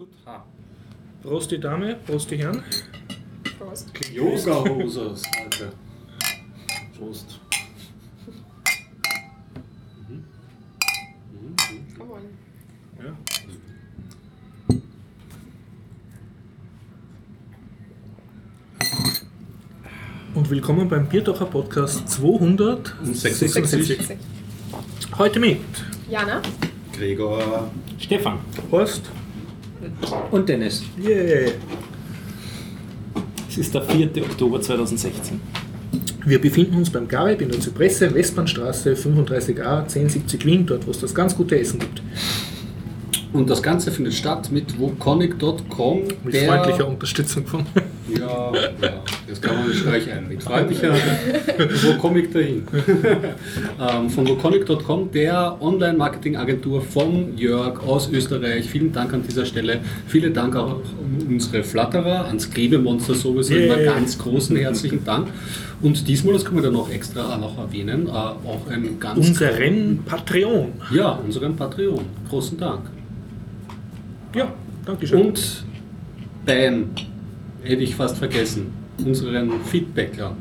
Gut. Ah. Prost die Dame, Prost die Herren. Prost. Yoga-Hosers, Alter. Prost. Mhm. Mhm. Mhm. Come on. Ja. Und willkommen beim Bierdacher Podcast 266. Heute mit Jana? Gregor. Stefan. Horst. Und Dennis. Yeah. Es ist der 4. Oktober 2016. Wir befinden uns beim Garib in der Zypresse, Westbahnstraße 35a 1070 Wien, dort wo es das ganz gute Essen gibt. Und das Ganze findet statt mit woconic.com. Mit freundlicher Unterstützung von. Ja, ja, das kann man nicht streichen. Mit freundlicher, wo komme ich dahin? ähm, von woconic.com, der Online-Marketing-Agentur von Jörg aus Österreich. Vielen Dank an dieser Stelle. Vielen Dank auch an unsere Flatterer, ans Klebemonster sowieso. Yeah. Immer ganz großen herzlichen Dank. Und diesmal, das können wir dann noch extra noch erwähnen, äh, auch ein ganz. Unseren Patreon. Ja, unseren Patreon. Großen Dank. Ja, danke schön. Und Ben, hätte ich fast vergessen, unseren Feedbacker.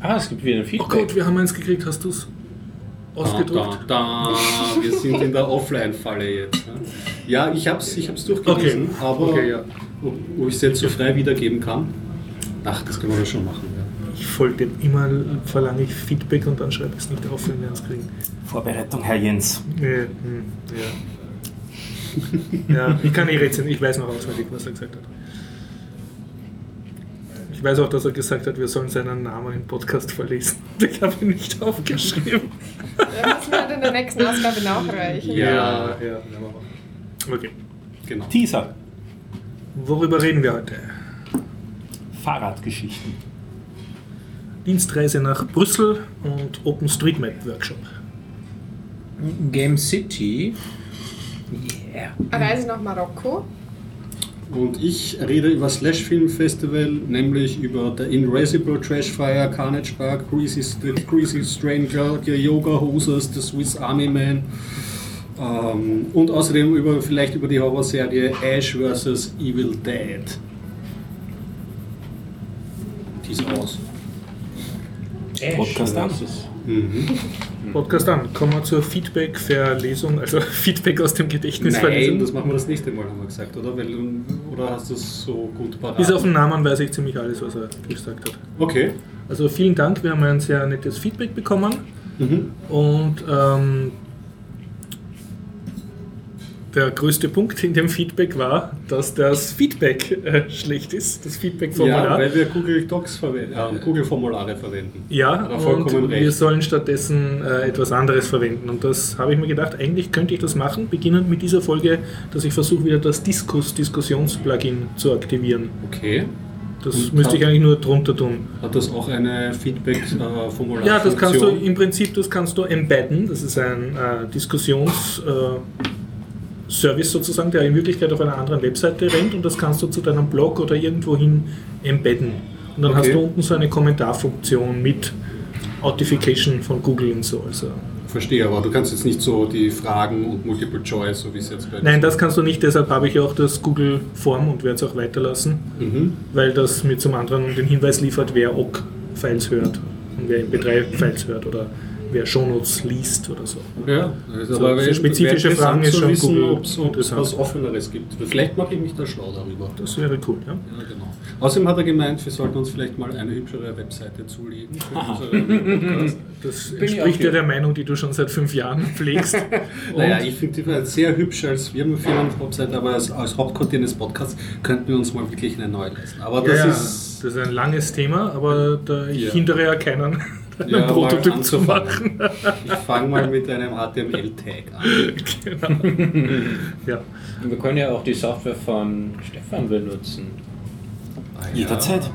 Ah, es gibt wieder ein Oh Feedback. Gott, wir haben eins gekriegt, hast du es ausgedruckt? Da, da, da. Wir sind in der Offline-Falle jetzt. Ja, ich habe es ich hab's durchgelesen, Okay. aber Okay, ja. ob, ob ich es jetzt so frei wiedergeben kann, ach, das können wir schon machen. Ja. Ich folge immer, verlange ich Feedback und dann schreibe ich es nicht auf, wenn wir es kriegen. Vorbereitung, Herr Jens. Nee, hm, ja. ja, ich kann eh rezensieren, ich weiß noch auswendig, was er gesagt hat. Ich weiß auch, dass er gesagt hat, wir sollen seinen Namen im Podcast verlesen. Ich habe ihn nicht aufgeschrieben. Wir müssen halt in der nächsten Ausgabe nachreichen. Ja. ja, ja. Okay. Genau. Teaser. Worüber reden wir heute? Fahrradgeschichten. Dienstreise nach Brüssel und OpenStreetMap Workshop. Game City. Yeah. Reise nach Marokko. Und ich rede über Slash Film Festival, nämlich über The Invisible Trashfire, Carnage Park, Greasy, The Greasy Stranger, The Yoga Hosers, The Swiss Army Man. Ähm, und außerdem über, vielleicht über die Horrorserie Ash vs. Evil Dead. Die ist aus. Podcast an. Mhm. Podcast an. Kommen wir zur Feedback-Verlesung, also Feedback aus dem Gedächtnis Nein, verlesen. das machen wir das nächste Mal, haben wir gesagt, oder? Weil, oder hast du es so gut parat? Bis auf den Namen weiß ich ziemlich alles, was er gesagt hat. Okay. Also vielen Dank, wir haben ein sehr nettes Feedback bekommen Mhm. und ähm, der größte Punkt in dem Feedback war, dass das Feedback äh, schlecht ist, das Ja, Feedback-Formular. weil wir Google Docs verwenden, äh, Google Formulare verwenden. Ja, und recht. wir sollen stattdessen äh, etwas anderes verwenden. Und das habe ich mir gedacht, eigentlich könnte ich das machen, beginnend mit dieser Folge, dass ich versuche, wieder das Diskus, Diskussions-Plugin zu aktivieren. Okay. Das Und müsste ich hat- eigentlich nur drunter tun. Hat das auch eine Feedback-Formular? Ja, das kannst du im Prinzip, das kannst du embedden. Das ist ein äh, Diskussions- äh, Service sozusagen, der in Wirklichkeit auf einer anderen Webseite rennt und das kannst du zu deinem Blog oder irgendwohin embedden. Und dann Okay. hast du unten so eine Kommentarfunktion mit Authentification von Google und so. Also, Verstehe, aber du kannst jetzt nicht so die Fragen und Multiple Choice, so wie es jetzt bei nein, das kannst du nicht, deshalb habe ich auch das Google Form und werde es auch weiterlassen, Mhm. weil das mir zum anderen den Hinweis liefert, wer OGG-Files hört und wer MP3-Files hört oder wer Shownotes liest oder so. Ja, also So, aber spezifische Fragen ist schon wissen, ob es was Offeneres gibt. Vielleicht mache ich mich da schlau darüber. Das wäre cool, ja. Ja, genau. Außerdem hat er gemeint, wir sollten uns vielleicht mal eine hübschere Webseite zulegen. Das ich entspricht ja der Meinung, die du schon seit fünf Jahren pflegst. naja, ich finde die sehr hübsch als Firmenwebseite, aber als, als Hauptcontent des Podcasts könnten wir uns mal wirklich eine neue leisten. Aber das ja, ist. das ist ein langes Thema, aber da ich Ja. hindere ja keinen, einen Ja, Prototyp zu anzufangen. machen. Ich fange mal mit einem HTML-Tag an. genau. ja. Und wir können ja auch die Software von Stefan benutzen. Ah, ja. Jederzeit.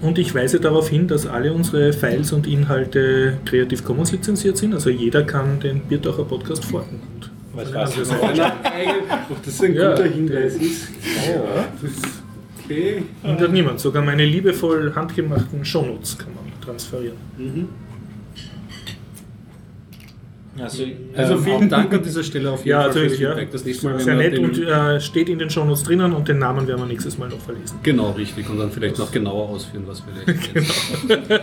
Und ich weise darauf hin, dass alle unsere Files und Inhalte Creative Commons lizenziert sind. Also jeder kann den Bierdacher Podcast folgen. Und Was Ja, war's? das- eigentlich- Ob das ein Ja. guter Hinweis ist. das Okay. hindert niemand. Sogar meine liebevoll handgemachten Shownotes kann man transferieren. Mhm. Also, Also ähm, vielen Dank an dieser Stelle auf jeden Ja, Fall fürs natürlich, ja. Feedback. Das nächste Mal, wenn Sehr nett und äh, steht in den Shownotes drinnen und den Namen werden wir nächstes Mal noch verlesen. Genau, richtig. Und dann vielleicht noch genauer ausführen, was wir Genau. jetzt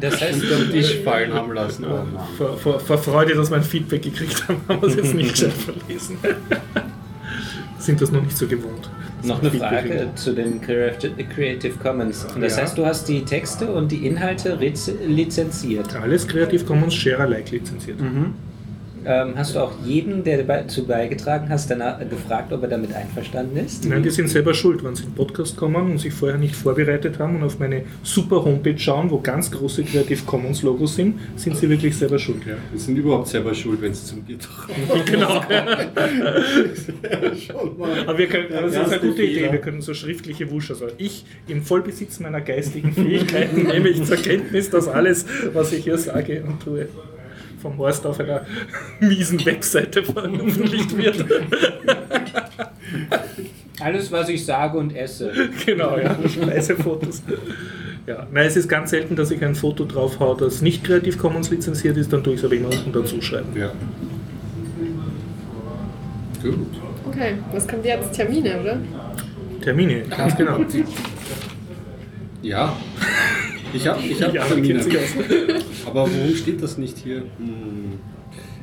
das heißt, unter den Tisch fallen haben lassen. Oh Mann. Vor, vor, vor Freude, dass wir ein Feedback gekriegt haben, haben wir es jetzt nicht gescheit verlesen. Sind das noch nicht so gewohnt. Noch eine Frage zu den Creative Creative Commons. Und das Ja. heißt, du hast die Texte und die Inhalte lizenziert. Alles Creative Commons Share Alike lizenziert. Ähm, hast du auch jeden, der dazu beigetragen hast, danach gefragt, ob er damit einverstanden ist? Nein, die sind selber schuld, wenn sie in den Podcast kommen und sich vorher nicht vorbereitet haben und auf meine super Homepage schauen, wo ganz große Creative Commons Logos sind, sind sie wirklich selber schuld. Ja, wir sind überhaupt selber schuld, wenn es zum Bier kommt. Genau. Schon mal. Aber wir können, das ist eine gute Idee, Fehler. wir können so schriftliche Wusch, also ich im Vollbesitz meiner geistigen Fähigkeiten nehme ich zur Kenntnis, dass alles, was ich hier sage und tue, vom Horst auf einer miesen Webseite veröffentlicht wird. Alles, was ich sage und esse. genau, ja, Speisefotos. Ja, nein, es ist ganz selten, dass ich ein Foto drauf haue, das nicht Creative Commons lizenziert ist, dann tue ich es aber immer unten dazu schreiben. Ja. Gut. Okay, was kommt jetzt? Termine, oder? Termine, ganz genau. Ja. Ich habe ich hab Ja, Termine. Aber warum steht das nicht hier? Hm.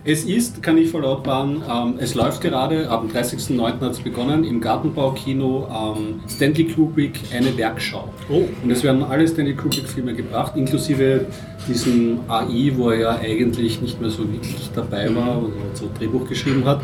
Es ist, kann ich verlautbaren, ähm, es läuft gerade, am 30.09. hat es begonnen, im Gartenbaukino ähm, Stanley Kubrick eine Werkschau. Oh. Und es werden alle Stanley Kubrick-Filme gebracht, inklusive diesem AI, wo er ja eigentlich nicht mehr so wirklich dabei war und so ein Drehbuch geschrieben hat.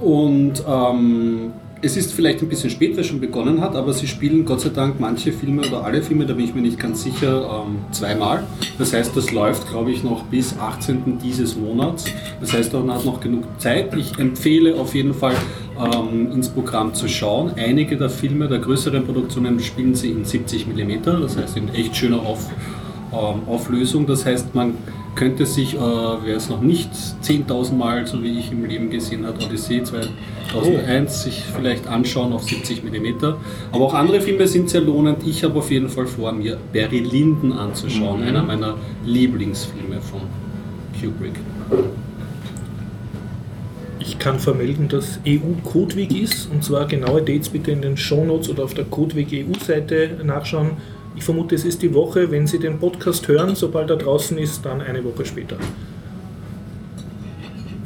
Und ähm, es ist vielleicht ein bisschen spät, es schon begonnen hat, aber sie spielen Gott sei Dank manche Filme oder alle Filme, da bin ich mir nicht ganz sicher, ähm, zweimal. Das heißt, das läuft, glaube ich, noch bis 18. dieses Monats. Das heißt, man hat noch genug Zeit. Ich empfehle auf jeden Fall, ähm, ins Programm zu schauen. Einige der Filme, der größeren Produktionen, spielen sie in 70 mm, das heißt in echt schöner Auf, ähm, Auflösung. Das heißt, man könnte sich, äh, wer es noch nicht 10.000 Mal, so wie ich im Leben gesehen hat, Odyssee 2001, sich vielleicht anschauen auf 70 mm. Aber auch andere Filme sind sehr lohnend. Ich habe auf jeden Fall vor, mir Barry Lyndon anzuschauen, einer meiner Lieblingsfilme von Kubrick. Ich kann vermelden, dass EU Codeweg ist und zwar genaue Dates bitte in den Shownotes oder auf der Codeweg EU-Seite nachschauen. Ich vermute, es ist die Woche, wenn Sie den Podcast hören, sobald er draußen ist, dann eine Woche später.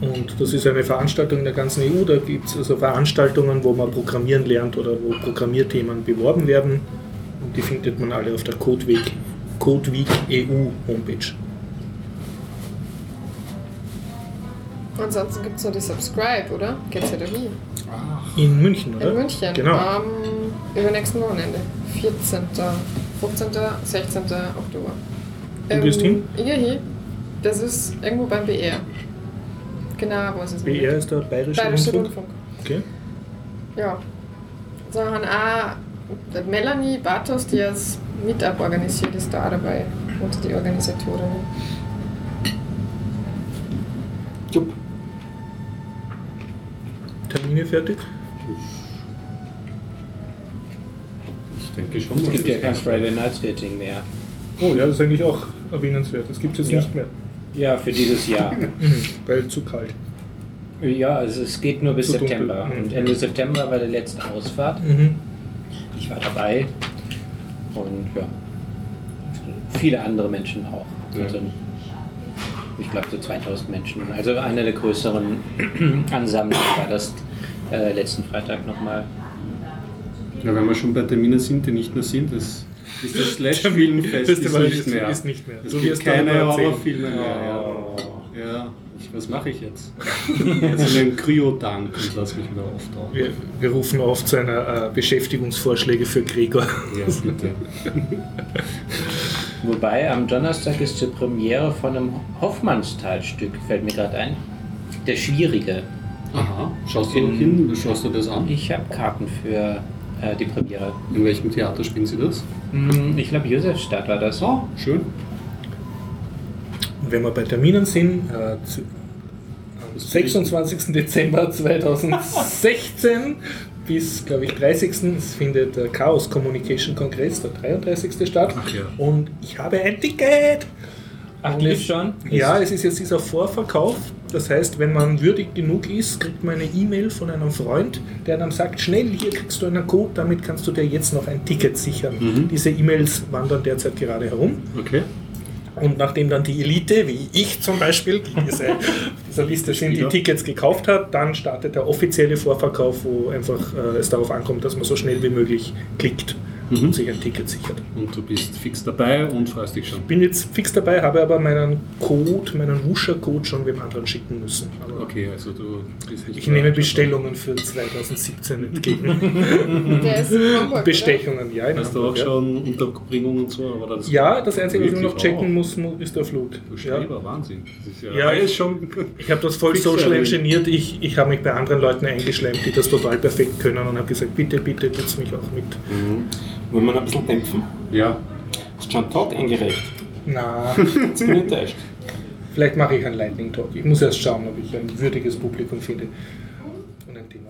Und das ist eine Veranstaltung in der ganzen EU. Da gibt es also Veranstaltungen, wo man Programmieren lernt oder wo Programmierthemen beworben werden. Und die findet man alle auf der Codeweg, Codeweg EU Homepage. Ansonsten gibt es noch die Subscribe, oder? Geht's ja dahin. In München, oder? In München. Genau. Am übernächsten Wochenende. 14., 15., 16. Oktober. Du gehst hin? Ich gehe hin. Das ist irgendwo beim BR. Genau, wo ist es? BR ist der Bayerische, Bayerische Rundfunk. Rundfunk. Okay. Ja. So haben auch Melanie Bartos, die als Meetup organisiert, ist da dabei. Unter die Organisatorin. Jupp. Termine fertig? Denke schon. Es gibt ja kein Friday Night Skating mehr. Oh ja, das ist eigentlich auch erwähnenswert. Das gibt es jetzt Ja. nicht mehr. Ja, für dieses Jahr. Weil zu kalt. ja, also es geht nur bis Zu dunkel. September. Mhm. Und Ende September war die letzte Ausfahrt. Mhm. Ich war dabei. Und ja, viele andere Menschen auch. Ja. Also, ich glaube so 2000 Menschen. Also einer der größeren Ansammlungen war das äh, letzten Freitag nochmal. Ja, wenn wir schon bei Terminen sind, die nicht mehr sind, das ist das Slash-Filmfest ist Festival nicht ist- mehr. ist nicht mehr. Es So gibt keine. Horrorfilme mehr. Ja, ja ich, was mache ich jetzt? Jetzt in den Kryotank und lass mich wieder auftauchen. Wir, wir rufen auf zu einer äh, Beschäftigungsvorschläge für Gregor. Ja, bitte. Wobei am Donnerstag ist die Premiere von einem Hoffmannsthal-Stück, fällt mir gerade ein. Der Schwierige. Aha, schaust du In- hin? Schaust du das an? Ich habe Karten für äh, die Premiere. In welchem Theater spielen sie das? Hm, Ich glaube, Josefstadt war das. Oh, schön. Wenn wir bei Terminen sind, äh, zu, am 26. Dezember 2016 bis, glaube ich, 30. Es findet der Chaos Communication Kongress, der 33. statt. Ach ja. Und ich habe ein Ticket. Ach, Gibt's schon? Ja, es ist jetzt dieser Vorverkauf. Das heißt, wenn man würdig genug ist, kriegt man eine E-Mail von einem Freund, der dann sagt, schnell, hier kriegst du einen Code, damit kannst du dir jetzt noch ein Ticket sichern. Mhm. Diese E-Mails wandern derzeit gerade herum. Okay. Und nachdem dann die Elite, wie ich zum Beispiel, die diese, dieser Liste sind, die. Tickets gekauft hat, dann startet der offizielle Vorverkauf, wo einfach äh, es darauf ankommt, dass man so schnell wie möglich klickt Mhm. und sich ein Ticket sichert. Und du bist fix dabei und freust dich schon. Bin jetzt fix dabei, habe aber meinen Code, meinen Wuscher-Code schon wem anderen schicken müssen. Aber Okay, also du bist nicht ich nehme Bestellungen für 2017 entgegen. Hamburg? Bestechungen, ja. Hast du Hamburg, auch ja. schon Unterbringung und so? Aber das Ja, das Einzige, was ich noch checken muss, mu- ist der Flug. Du Ja. Wahnsinn. Das ist ja, Ja, ich- schon. Ich habe das voll social engineert. Ich, ich habe mich bei anderen Leuten eingeschleimt, die das total perfekt können und habe gesagt, bitte, bitte, nutzt mich auch mit. Wollen wir noch ein bisschen dämpfen? Ja, Hast du schon einen Talk eingereicht? Na, Jetzt bin ich enttäuscht. vielleicht mache ich einen Lightning Talk. Ich muss erst schauen, ob ich ein würdiges Publikum finde. Und ein Thema.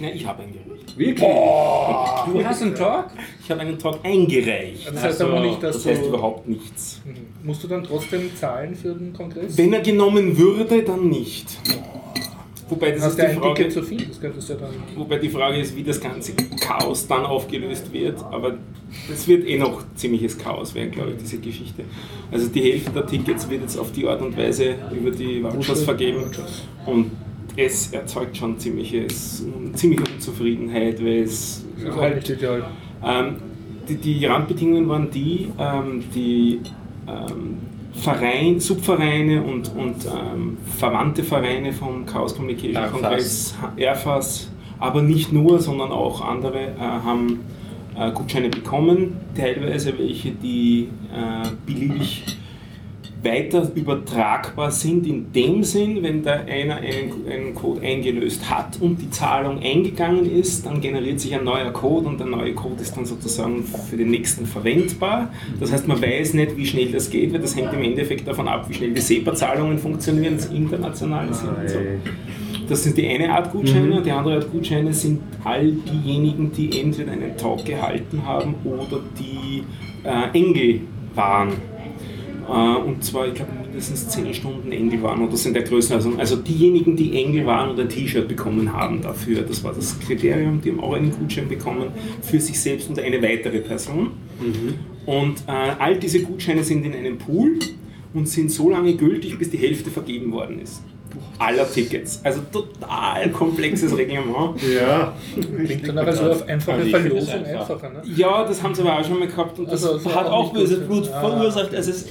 Ja, ich habe eingereicht. wirklich. Du hast einen Talk? Ich habe einen Talk eingereicht. Das heißt aber nicht, dass das heißt du- überhaupt nichts. Mhm. Musst du dann trotzdem zahlen für den Kongress? Wenn er genommen würde, dann nicht. Wobei das Hast ist die Frage. Ticket zu viel? Das könntest du ja dann. Wobei die Frage ist, wie das ganze Chaos dann aufgelöst wird. Aber das wird eh noch ziemliches Chaos werden, glaube ich, diese Geschichte. Also die Hälfte der Tickets wird jetzt auf die Art und Weise über die Vouchers vergeben. Und es erzeugt schon ziemliches, ziemliche Unzufriedenheit, weil es auch halt ähm, die, die Randbedingungen waren die, ähm, die ähm, Verein, Subvereine und, und ähm, verwandte Vereine vom Chaos Communication RFAs. Kongress, RFAs, aber nicht nur, sondern auch andere äh, haben äh, Gutscheine bekommen, teilweise welche, die äh, beliebig weiter übertragbar sind in dem Sinn, wenn da einer einen, einen Code eingelöst hat und die Zahlung eingegangen ist, dann generiert sich ein neuer Code und der neue Code ist dann sozusagen für den nächsten verwendbar. Das heißt, man weiß nicht, wie schnell das geht, weil das hängt im Endeffekt davon ab, wie schnell die SEPA-Zahlungen funktionieren, das internationale sind und so. Das ist die eine Art Gutscheine. Die andere Art Gutscheine sind all diejenigen, die entweder einen Talk gehalten haben oder die äh, Engel waren. Äh, und zwar, ich glaube, mindestens 10 Stunden Engel waren oder so in der Größenordnung. Also diejenigen, die Engel waren und ein T-Shirt bekommen haben dafür. Das war das Kriterium. Die haben auch einen Gutschein bekommen für sich selbst und eine weitere Person. Und äh, all diese Gutscheine sind in einem Pool und sind so lange gültig, bis die Hälfte vergeben worden ist. Aller Tickets. Also total komplexes Reglement. Ja. Klingt dann aber so auf einfache Also Verlosung einfach. einfacher, ne? Ja, das haben sie aber auch schon mal gehabt und das Also, so hat auch auch nicht böse gut. Blut Ah. verursacht. Also es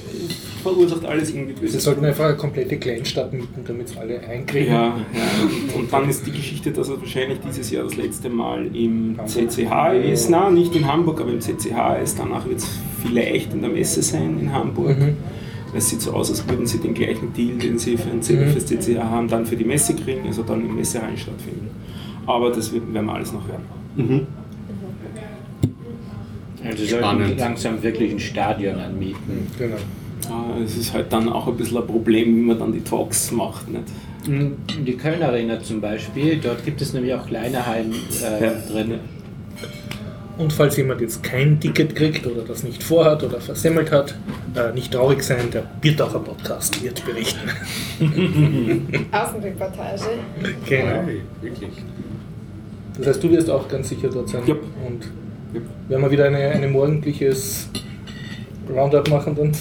verursacht alles irgendwie Sie böse. sollten einfach eine komplette Kleinstadt mieten, damit es alle einkriegen. Ja, ja. Und, und dann ist die Geschichte, dass er wahrscheinlich dieses Jahr das letzte Mal im CCH ist. Na, nicht in Hamburg, aber im CCH ist. Danach wird es vielleicht in der Messe sein in Hamburg. Mhm. Es sieht so aus, als würden sie den gleichen Deal, den sie für, ein C Mhm. CCH haben, dann für die Messe kriegen, also dann im Messehallen stattfinden. Aber das werden wir alles noch hören. Mhm. Also sollten langsam wirklich ein Stadion anmieten. Genau. Ah, Es ist halt dann auch ein bisschen ein Problem, wie man dann die Talks macht. Nicht? Die Köln Arena zum Beispiel, dort gibt es nämlich auch kleine Hallen äh, Ja. drin. Und falls jemand jetzt kein Ticket kriegt oder das nicht vorhat oder versemmelt hat, äh, nicht traurig sein, der Biertaucher Podcast wird berichten. Außenreportage. Genau. Hey, wirklich. Das heißt, du wirst auch ganz sicher dort sein. Ja. Und Ja. werden wir wieder eine, eine morgendliches Roundup machen dann?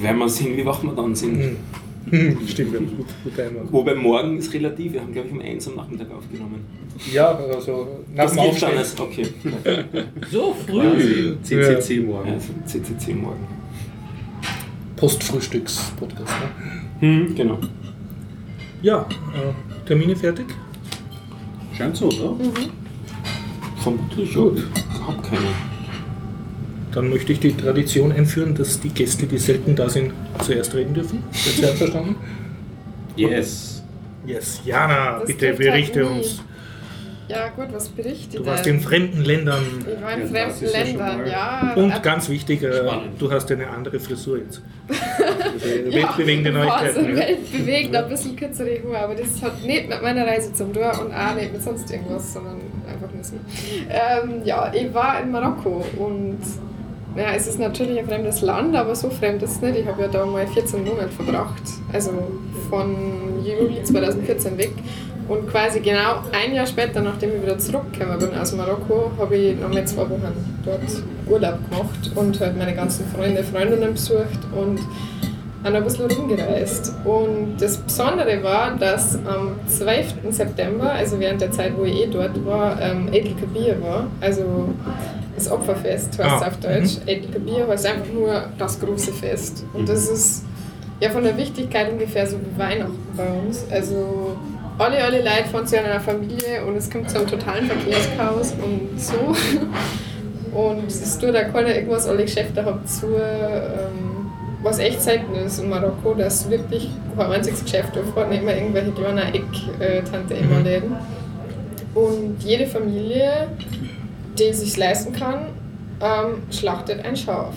Werden wir sehen, wie wach wir dann sind. Hm. Stimmt, wir haben gut, gut einmal. Wobei morgen ist relativ, wir haben glaube ich um 1 am Nachmittag aufgenommen. Ja, also nach Das dem Aufstehen. als, okay. So früh! Quasi CCC Ja, morgen. also CCC morgen. Postfrühstücks-Podcast. Ne? Hm, genau. Ja, äh, Termine fertig? Scheint so, oder? Vermutlich Gut. Überhaupt keine. Dann möchte ich die Tradition einführen, dass die Gäste, die selten da sind, zuerst reden dürfen. Wird Sie einverstanden? Yes. Yes, Jana, Das bitte trifft berichte halt uns. Ja, gut, was berichte Du warst denn? in fremden Ländern. Ich war in Ja, fremden ja Ländern, ja. Und ganz wichtig, äh, Spannend. du hast ja eine andere Frisur jetzt. Also, weltbewegende so Neuigkeiten. Ja. weltbewegend, ein bisschen kürzere Haare, aber das hat nicht mit meiner Reise zum Tor und auch nicht mit sonst irgendwas, sondern einfach müssen. Ähm, ja, ich war in Marokko und Ja, es ist natürlich ein fremdes Land, aber so fremd ist es nicht. Ich habe ja da mal 14 Monate verbracht, also von Juli 2014 weg. Und quasi genau ein Jahr später, nachdem ich wieder zurückgekommen bin aus Marokko, habe ich nochmal zwei Wochen dort Urlaub gemacht und halt meine ganzen Freunde, Freundinnen besucht und noch ein bisschen rumgereist. Und das Besondere war, dass am 12. September, also während der Zeit, wo ich eh dort war, ähm, Eid al-Kabir war. Also das Opferfest heißt es Ah, auf Deutsch. Eid al-Kabir heißt einfach nur das große Fest. Und das ist ja von der Wichtigkeit ungefähr so wie Weihnachten bei uns. Also alle, alle Leute fahren zu einer Familie und es kommt zu einem totalen Verkehrschaos und so. Und es tut auch keiner irgendwas, alle Geschäfte haben zu. Ähm, was echt selten ist in Marokko, dass wirklich kein einziges Geschäft aufhat, nicht immer irgendwelche kleinen Eck-Tante-Emma-Läden. Und jede Familie, die es sich leisten kann, ähm, schlachtet ein Schaf.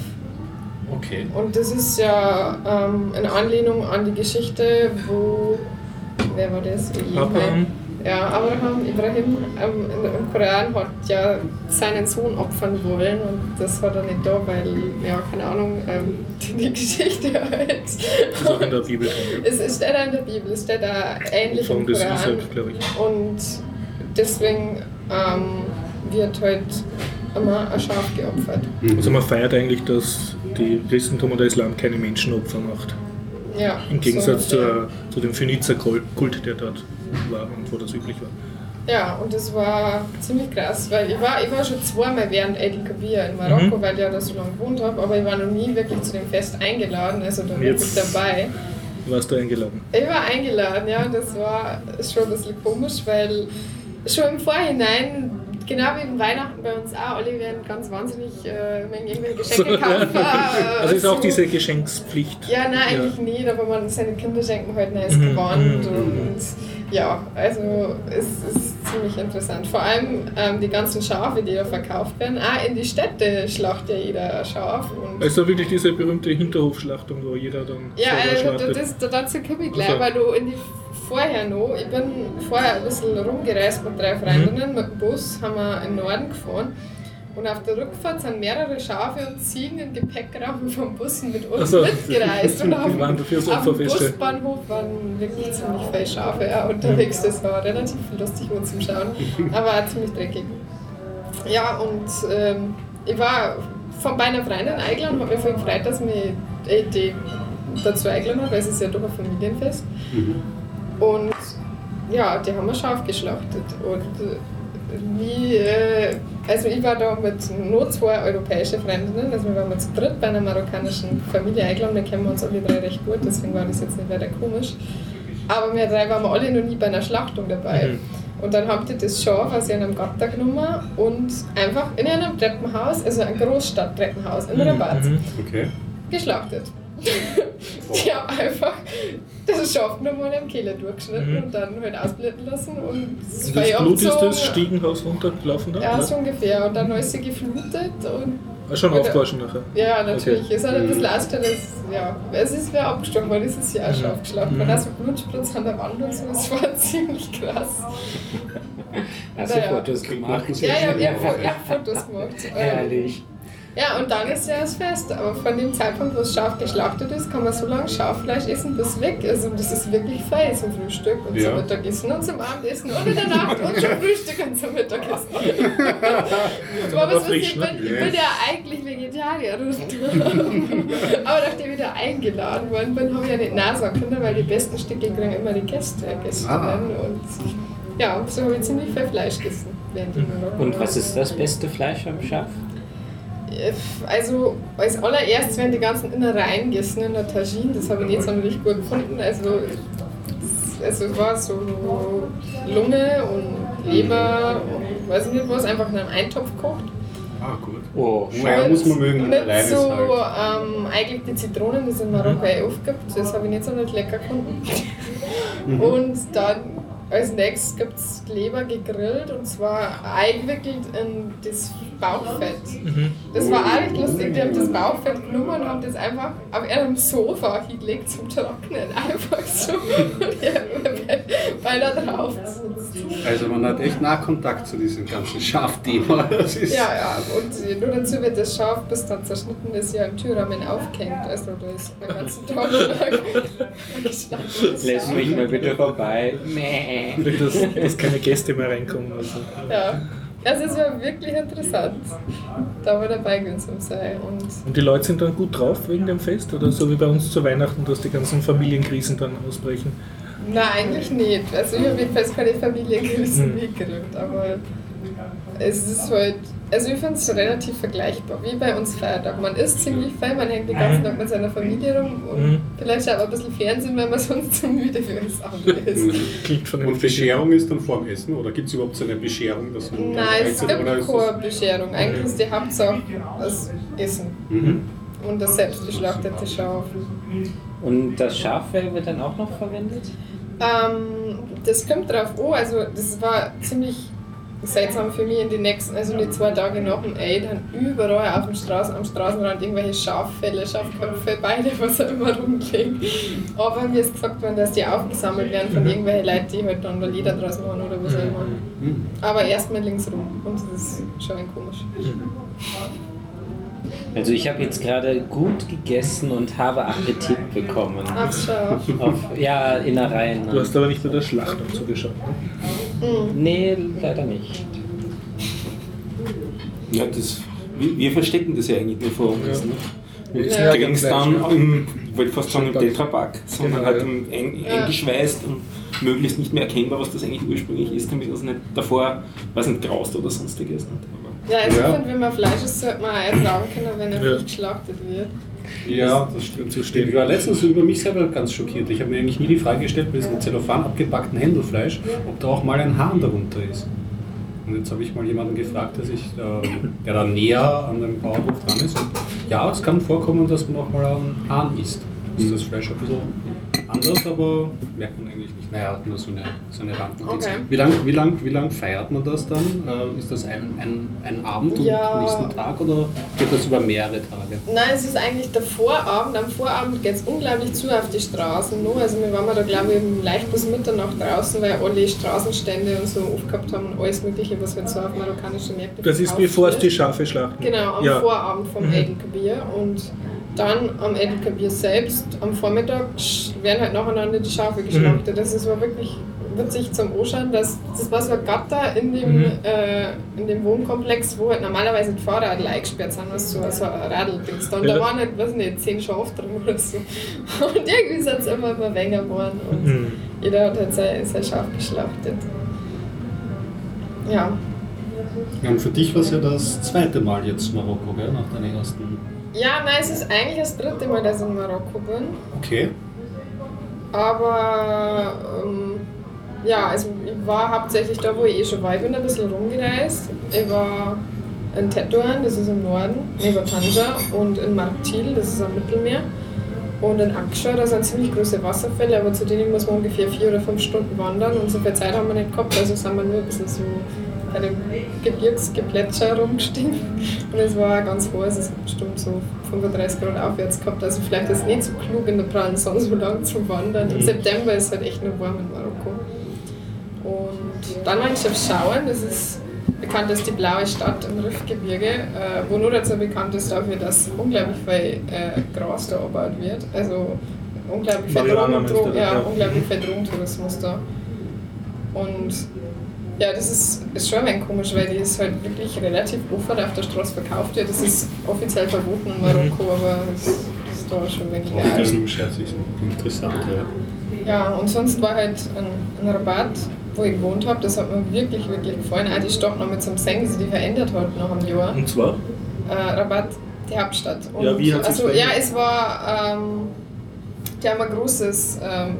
Okay. Und das ist ja ähm, in Anlehnung an die Geschichte, wo. Wer war das? Abraham. Ja, Abraham, Ibrahim ähm, in- im Koran hat ja seinen Sohn opfern wollen und das hat er nicht da, weil, ja, keine Ahnung, ähm, die Geschichte halt. Das ist auch in der Bibel. Es es steht auch in der Bibel, es steht da ähnlich im Von des Koran. Isaac, glaube ich. Und deswegen ähm, wird halt immer ein Schaf geopfert. Also man feiert eigentlich, dass die Christentum und der Islam keine Menschenopfer macht. Ja, Im Gegensatz so, zur, zu dem Phönizer-Kult, der dort war und wo das üblich war. Ja, und das war ziemlich krass, weil ich war, ich war schon zweimal während Eid Kabir in Marokko, Mhm. weil ich ja da so lange gewohnt habe, aber ich war noch nie wirklich zu dem Fest eingeladen, also da wirklich Jetzt- dabei. Warst du eingeladen? Ich war eingeladen, ja, das war schon ein bisschen komisch, weil schon im Vorhinein, genau wie in Weihnachten bei uns auch, alle werden ganz wahnsinnig äh, wegen irgendwelche Geschenke kaufen. äh, Also ist auch diese Geschenkspflicht. Ja, nein, eigentlich nicht, aber man seinen Kindern schenken halt neues Mhm, Gewand mhm, und ja, also es ist ziemlich interessant. Vor allem ähm, die ganzen Schafe, die da verkauft werden, auch in die Städte schlacht ja jeder ein Schaf. Also wirklich diese berühmte Hinterhofschlachtung, wo jeder dann ja, also schlachtet. das, dazu komme ich gleich, Also. weil du in die vorher noch, ich bin vorher ein bisschen rumgereist mit drei Freundinnen Mhm. mit dem Bus, haben wir in den Norden gefahren. Und auf der Rückfahrt sind mehrere Schafe und Ziegen im Gepäckraum vom Bus mit uns so. mitgereist. Und auf, waren dafür so auf dem. Busbahnhof waren wirklich ziemlich viele Schafe ja, unterwegs. Das war relativ lustig um zum Schauen, aber auch ziemlich dreckig. Ja, und ähm, ich war von meiner Freundin eingeladen, habe mich voll gefreut, dass mich äh, die dazu eingeladen hat, weil es ist ja doch ein Familienfest. Und ja, die haben ein Schaf geschlachtet. Und äh, wie, äh, also ich war da mit nur zwei europäischen Freundinnen, also wir waren mal zu dritt bei einer marokkanischen Familie eingeladen, wir kennen uns alle drei recht gut, deswegen war das jetzt nicht weiter komisch. Aber wir drei waren wir alle noch nie bei einer Schlachtung dabei. Mhm. Und dann habt ihr das Schaf aus ihrem Gatter genommen und einfach in einem Treppenhaus, also ein Großstadttreppenhaus in Rabat, Mhm. Okay. geschlachtet. Die haben einfach das Schaf nochmal in der Kehle durchgeschnitten Mhm. und dann halt ausblenden lassen und das das war Blut ist das. Stiegenhaus runtergelaufen da? Ja, oder? so ungefähr. Und dann ist sie geflutet und Ah, Schon aufgewaschen nachher. ja, natürlich. Okay. Es hat ein bisschen ausgestellt, dass, ja, es ist wer abgestochen worden, es ist ja auch Mhm. scharf geschlagen. Man Mhm. hat so Blutspritz an der Wand und so, das war ziemlich krass. Hast du. Fotos gemacht? Ja, ja, ich habe Fotos gemacht. Herrlich. Ja, und dann ist ja das Fest. Aber von dem Zeitpunkt, wo das Scharf geschlachtet ist, kann man so lange Schaffleisch essen, bis es weg ist. Und das ist wirklich fein zum Frühstück und Ja. zum Mittagessen und zum Abendessen und in der Nacht und zum Frühstück und zum Mittagessen. aber Aber was ich, bin, ich bin ja eigentlich Vegetarier. Aber nachdem ich da eingeladen worden bin, habe ich ja nicht Nein sagen können, weil die besten Stücke kriegen immer die Gäste, Gästinnen. Ah. Und ja, so habe ich ziemlich viel Fleisch gegessen. Und was ist das beste Fleisch am Schaf? Also als allererstes werden die ganzen Innereien gegessen in der Tagine, das habe ich nicht sonderlich gut gefunden. Also es, also war so Lunge und Leber und weiß ich nicht was, einfach in einem Eintopf gekocht. Ah, gut. Oh, muss man mögen, Mit alleine so halt. ähm, eigentlich die Zitronen, die es in Marokko eh oft gibt, das habe ich nicht sonderlich lecker gefunden. Mhm. Und dann als nächstes gibt es Leber gegrillt und zwar eingewickelt in das Bauchfett. Mhm. Das war auch recht lustig. Die haben das Bauchfett genommen und haben das einfach auf einem Sofa hingelegt zum Trocknen. Einfach so. Bei da drauf. Das Also man hat echt Nahkontakt zu diesem ganzen Schafthema. Das ist Ja, ja, und nur dazu wird das Schaf, bis dann zerschnitten ist, ja im Türrahmen aufgehängt. Also da ist den ganzen Tag. Lass mich mal bitte vorbei. Mäh. dass, dass keine Gäste mehr reinkommen. Also. Ja, also es war wirklich interessant, da mal dabei gewesen zu sein. Und Und die Leute sind dann gut drauf wegen dem Fest? Oder so wie bei uns zu Weihnachten, dass die ganzen Familienkrisen dann ausbrechen? Nein, eigentlich nicht. Also ich habe jedenfalls keine Familienkrisen Hm. mitgekriegt, aber es ist halt, also ich finde es relativ vergleichbar, wie bei uns Feiertag. Man isst ziemlich viel, man hängt den ganzen Tag mit seiner Familie rum und Mhm. vielleicht schaut man ein bisschen Fernsehen, wenn man sonst zu müde für das andere ist. Klingt von Und Bescherung ist dann vorm Essen oder gibt es überhaupt so eine Bescherung? Dass man Nein, es gibt keine Bescherung. Eigentlich ist die Hauptsache das Essen Mhm. und das selbstgeschlachtete Schaf. Und das Schaffell wird dann auch noch verwendet? Ähm, das kommt drauf an, also das war ziemlich seltsam für mich in den nächsten, also die zwei Tage nach dem Eid, haben überall auf dem Straßen, am Straßenrand irgendwelche Schaffelle, Schafköpfe, Beine, was auch immer rumliegen. Aber mir ist gesagt worden, dass die aufgesammelt werden von irgendwelchen Leuten, die halt dann da Lieder draus machen oder was auch immer. Mhm. Aber erstmal links rum und das ist schon ein komisch. Also ich habe jetzt gerade gut gegessen und habe Appetit bekommen. Aufs Schaf. Auf, ja, Innereien. Du hast aber nicht nur der Schlachtung zugeschaut. Ne? Mhm. Nee, leider nicht. Ja, das, wir, wir verstecken das ja eigentlich nur vor uns. Ja. Ne? Und Ja. kriegen es dann im, ich wollte fast sagen im Super. Tetrapack, sondern Genau, halt ja. im eng, Ja. eingeschweißt und möglichst nicht mehr erkennbar, was das eigentlich ursprünglich ist, damit das nicht davor, weiß nicht, graust oder sonstiges. Nicht? Ja, also Ja. ich finde, wenn man Fleisch isst, sollte man auch ertragen können, wenn er Ja. nicht geschlachtet wird. Ja, das stimmt. Ich war letztens über mich selber ganz schockiert. Ich habe mir eigentlich nie die Frage gestellt, bei diesem Zellophan abgepackten Händelfleisch, ob da auch mal ein Hahn darunter ist. Und jetzt habe ich mal jemanden gefragt, der, sich, ähm, der da näher an dem Bauernhof dran ist. Und ja, es kann vorkommen, dass man auch mal einen Hahn isst. Ist das Fleisch ein bisschen anders, aber merkt man eigentlich nicht. Naja, nur so eine, so eine Randnotiz. Okay. Wie lange wie lang, wie lang feiert man das dann? Äh, ist das ein, ein, ein Abend und Ja. nächsten Tag oder geht das über mehrere Tage? Nein, es ist eigentlich der Vorabend. Am Vorabend geht es unglaublich zu auf die Straßen. Nur. Also wir waren da glaube ich leicht bis Mitternacht draußen, weil alle Straßenstände und so aufgehabt haben und alles mögliche, was halt so auf marokkanischen Märkten Das ist bevor es die Schafe schlachten. Genau, am ja. Vorabend vom Mhm. Edelkabir und dann am Edelkabir selbst, am Vormittag, werden halt nacheinander die Schafe Mhm. geschlachtet. Das ist war wirklich witzig zum Anschauen, dass das war so ein Gatter in dem, Mhm. äh, in dem Wohnkomplex, wo halt normalerweise die Fahrradl eingesperrt sind, was so, so ein Radl-Dings. Und Ja. da waren halt, weiß nicht, zehn Schafe drin oder so. Und irgendwie sind es immer, immer weniger geworden und Mhm. jeder hat halt sein, sein Schaf geschlachtet. Ja. Ja, und für dich war es ja das zweite Mal jetzt Marokko, gell? nach deiner ersten. Ja, nein, es ist eigentlich das dritte Mal, dass ich in Marokko bin. Okay. Aber ähm, ja, also ich war hauptsächlich da, wo ich eh schon war. Ich bin ein bisschen rumgereist. Ich war in Tetuan, das ist im Norden, neben Tanja, und in Martil, das ist am Mittelmeer. Und in Aksha, da sind ziemlich große Wasserfälle, aber zu denen muss man ungefähr vier oder fünf Stunden wandern und so viel Zeit haben wir nicht gehabt, also sind wir nur ein bisschen so bei dem Gebirgsgeplätscher rumgestiegen. Und es war ganz heiß, es hat bestimmt so 35 Grad aufwärts gehabt, also vielleicht ist es nicht so klug in der prallen Sonne so lang zu wandern. Im September ist es halt echt nur warm in Marokko. Und dann war ich auf Schauen, das ist bekannt als die blaue Stadt im Riffgebirge, äh, wo nur dazu bekannt ist dafür, dass unglaublich viel äh, Gras da erbaut wird. Also unglaublich viel, du, ja, unglaublich viel da. Und ja, das ist, ist schon ein wenig komisch, weil die ist halt wirklich relativ offen auf der Straße verkauft wird. Das ist offiziell verboten in Marokko, aber das, das ist da schon wenig Oh, legal. das ist scherzig interessant, ja. Ja, und sonst war halt ein, ein Rabatt, wo ich gewohnt habe, das hat mir wirklich, wirklich gefallen. Auch die Stadt noch mit so einem Seng, die sich die verändert hat nach einem Jahr. Und zwar? Äh, Rabatt, die Hauptstadt. Und Ja, wie hat also, Ja, es war, ähm, die haben ein großes ähm,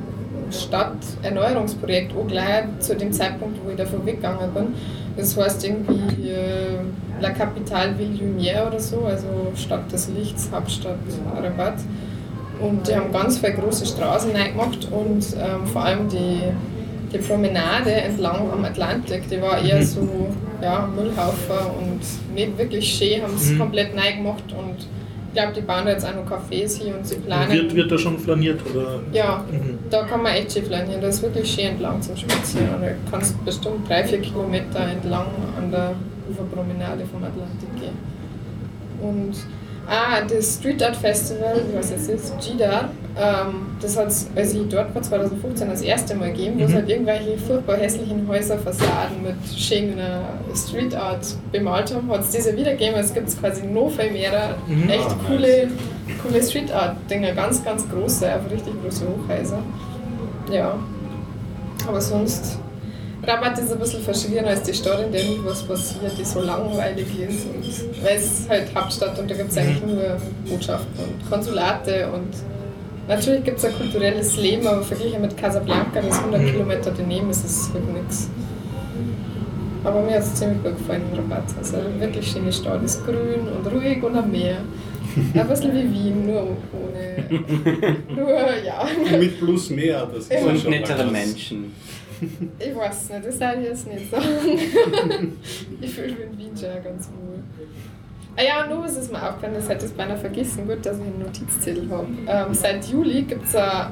Stadterneuerungsprojekt auch gleich zu dem Zeitpunkt, wo ich davon weggegangen bin. Das heißt irgendwie äh, La Capitale Ville Lumière oder so, also Stadt des Lichts, Hauptstadt Rabat. Und die haben ganz viele große Straßen reingemacht und ähm, vor allem die, die Promenade entlang am Atlantik, die war eher Mhm. so ja, Müllhaufen und nicht wirklich schön, haben es Mhm. komplett neu gemacht und glaube, die bauen da jetzt auch noch Cafés hier und sie planen. Wird, wird da schon flaniert? Oder? Ja, Mhm. da kann man echt schön flanieren. Das ist wirklich schön entlang zum Spazieren. Da kannst du bestimmt drei, vier Kilometer entlang an der Uferpromenade vom Atlantik gehen. Und ah, das Street Art Festival, was es ist, ähm, das hat es, als ich dort war, 2015 das erste Mal gegeben, wo es Mhm. halt irgendwelche furchtbar hässlichen Häuserfassaden mit schöner Street Art bemalt haben, hat es diese wieder gegeben. Es gibt quasi noch viel mehr Mhm. echt Ah, coole, coole Street Art Dinger, ganz, ganz große, einfach richtig große Hochhäuser. Ja. Aber sonst, Rabat ist ein bisschen verschrien als die Stadt, in der nie was passiert, die so langweilig ist. Und, weil es ist halt Hauptstadt und da gibt es eigentlich nur Botschaften und Konsulate und natürlich gibt es ein kulturelles Leben, aber verglichen mit Casablanca, das 100 Mhm. Kilometer daneben ist, ist es halt nichts. Aber mir hat es ziemlich gut gefallen in Rabat. Also wirklich schöne Stadt, ist grün und ruhig und am Meer. Ein bisschen wie Wien, nur ohne. nur, ja. Mit plus mehr, das ist Und nettere. Menschen. Ich weiß nicht, das sage ich jetzt nicht so. ich fühle mich in Wien schon ganz wohl. Ah ja, nur was ist mir aufgefallen, das hätte ich beinahe vergessen, gut, dass ich einen Notizzettel habe. Ähm, seit Juli gibt es eine, eine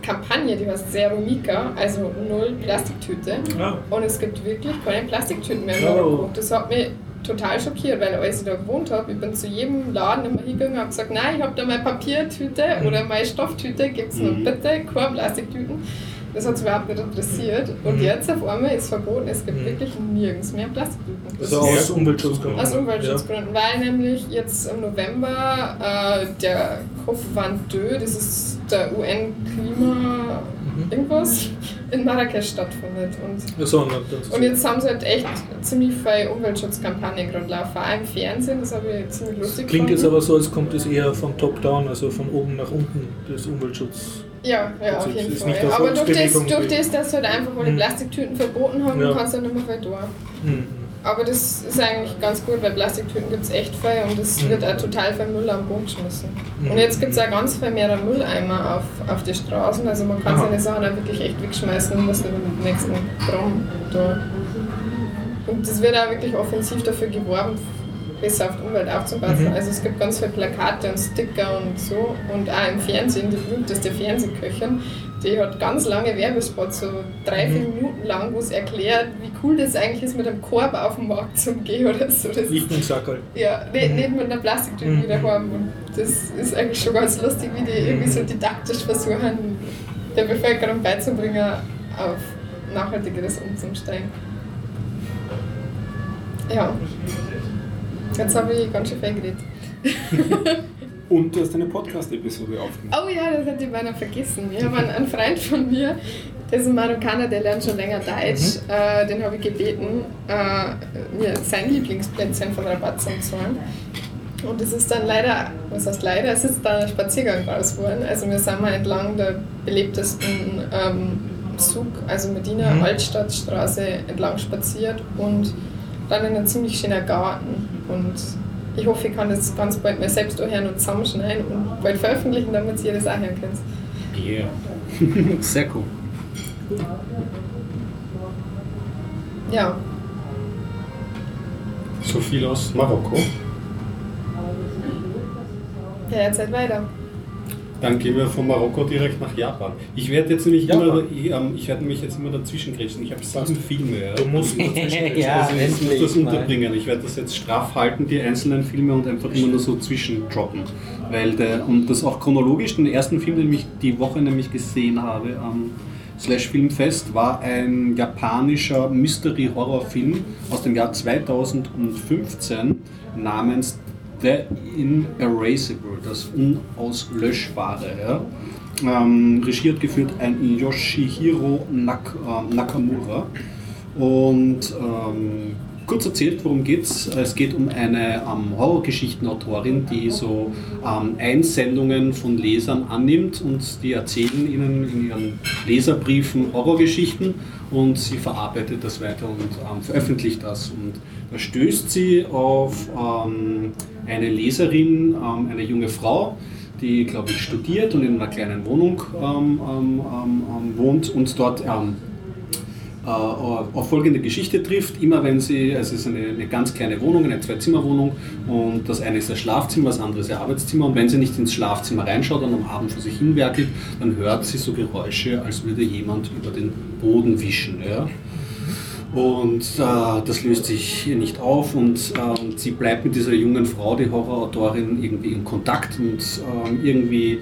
Kampagne, die heißt Zero Mika, also null Plastiktüte. Ah. Und es gibt wirklich keine Plastiktüten mehr in Oh. Marokko. Das hat mich total schockiert, weil als ich da gewohnt habe, ich bin zu jedem Laden immer hingegangen und habe gesagt, nein, ich habe da meine Papiertüte Mhm. oder meine Stofftüte, gibt es noch Mhm. bitte keine Plastiktüten. Das hat es überhaupt nicht interessiert. Und Mhm. jetzt auf einmal ist es verboten, es gibt wirklich nirgends mehr Plastiktüten. Also aus Umweltschutzgründen. aus Umweltschutzgründen, weil nämlich jetzt im November äh, der COP22, das ist der UN-Klima Mhm. irgendwas, in Marrakesch stattfindet. Und, Ja. So, und jetzt haben sie halt echt ziemlich viele Umweltschutzkampagnen gerade laufen, auch im Fernsehen, das habe ich ziemlich lustig klingt jetzt aber so, als kommt es eher von top down, also von oben nach unten, das Umweltschutz. Ja, ja, Also auf jeden ist Fall. Aber durch das, durch das, dass sie halt einfach alle Mhm. Plastiktüten verboten haben, Ja. kannst du nicht mehr tun. Mhm. Aber das ist eigentlich ganz gut, weil Plastiktüten gibt es echt viel und es Mhm. wird auch total viel Müll am Boden geschmissen. Mhm. Und jetzt gibt es auch ganz viel mehr Mülleimer auf, auf die Straßen, also man kann seine Sachen auch wirklich echt wegschmeißen und muss nicht mit dem nächsten Gramm da. Und es wird auch wirklich offensiv dafür geworben, besser auf die Umwelt aufzupassen. Mhm. Also es gibt ganz viele Plakate und Sticker und so und auch im Fernsehen, die berühmteste Fernsehköchin, die hat ganz lange Werbespots, so drei, vier Mhm. Minuten lang, wo es erklärt, wie cool das eigentlich ist, mit einem Korb auf den Markt zu gehen oder so. Das Ich bin Sackerl. ja, nicht, Mhm. nicht mit einer Plastiktüte Mhm. wieder haben. Und das ist eigentlich schon ganz lustig, wie die irgendwie so didaktisch versuchen, der Bevölkerung beizubringen, auf nachhaltigeres umzusteigen. Ja. Jetzt habe ich ganz schön viel geredet. Und du hast eine Podcast-Episode aufgenommen. Oh ja, das hätte ich beinahe vergessen. Ich habe einen, Freund von mir, der ist ein Marokkaner, der lernt schon länger Deutsch. Äh, den habe ich gebeten, äh, mir sein Lieblingsplätzchen von Rabat zu zahlen. Und es ist dann leider, was heißt leider, es ist dann ein Spaziergang raus geworden. Also wir sind mal entlang der belebtesten ähm, Zug, also Medina Mhm. Altstadtstraße entlang spaziert und dann in einen ziemlich schönen Garten. Und ich hoffe, ich kann das ganz bald mal selbst hören und zusammenschneiden und bald veröffentlichen, damit ihr das auch hören könnt. Yeah. Sehr cool. Ja, So viel aus Marokko. ja jetzt seid weiter. Dann gehen wir von Marokko direkt nach Japan. Ich werde jetzt nämlich Japan. immer, ich, ähm, ich werde mich jetzt immer dazwischen grätschen. Ich habe sieben Filme. Ja. Du musst Ja, also ich muss das unterbringen. Ich werde das jetzt straff halten, die einzelnen Filme und einfach immer nur so zwischendroppen. Weil der, und das auch chronologisch, den ersten Film, den ich die Woche nämlich gesehen habe am Slash Filmfest, war ein japanischer Mystery-Horror-Film aus dem Jahr 2015 namens The Inerasable, das Unauslöschbare. Ja. Ähm, regiert geführt ein Yoshihiro Nak äh, Nakamura. Und ähm, kurz erzählt, worum geht's? Es geht um eine ähm, Horrorgeschichtenautorin, die so ähm, Einsendungen von Lesern annimmt und die erzählen ihnen in ihren Leserbriefen Horrorgeschichten und sie verarbeitet das weiter und ähm, veröffentlicht das. Und da stößt sie auf ähm, eine Leserin, ähm, eine junge Frau, die, glaube ich, studiert und in einer kleinen Wohnung ähm, ähm, ähm, wohnt und dort ähm, äh, auf folgende Geschichte trifft. Immer wenn sie, also es ist eine, eine ganz kleine Wohnung, eine Zwei-Zimmer-Wohnung und das eine ist das Schlafzimmer, das andere ist ihr Arbeitszimmer und wenn sie nicht ins Schlafzimmer reinschaut und am Abend vor sich hinwerkelt, dann hört sie so Geräusche, als würde jemand über den Boden wischen. Ja? Und äh, das löst sich nicht auf und äh, sie bleibt mit dieser jungen Frau, die Horrorautorin, irgendwie in Kontakt und äh, irgendwie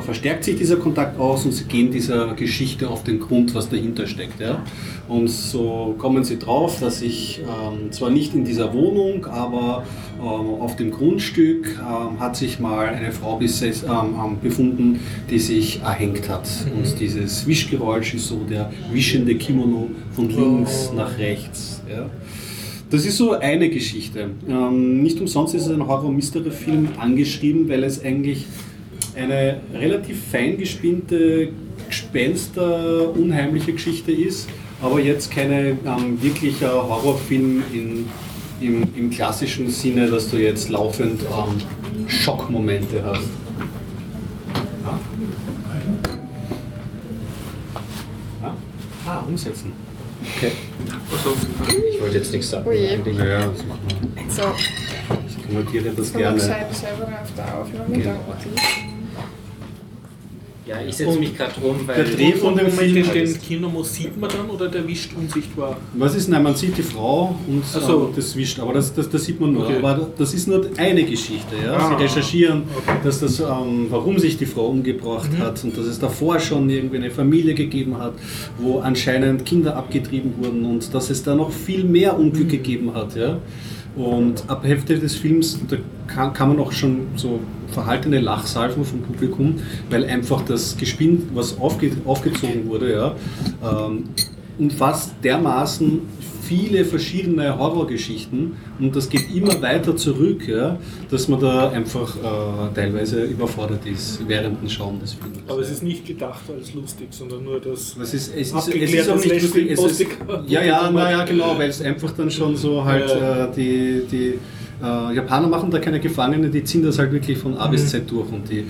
verstärkt sich dieser Kontakt aus und sie gehen dieser Geschichte auf den Grund, was dahinter steckt. Ja? Und so kommen sie drauf, dass sich ähm, zwar nicht in dieser Wohnung, aber ähm, auf dem Grundstück ähm, hat sich mal eine Frau beses- ähm, ähm, befunden, die sich erhängt hat. Und dieses Wischgeräusch ist so der wischende Kimono von links nach rechts. Ja. Das ist so eine Geschichte. Nicht umsonst ist es ein Horror-Mystery-Film angeschrieben, weil es eigentlich eine relativ fein gespinnte, gespenster, unheimliche Geschichte ist, aber jetzt keine ähm, wirklicher Horrorfilm in, im, im klassischen Sinne, dass du jetzt laufend ähm, Schockmomente hast. Ja? Ja? Ah, umsetzen. Okay. Ich wollte jetzt nichts sagen. Oh je. eigentlich. Ja, das machen wir. So, Ich kommentiere das gerne. selber selber auf der Aufnahme Genau. Ja, ich setze mich gerade rum, weil Der Dreh von dem Film den, den Kinoma sieht man dann oder der wischt unsichtbar? Was ist? Nein, man sieht die Frau und so. äh, das wischt, aber das, das, das sieht man nur. Okay. Aber das ist nur eine Geschichte. Ja? Sie Ah. recherchieren, dass das, ähm, warum sich die Frau umgebracht Mhm. hat und dass es davor schon irgendwie eine Familie gegeben hat, wo anscheinend Kinder abgetrieben wurden und dass es da noch viel mehr Unglück Mhm. gegeben hat. Ja? Und ab Hälfte des Films, da kann, kann man auch schon so verhaltene Lachsalven vom Publikum, weil einfach das Gespinn, was aufge, aufgezogen wurde, ja, ähm, umfasst dermaßen viele verschiedene Horrorgeschichten und das geht immer weiter zurück, ja, dass man da einfach äh, teilweise überfordert ist während dem Schauen des Films. Aber es ist nicht gedacht als lustig, sondern nur das. Es ist, es ist, es ist auch nicht lustig. Es ist, ja, ja, naja, genau, weil es einfach dann schon so halt äh, die, die äh, Japaner machen da keine Gefangene, die ziehen das halt wirklich von A bis Z durch und die äh,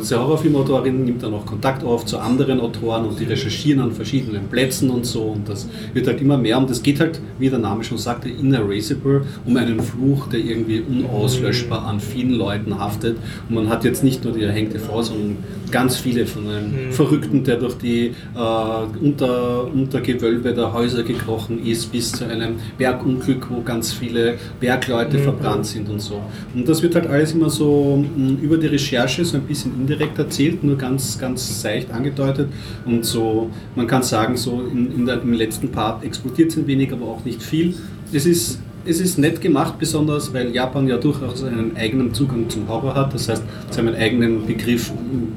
diese Horrorfilmautorin nimmt dann auch Kontakt auf zu anderen Autoren und die recherchieren an verschiedenen Plätzen und so und das wird halt immer mehr und es geht halt, wie der Name schon sagte, inerasable um einen Fluch, der irgendwie unauslöschbar an vielen Leuten haftet und man hat jetzt nicht nur die erhängte Frau, sondern ganz viele von einem Verrückten, der durch die äh, unter, Untergewölbe der Häuser gekrochen ist, bis zu einem Bergunglück, wo ganz viele Bergleute verbrannt sind und so. Und das wird halt alles immer so mh, über die Recherche so ein bisschen indirekt erzählt, nur ganz, ganz seicht angedeutet. Und so, man kann sagen, so in, in der, im letzten Part explodiert es ein wenig, aber auch nicht viel. Es ist es ist nett gemacht, besonders weil Japan ja durchaus einen eigenen Zugang zum Horror hat. Das heißt, sie haben einen eigenen Begriff,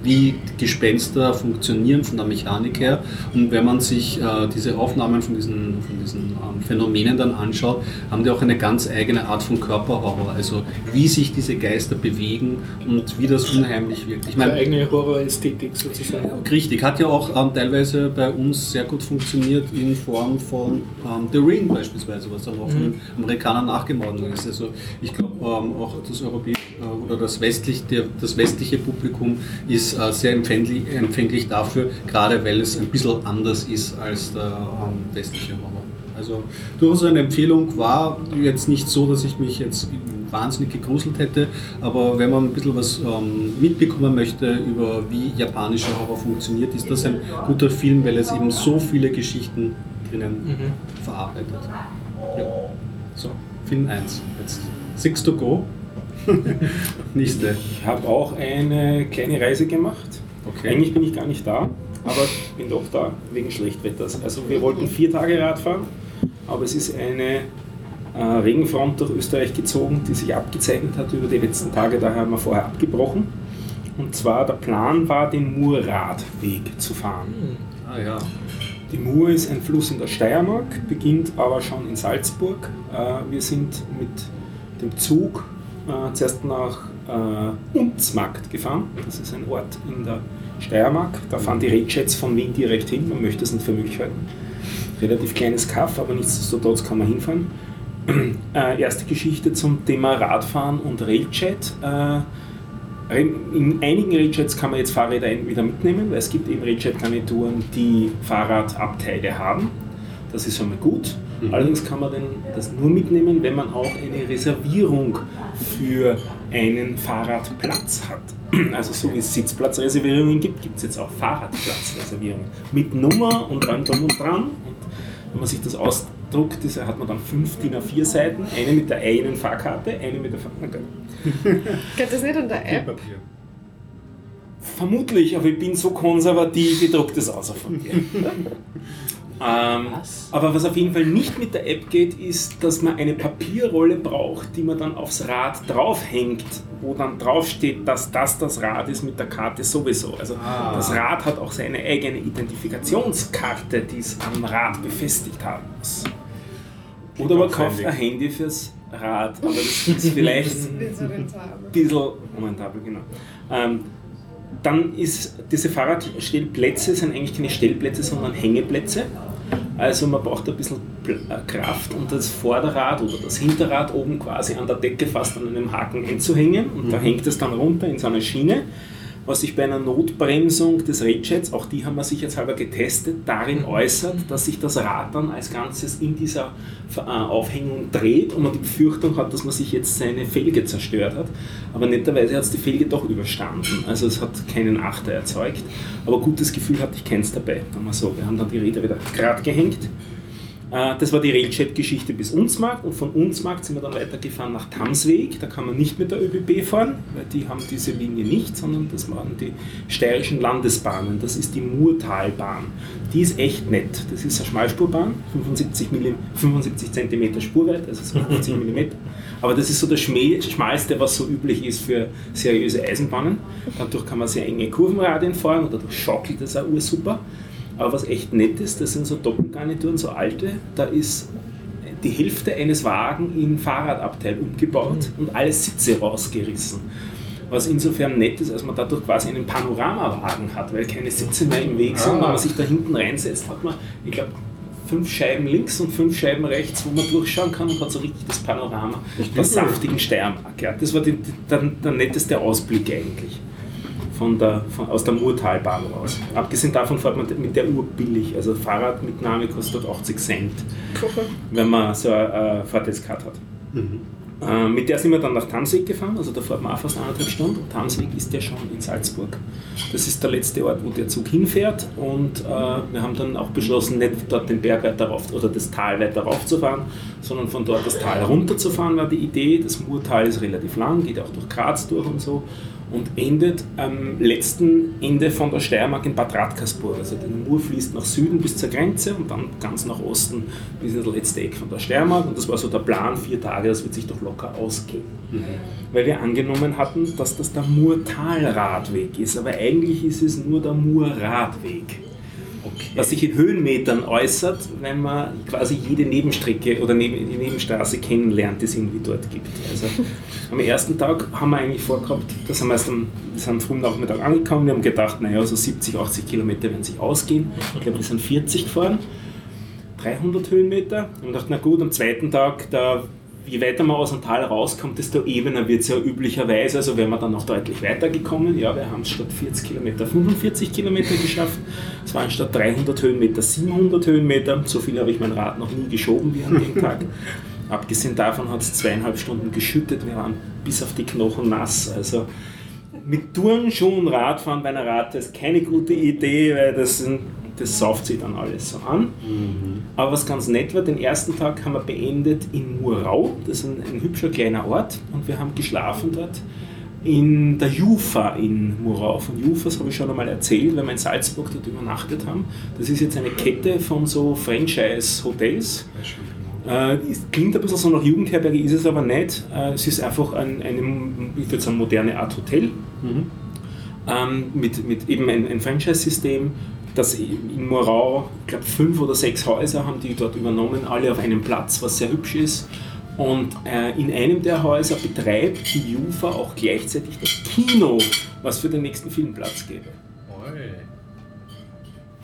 wie Gespenster funktionieren von der Mechanik her. Und wenn man sich äh, diese Aufnahmen von diesen, von diesen ähm, Phänomenen dann anschaut, haben die auch eine ganz eigene Art von Körperhorror. Also wie sich diese Geister bewegen und wie das unheimlich wirkt. Ich Eine meine, eigene Horrorästhetik sozusagen. Richtig, hat ja auch ähm, teilweise bei uns sehr gut funktioniert in Form von ähm, The Ring beispielsweise, was dann auch von den Amerikanern nachgemacht worden ist. Also ich glaube ähm, auch das europäische äh, oder das, westlich, der, das westliche Publikum ist äh, sehr empfänglich, empfänglich dafür, gerade weil es ein bisschen anders ist als der ähm, westliche Horror. Also durchaus eine Empfehlung war jetzt nicht so, dass ich mich jetzt wahnsinnig gegruselt hätte, aber wenn man ein bisschen was ähm, mitbekommen möchte über wie japanischer Horror funktioniert, ist das ein guter Film, weil es eben so viele Geschichten drinnen verarbeitet. Ja. So, Film 1. Jetzt Six to go. Nächste. Ich habe auch eine kleine Reise gemacht. Okay. Eigentlich bin ich gar nicht da, aber ich bin doch da wegen Schlechtwetters. Also wir wollten vier Tage Rad fahren, aber es ist eine äh, Regenfront durch Österreich gezogen, die sich abgezeichnet hat über die letzten Tage. Daher haben wir vorher abgebrochen. Und zwar der Plan war, den Murradweg zu fahren. Ah ja. Die Mur ist ein Fluss in der Steiermark, beginnt aber schon in Salzburg. Äh, Wir sind mit dem Zug äh, zuerst nach äh, Unzmarkt gefahren. Das ist ein Ort in der Steiermark. Da fahren die Redjets von Wien direkt hin. Man möchte es nicht für möglich halten. Relativ kleines Kaff, aber nichtsdestotrotz kann man hinfahren. Äh, erste Geschichte zum Thema Radfahren und Railjet. Äh, in einigen Railjets kann man jetzt Fahrräder wieder mitnehmen, weil es gibt eben Railjet-Garnituren, die Fahrradabteile haben. Das ist einmal gut. Allerdings kann man den, das nur mitnehmen, wenn man auch eine Reservierung für einen Fahrradplatz hat. Also so wie es Sitzplatzreservierungen gibt, gibt es jetzt auch Fahrradplatzreservierungen. Mit Nummer und allem drum und dran. Und wenn man sich das ausdruckt, das hat man dann fünf DIN A4 Seiten, eine mit der eigenen Fahrkarte, eine mit der Fahrkarte. Geht das nicht an der App? Papier. Vermutlich, aber ich bin so konservativ, ich druck das aus auf Papier. ähm, Was? aber was auf jeden Fall nicht mit der App geht, ist, dass man eine Papierrolle braucht, die man dann aufs Rad draufhängt, wo dann draufsteht, dass das das Rad ist mit der Karte sowieso. Also Ah. das Rad hat auch seine eigene Identifikationskarte, die es am Rad befestigt haben muss. Oder man kauft ein Handy fürs Rad, aber das ist vielleicht rentabel. bisschen momentabel, genau. Ähm, dann ist diese Fahrradstellplätze sind eigentlich keine Stellplätze, sondern Hängeplätze. Also man braucht ein bisschen äh, Kraft, um das Vorderrad oder das Hinterrad oben quasi an der Decke fast an einem Haken einzuhängen und da hängt es dann runter in so eine Schiene, was sich bei einer Notbremsung des Radjets, auch die haben wir sicherheitshalber getestet, darin äußert, dass sich das Rad dann als Ganzes in dieser äh, Aufhängung dreht und man die Befürchtung hat, dass man sich jetzt seine Felge zerstört hat. Aber netterweise hat es die Felge doch überstanden. Also es hat keinen Achter erzeugt. Aber gutes Gefühl hatte ich keins dabei. Sagen wir so. Wir haben dann die Räder wieder gerade gehängt. Äh, Das war die Railjet-Geschichte bis Unsmarkt und von Unsmarkt sind wir dann weitergefahren nach Tamsweg. Da kann man nicht mit der ÖBB fahren, weil die haben diese Linie nicht, sondern das waren die steirischen Landesbahnen. Das ist die Murtalbahn. Die ist echt nett. Das ist eine Schmalspurbahn, 75, Millim, 75 cm Spurweit, also so 50 mm. Aber das ist so das Schmalste, was so üblich ist für seriöse Eisenbahnen. Dadurch kann man sehr enge Kurvenradien fahren oder durch schaukelt das auch ursuper. Aber was echt nett ist, das sind so Doppelgarnituren, so alte, da ist die Hälfte eines Wagen in Fahrradabteil umgebaut und alle Sitze rausgerissen. Was insofern nett ist, als man dadurch quasi einen Panoramawagen hat, weil keine Sitze mehr im Weg sind. Ah. Wenn man sich da hinten reinsetzt, hat man, ich glaube, fünf Scheiben links und fünf Scheiben rechts, wo man durchschauen kann und hat so richtig das Panorama der saftigen Steiermark. Ja, das war die, die, der, der netteste Ausblick eigentlich von der, von, aus der Murtalbahn raus. Abgesehen davon fährt man mit der Uhr billig. Also Fahrradmitnahme kostet 80 Cent, wenn man so eine äh, Fahrtestkarte hat. Äh, mit der sind wir dann nach Tamsweg gefahren, also da fährt man auch fast eineinhalb Stunden. Und Tamsweg ist ja schon in Salzburg. Das ist der letzte Ort, wo der Zug hinfährt. Und äh, wir haben dann auch beschlossen, nicht dort den Berg weiter rauf oder das Tal weiter raufzufahren, sondern von dort das Tal runterzufahren, war die Idee. Das Murtal ist relativ lang, geht auch durch Graz durch und so. Und endet am letzten Ende von der Steiermark in Bad Radkersburg. Also der Mur fließt nach Süden bis zur Grenze und dann ganz nach Osten bis in das letzte Eck von der Steiermark. Und das war so der Plan, vier Tage, das wird sich doch locker ausgehen. Weil wir angenommen hatten, dass das der Murtalradweg ist, aber eigentlich ist es nur der Murradweg. Was sich in Höhenmetern äußert, wenn man quasi jede Nebenstrecke oder die Nebenstraße kennenlernt, die es irgendwie dort gibt. Also am ersten Tag haben wir eigentlich vorgehabt, da sind wir erst am, sind am frühen Nachmittag angekommen, wir haben gedacht, naja, so 70, 80 Kilometer werden sich ausgehen. Ich glaube, wir sind 40 gefahren, 300 Höhenmeter. Und gedacht, na gut, am zweiten Tag, da, je weiter man aus dem Tal rauskommt, desto ebener wird es ja üblicherweise. Also wären wir dann noch deutlich weitergekommen. Ja, wir haben es statt 40 Kilometer 45 Kilometer geschafft. Es waren statt 300 Höhenmeter 700 Höhenmeter. So viel habe ich mein Rad noch nie geschoben wie an dem Tag. Abgesehen davon hat es zweieinhalb Stunden geschüttet. Wir waren bis auf die Knochen nass. Also mit Turnschuhen Radfahren bei einer Rate ist keine gute Idee, weil das, das sauft sich dann alles so an. Aber was ganz nett war, den ersten Tag haben wir beendet in Murau. Das ist ein, ein hübscher kleiner Ort und wir haben geschlafen dort in der Jufa in Murau. Von Jufas habe ich schon einmal erzählt, weil wir in Salzburg dort übernachtet haben. Das ist jetzt eine Kette von so Franchise-Hotels. Äh, klingt ein bisschen so nach Jugendherberge, ist es aber nicht. Äh, es ist einfach ein, eine, ich würde sagen, moderne Art Hotel ähm, mit, mit eben ein, ein Franchise-System, das in Morau, ich glaube, fünf oder sechs Häuser haben die dort übernommen, alle auf einem Platz, was sehr hübsch ist. Und äh, in einem der Häuser betreibt die Jufa auch gleichzeitig das Kino, was für den nächsten Filmplatz gäbe.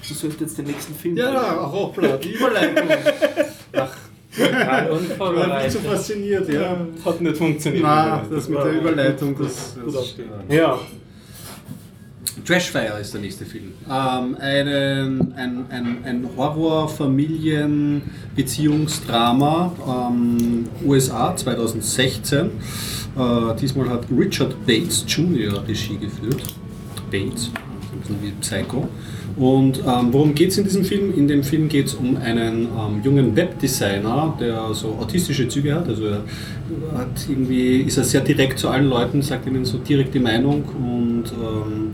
Du solltest jetzt den nächsten Film Ja, hoppla, die Überleitung. Ach, Total ich war nicht so unvorbereitet. fasziniert, ja. Hat nicht funktioniert. Na, das mit der Überleitung, das. Gut das aufstehen. Ja, Trashfire ist der nächste Film. Ähm, einen, ein, ein, ein Horror-Familien-Beziehungsdrama ähm, USA 2016. Äh, diesmal hat Richard Bates Jr. Regie geführt. Bates, ein bisschen wie Psycho. Und ähm, worum geht es in diesem Film? In dem Film geht es um einen ähm, jungen Webdesigner, der so autistische Züge hat. Also er hat irgendwie, ist er sehr direkt zu allen Leuten, sagt ihnen so direkt die Meinung und ähm,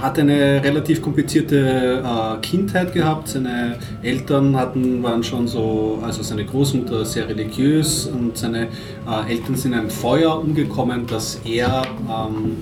hat eine relativ komplizierte äh, Kindheit gehabt. Seine Eltern hatten, waren schon so, also seine Großmutter sehr religiös und seine äh, Eltern sind in einem Feuer umgekommen, das er ähm,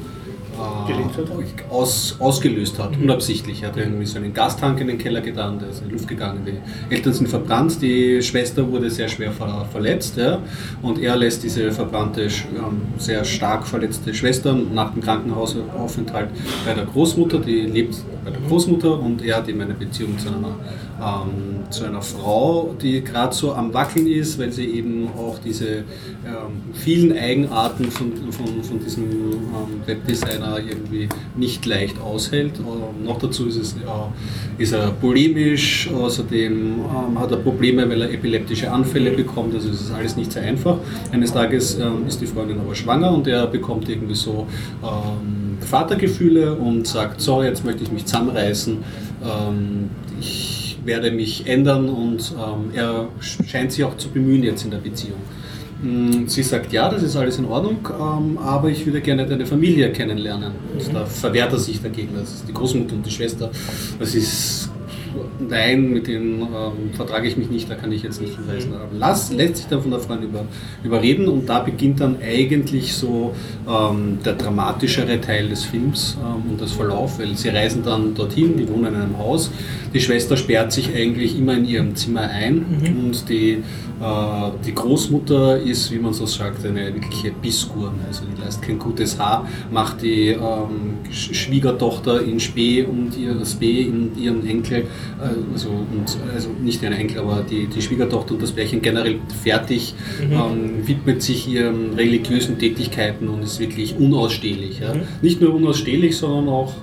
äh, aus, ausgelöst hat, unabsichtlich. Er hat irgendwie so einen Gastank in den Keller getan, der ist in die Luft gegangen. Die Eltern sind verbrannt, die Schwester wurde sehr schwer ver verletzt ja, und er lässt diese verbrannte, ähm, sehr stark verletzte Schwester nach dem Krankenhausaufenthalt bei der Großmutter, die lebt bei der Großmutter und er hat eben eine Beziehung zu einer, ähm, zu einer Frau, die gerade so am Wackeln ist, weil sie eben auch diese ähm, vielen Eigenarten von, von, von diesem ähm, Webdesigner irgendwie nicht leicht aushält. Ähm, noch dazu ist, es, ist er polemisch, außerdem ähm, hat er Probleme, weil er epileptische Anfälle bekommt, also es ist alles nicht sehr einfach. Eines Tages ähm, ist die Freundin aber schwanger und er bekommt irgendwie so Vatergefühle und sagt, so, jetzt möchte ich mich zusammenreißen, ähm, ich werde mich ändern und ähm, er scheint sich auch zu bemühen jetzt in der Beziehung. Mm, sie sagt, ja, das ist alles in Ordnung, ähm, aber ich würde gerne deine Familie kennenlernen. Und da verwehrt er sich dagegen, das ist die Großmutter und die Schwester. Das ist nein, mit denen ähm, vertrage ich mich nicht, da kann ich jetzt nicht hinweisen. Lass, lässt sich dann von der Freundin über, überreden und da beginnt dann eigentlich so ähm, der dramatischere Teil des Films ähm, und das Verlauf, weil sie reisen dann dorthin, die wohnen in einem Haus, die Schwester sperrt sich eigentlich immer in ihrem Zimmer ein mhm. und die äh, die Großmutter ist, wie man so sagt, eine wirkliche Bissgurne. Also die lässt kein gutes Haar, macht die ähm, Schwiegertochter in Spee und ihr Spee in ihren Enkel, also, und, also nicht ihren Enkel, aber die, die Schwiegertochter und das Pärchen generell fertig, mhm. ähm, widmet sich ihren religiösen Tätigkeiten und ist wirklich unausstehlich. Ja. Mhm. Nicht nur unausstehlich, sondern auch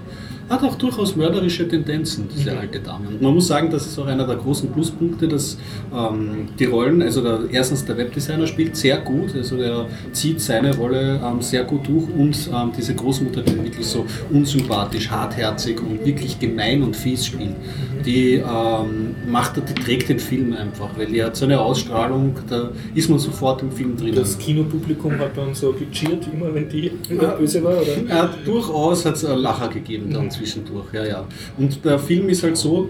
hat auch durchaus mörderische Tendenzen, diese mhm. alte Dame. Und man muss sagen, das ist auch einer der großen Pluspunkte, dass ähm, die Rollen, also der, erstens der Webdesigner spielt sehr gut, also der zieht seine Rolle ähm, sehr gut durch und ähm, diese Großmutter, die wirklich so unsympathisch, hartherzig und wirklich gemein und fies spielt, die ähm, macht, die trägt den Film einfach, weil die hat so eine Ausstrahlung, da ist man sofort im Film drin. Das Kinopublikum hat dann so gecheert, immer wenn die ja, böse war, oder? Ja, durchaus hat es Lacher gegeben dann mhm zwischendurch, ja, ja. Und der Film ist halt so,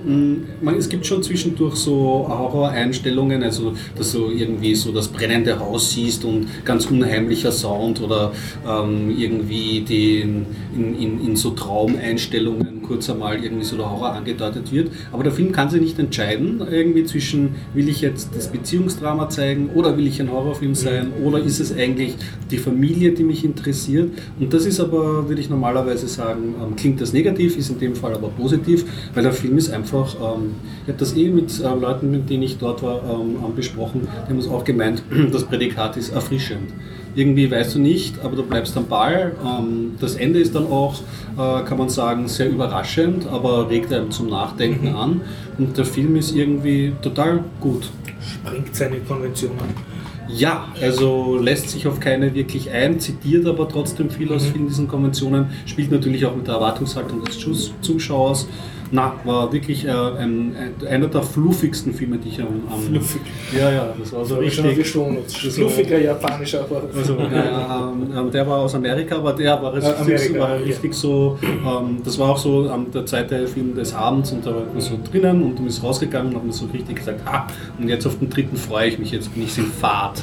man, es gibt schon zwischendurch so Horror-Einstellungen, also dass du irgendwie so das brennende Haus siehst und ganz unheimlicher Sound oder ähm, irgendwie den, in, in, in so Traumeinstellungen kurz einmal irgendwie so der Horror angedeutet wird. Aber der Film kann sich nicht entscheiden, irgendwie zwischen will ich jetzt das Beziehungsdrama zeigen oder will ich ein Horrorfilm sein oder ist es eigentlich die Familie, die mich interessiert. Und das ist aber, würde ich normalerweise sagen, ähm, klingt das negativ ist in dem Fall aber positiv, weil der Film ist einfach, ähm, ich habe das eh mit äh, Leuten, mit denen ich dort war, ähm, besprochen, die haben es auch gemeint, das Prädikat ist erfrischend. Irgendwie weißt du nicht, aber du bleibst am Ball. Ähm, das Ende ist dann auch, äh, kann man sagen, sehr überraschend, aber regt einem zum Nachdenken mhm. an. Und der Film ist irgendwie total gut. Sprengt seine Konventionen. Ja, also lässt sich auf keine wirklich ein, zitiert aber trotzdem viel aus mhm. vielen diesen Konventionen, spielt natürlich auch mit der Erwartungshaltung des Zuschauers na, war wirklich äh, ein, einer der fluffigsten Filme, die ich am. am Fluffig. Ja, ja, das war so richtig. Fluffiger japanischer also, ja, ähm, Der war aus Amerika, aber der war, äh, Amerika, war richtig ja. so. Ähm, das war auch so an der Zeit der Film des Abends und da war man so drinnen und du bist rausgegangen und hat mir so richtig gesagt, ha, und jetzt auf den dritten freue ich mich, jetzt bin ich in Fahrt.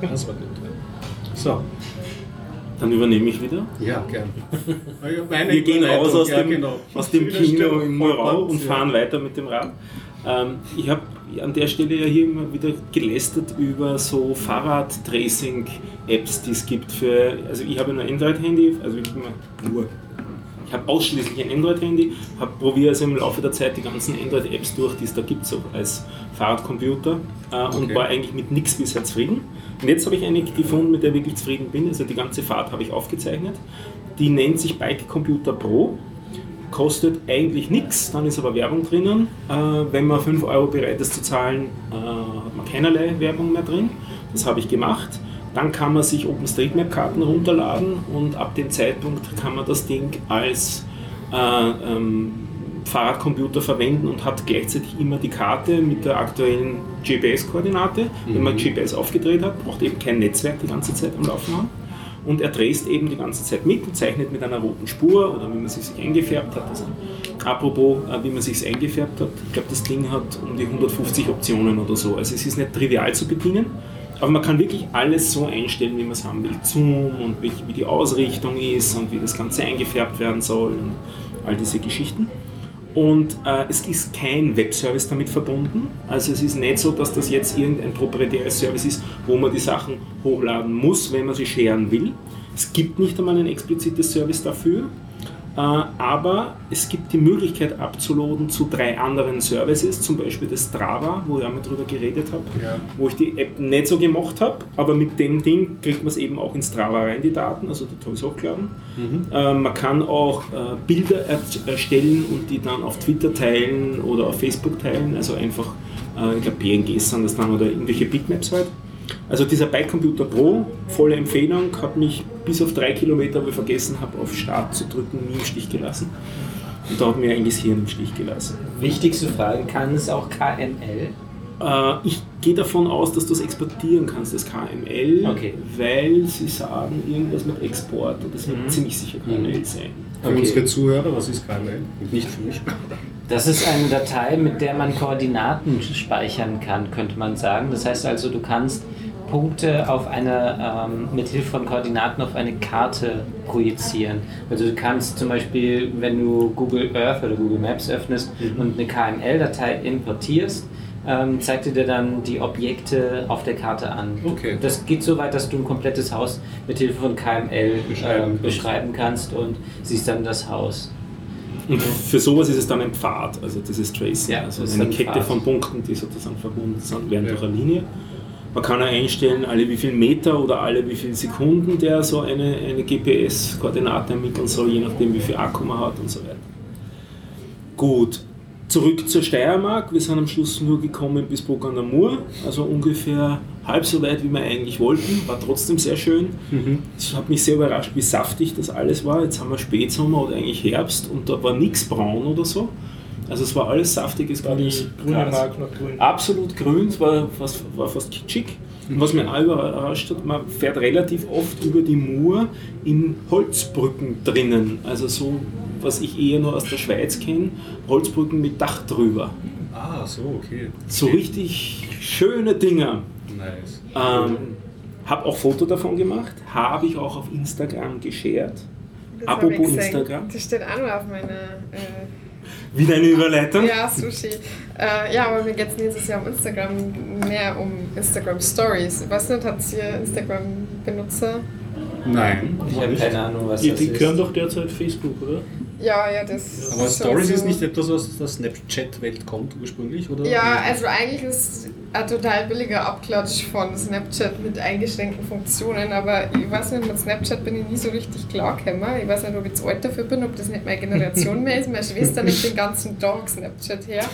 das war gut. So. Dann übernehme ich wieder. Ja, gern. Wir gehen raus aus dem, genau. aus dem Kino in Morau und fahren ja. weiter mit dem Rad. Ähm, ich habe an der Stelle ja hier immer wieder gelästert über so Fahrrad-Tracing-Apps, die es gibt für. Also ich habe ein Android-Handy, also ich immer nur. Ich habe ausschließlich ein Android-Handy, probiere also im Laufe der Zeit die ganzen Android-Apps durch, die es da gibt, so als Fahrradcomputer äh, okay. und war eigentlich mit nichts bisher zufrieden. Und jetzt habe ich eine gefunden, mit der ich wirklich zufrieden bin. Also die ganze Fahrt habe ich aufgezeichnet. Die nennt sich Bike Computer Pro. kostet eigentlich nichts, dann ist aber Werbung drinnen. Äh, wenn man 5 Euro bereit ist zu zahlen, äh, hat man keinerlei Werbung mehr drin. Das habe ich gemacht. Dann kann man sich OpenStreetMap-Karten runterladen und ab dem Zeitpunkt kann man das Ding als äh, ähm, Fahrradcomputer verwenden und hat gleichzeitig immer die Karte mit der aktuellen GPS-Koordinate. Mhm. Wenn man GPS aufgedreht hat, braucht eben kein Netzwerk die ganze Zeit am Laufen haben. Und er dresst eben die ganze Zeit mit und zeichnet mit einer roten Spur oder wie man sich eingefärbt hat. Also, apropos, äh, wie man sich eingefärbt hat, ich glaube, das Ding hat um die 150 Optionen oder so. Also es ist nicht trivial zu bedienen. Aber man kann wirklich alles so einstellen, wie man es haben will. Zoom und wie, wie die Ausrichtung ist und wie das Ganze eingefärbt werden soll und all diese Geschichten. Und äh, es ist kein Webservice damit verbunden. Also es ist nicht so, dass das jetzt irgendein proprietäres Service ist, wo man die Sachen hochladen muss, wenn man sie scheren will. Es gibt nicht einmal ein explizites Service dafür. Äh, aber es gibt die Möglichkeit abzuladen zu drei anderen Services, zum Beispiel das Strava, wo ich einmal drüber geredet habe, ja. wo ich die App nicht so gemacht habe, aber mit dem Ding kriegt man es eben auch in Strava rein, die Daten, also ich es hochgeladen. Mhm. Äh, man kann auch äh, Bilder erstellen und die dann auf Twitter teilen oder auf Facebook teilen, also einfach, ich glaube PNGs sind das dann oder irgendwelche Bitmaps halt. Also dieser Bike Computer Pro, volle Empfehlung, hat mich bis auf drei Kilometer, wo ich vergessen habe, auf Start zu drücken, nie im Stich gelassen. Und da hat mir eigentlich das Hirn im Stich gelassen. Wichtigste Frage, kann es auch KML? Äh, ich gehe davon aus, dass du es exportieren kannst, das KML, okay. weil sie sagen irgendwas mit Export und das wird mhm. ziemlich sicher KML mhm. sein. Für okay. unsere Zuhörer, was ist KML? Nicht für mich. Das ist eine Datei, mit der man Koordinaten speichern kann, könnte man sagen. Das heißt also, du kannst Punkte auf eine, ähm, mit Hilfe von Koordinaten auf eine Karte projizieren. Also du kannst zum Beispiel, wenn du Google Earth oder Google Maps öffnest mhm. und eine KML-Datei importierst, ähm, zeigt dir dann die Objekte auf der Karte an. Okay. Das geht so weit, dass du ein komplettes Haus mit Hilfe von KML beschreiben, ähm, beschreiben kannst und siehst dann das Haus. Und für sowas ist es dann ein Pfad, also das ist Tracing, ja, also eine Kette Pfad. von Punkten, die sozusagen verbunden sind, werden ja. durch eine Linie. Man kann auch einstellen, alle wie viele Meter oder alle wie viele Sekunden der so eine, eine GPS-Koordinate ermitteln soll, je nachdem wie viel Akku man hat und so weiter. Gut, zurück zur Steiermark. Wir sind am Schluss nur gekommen bis Burg an der Mur, also ungefähr halb so weit, wie wir eigentlich wollten. War trotzdem sehr schön. Mhm. Es hat mich sehr überrascht, wie saftig das alles war. Jetzt haben wir Spätsommer oder eigentlich Herbst und da war nichts braun oder so. Also es war alles saftiges war grünes grüne Mark noch grün. Absolut grün, es war fast, war fast kitschig. Und was mich auch überrascht hat, man fährt relativ oft über die Mur in Holzbrücken drinnen. Also so, was ich eher nur aus der Schweiz kenne, Holzbrücken mit Dach drüber. Ah, so, okay. So richtig schöne Dinger. Nice. Ähm, habe auch Foto davon gemacht, habe ich auch auf Instagram geshared. Das Apropos Instagram. Das steht auch nur auf meiner... Äh wieder eine Überleitung? Ja, Sushi. Äh, ja, aber mir geht es nächstes Jahr um Instagram mehr um Instagram Stories. Ich weiß nicht, hat ihr Instagram-Benutzer? Nein. Ich habe keine Ahnung, was die, das die ist. Die gehören doch derzeit Facebook, oder? Ja, ja, das. Aber Stories so ist nicht etwas, was aus der Snapchat-Welt kommt ursprünglich, oder? Ja, also eigentlich ist ein total billiger Abklatsch von Snapchat mit eingeschränkten Funktionen, aber ich weiß nicht, mit Snapchat bin ich nie so richtig klargekommen. Ich weiß nicht, ob ich zu alt dafür bin, ob das nicht meine Generation mehr ist. Meine Schwester nimmt den ganzen Tag Snapchat her.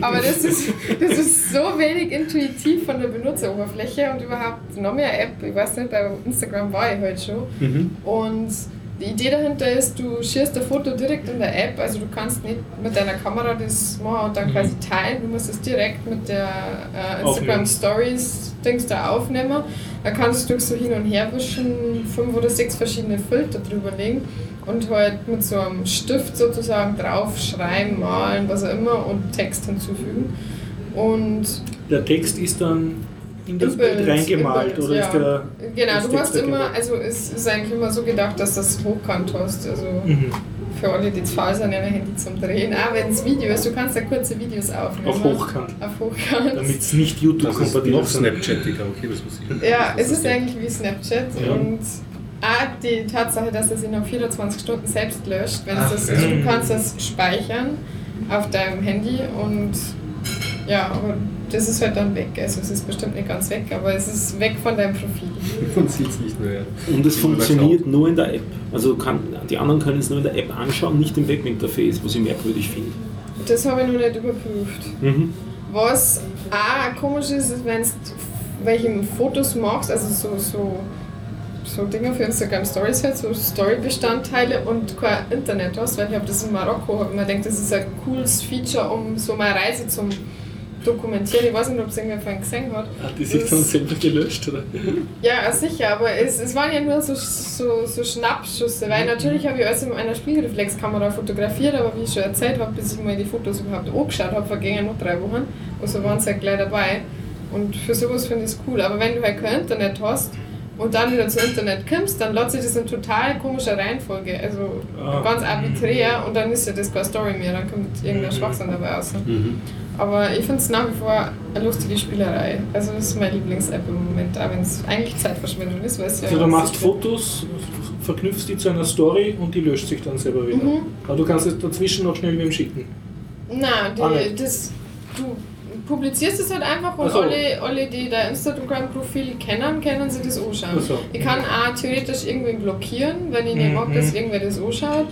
Aber das ist, das ist so wenig intuitiv von der Benutzeroberfläche und überhaupt noch mehr App. Ich weiß nicht, bei Instagram war ich halt schon. Mhm. Und die Idee dahinter ist, du schierst ein Foto direkt in der App, also du kannst nicht mit deiner Kamera das machen und dann mhm. quasi teilen, du musst es direkt mit der äh, Instagram Stories Dings da aufnehmen. Da kannst du so hin und her wischen, fünf oder sechs verschiedene Filter drüber legen und halt mit so einem Stift sozusagen drauf schreiben, malen, was auch immer und Text hinzufügen. Und der Text ist dann in das Bild, Bild reingemalt Bild, oder ja. ist der. Genau, du hast immer, also es ist eigentlich immer so gedacht, dass das hochkant hast. Also mhm. für alle, die zu faul sind, ein Handy zum Drehen. Auch wenn es Video ist, du kannst ja kurze Videos aufnehmen. Auf Hochkant. Auf Hochkant. Damit es nicht YouTube-kompatibel ist. Noch Snapchatiger, okay, das muss ich. Ja, es ist eigentlich wie Snapchat ja. und auch die Tatsache, dass es in 24 Stunden selbst löscht, wenn es das, du kannst das speichern auf deinem Handy und ja, aber das ist halt dann weg. Also es ist bestimmt nicht ganz weg, aber es ist weg von deinem Profil. Man sieht es nicht mehr. Und es funktioniert nur in der App. Also kann, die anderen können es nur in der App anschauen, nicht im Webinterface, was ich merkwürdig finde. Das habe ich noch nicht überprüft. Mhm. Was auch komisch ist, ist, wenn du welche Fotos machst, also so, so, so Dinge für Instagram Stories halt, so Story-Bestandteile und kein Internet hast, weil ich habe das in Marokko, habe mir gedacht, das ist ein cooles Feature, um so meine Reise zum dokumentieren. Ich weiß nicht, ob es vorhin gesehen hat. Hat die sich dann selber gelöscht, oder? Ja, sicher, aber es, es waren ja nur so, so, so Schnappschüsse, weil natürlich habe ich alles mit meiner Spiegelreflexkamera fotografiert, aber wie ich schon erzählt habe, bis ich mir die Fotos überhaupt angeschaut habe, vergingen noch drei Wochen. Also waren sie halt gleich dabei. Und für sowas finde ich es cool. Aber wenn du halt kein Internet hast und dann wieder zum Internet kommst, dann lädt sich das in total komischer Reihenfolge. Also Ah. ganz arbiträr und dann ist ja das keine Story mehr, dann kommt irgendein Schwachsinn dabei raus. Mhm. Aber ich finde es nach wie vor eine lustige Spielerei. Also das ist meine Lieblings-App im Moment, auch wenn es eigentlich Zeitverschwendung ist, weil es ja... Also du machst Fotos, verknüpfst die zu einer Story und die löscht sich dann selber wieder. Mhm. Aber du kannst es dazwischen noch schnell wem schicken. Nein, Ah, die, nicht. das, du publizierst es halt einfach und so. alle, alle, die dein Instagram-Profil kennen, können sie das anschauen. So. Ich kann auch theoretisch irgendwen blockieren, wenn ich nicht Mhm. mag, dass irgendwer das anschaut.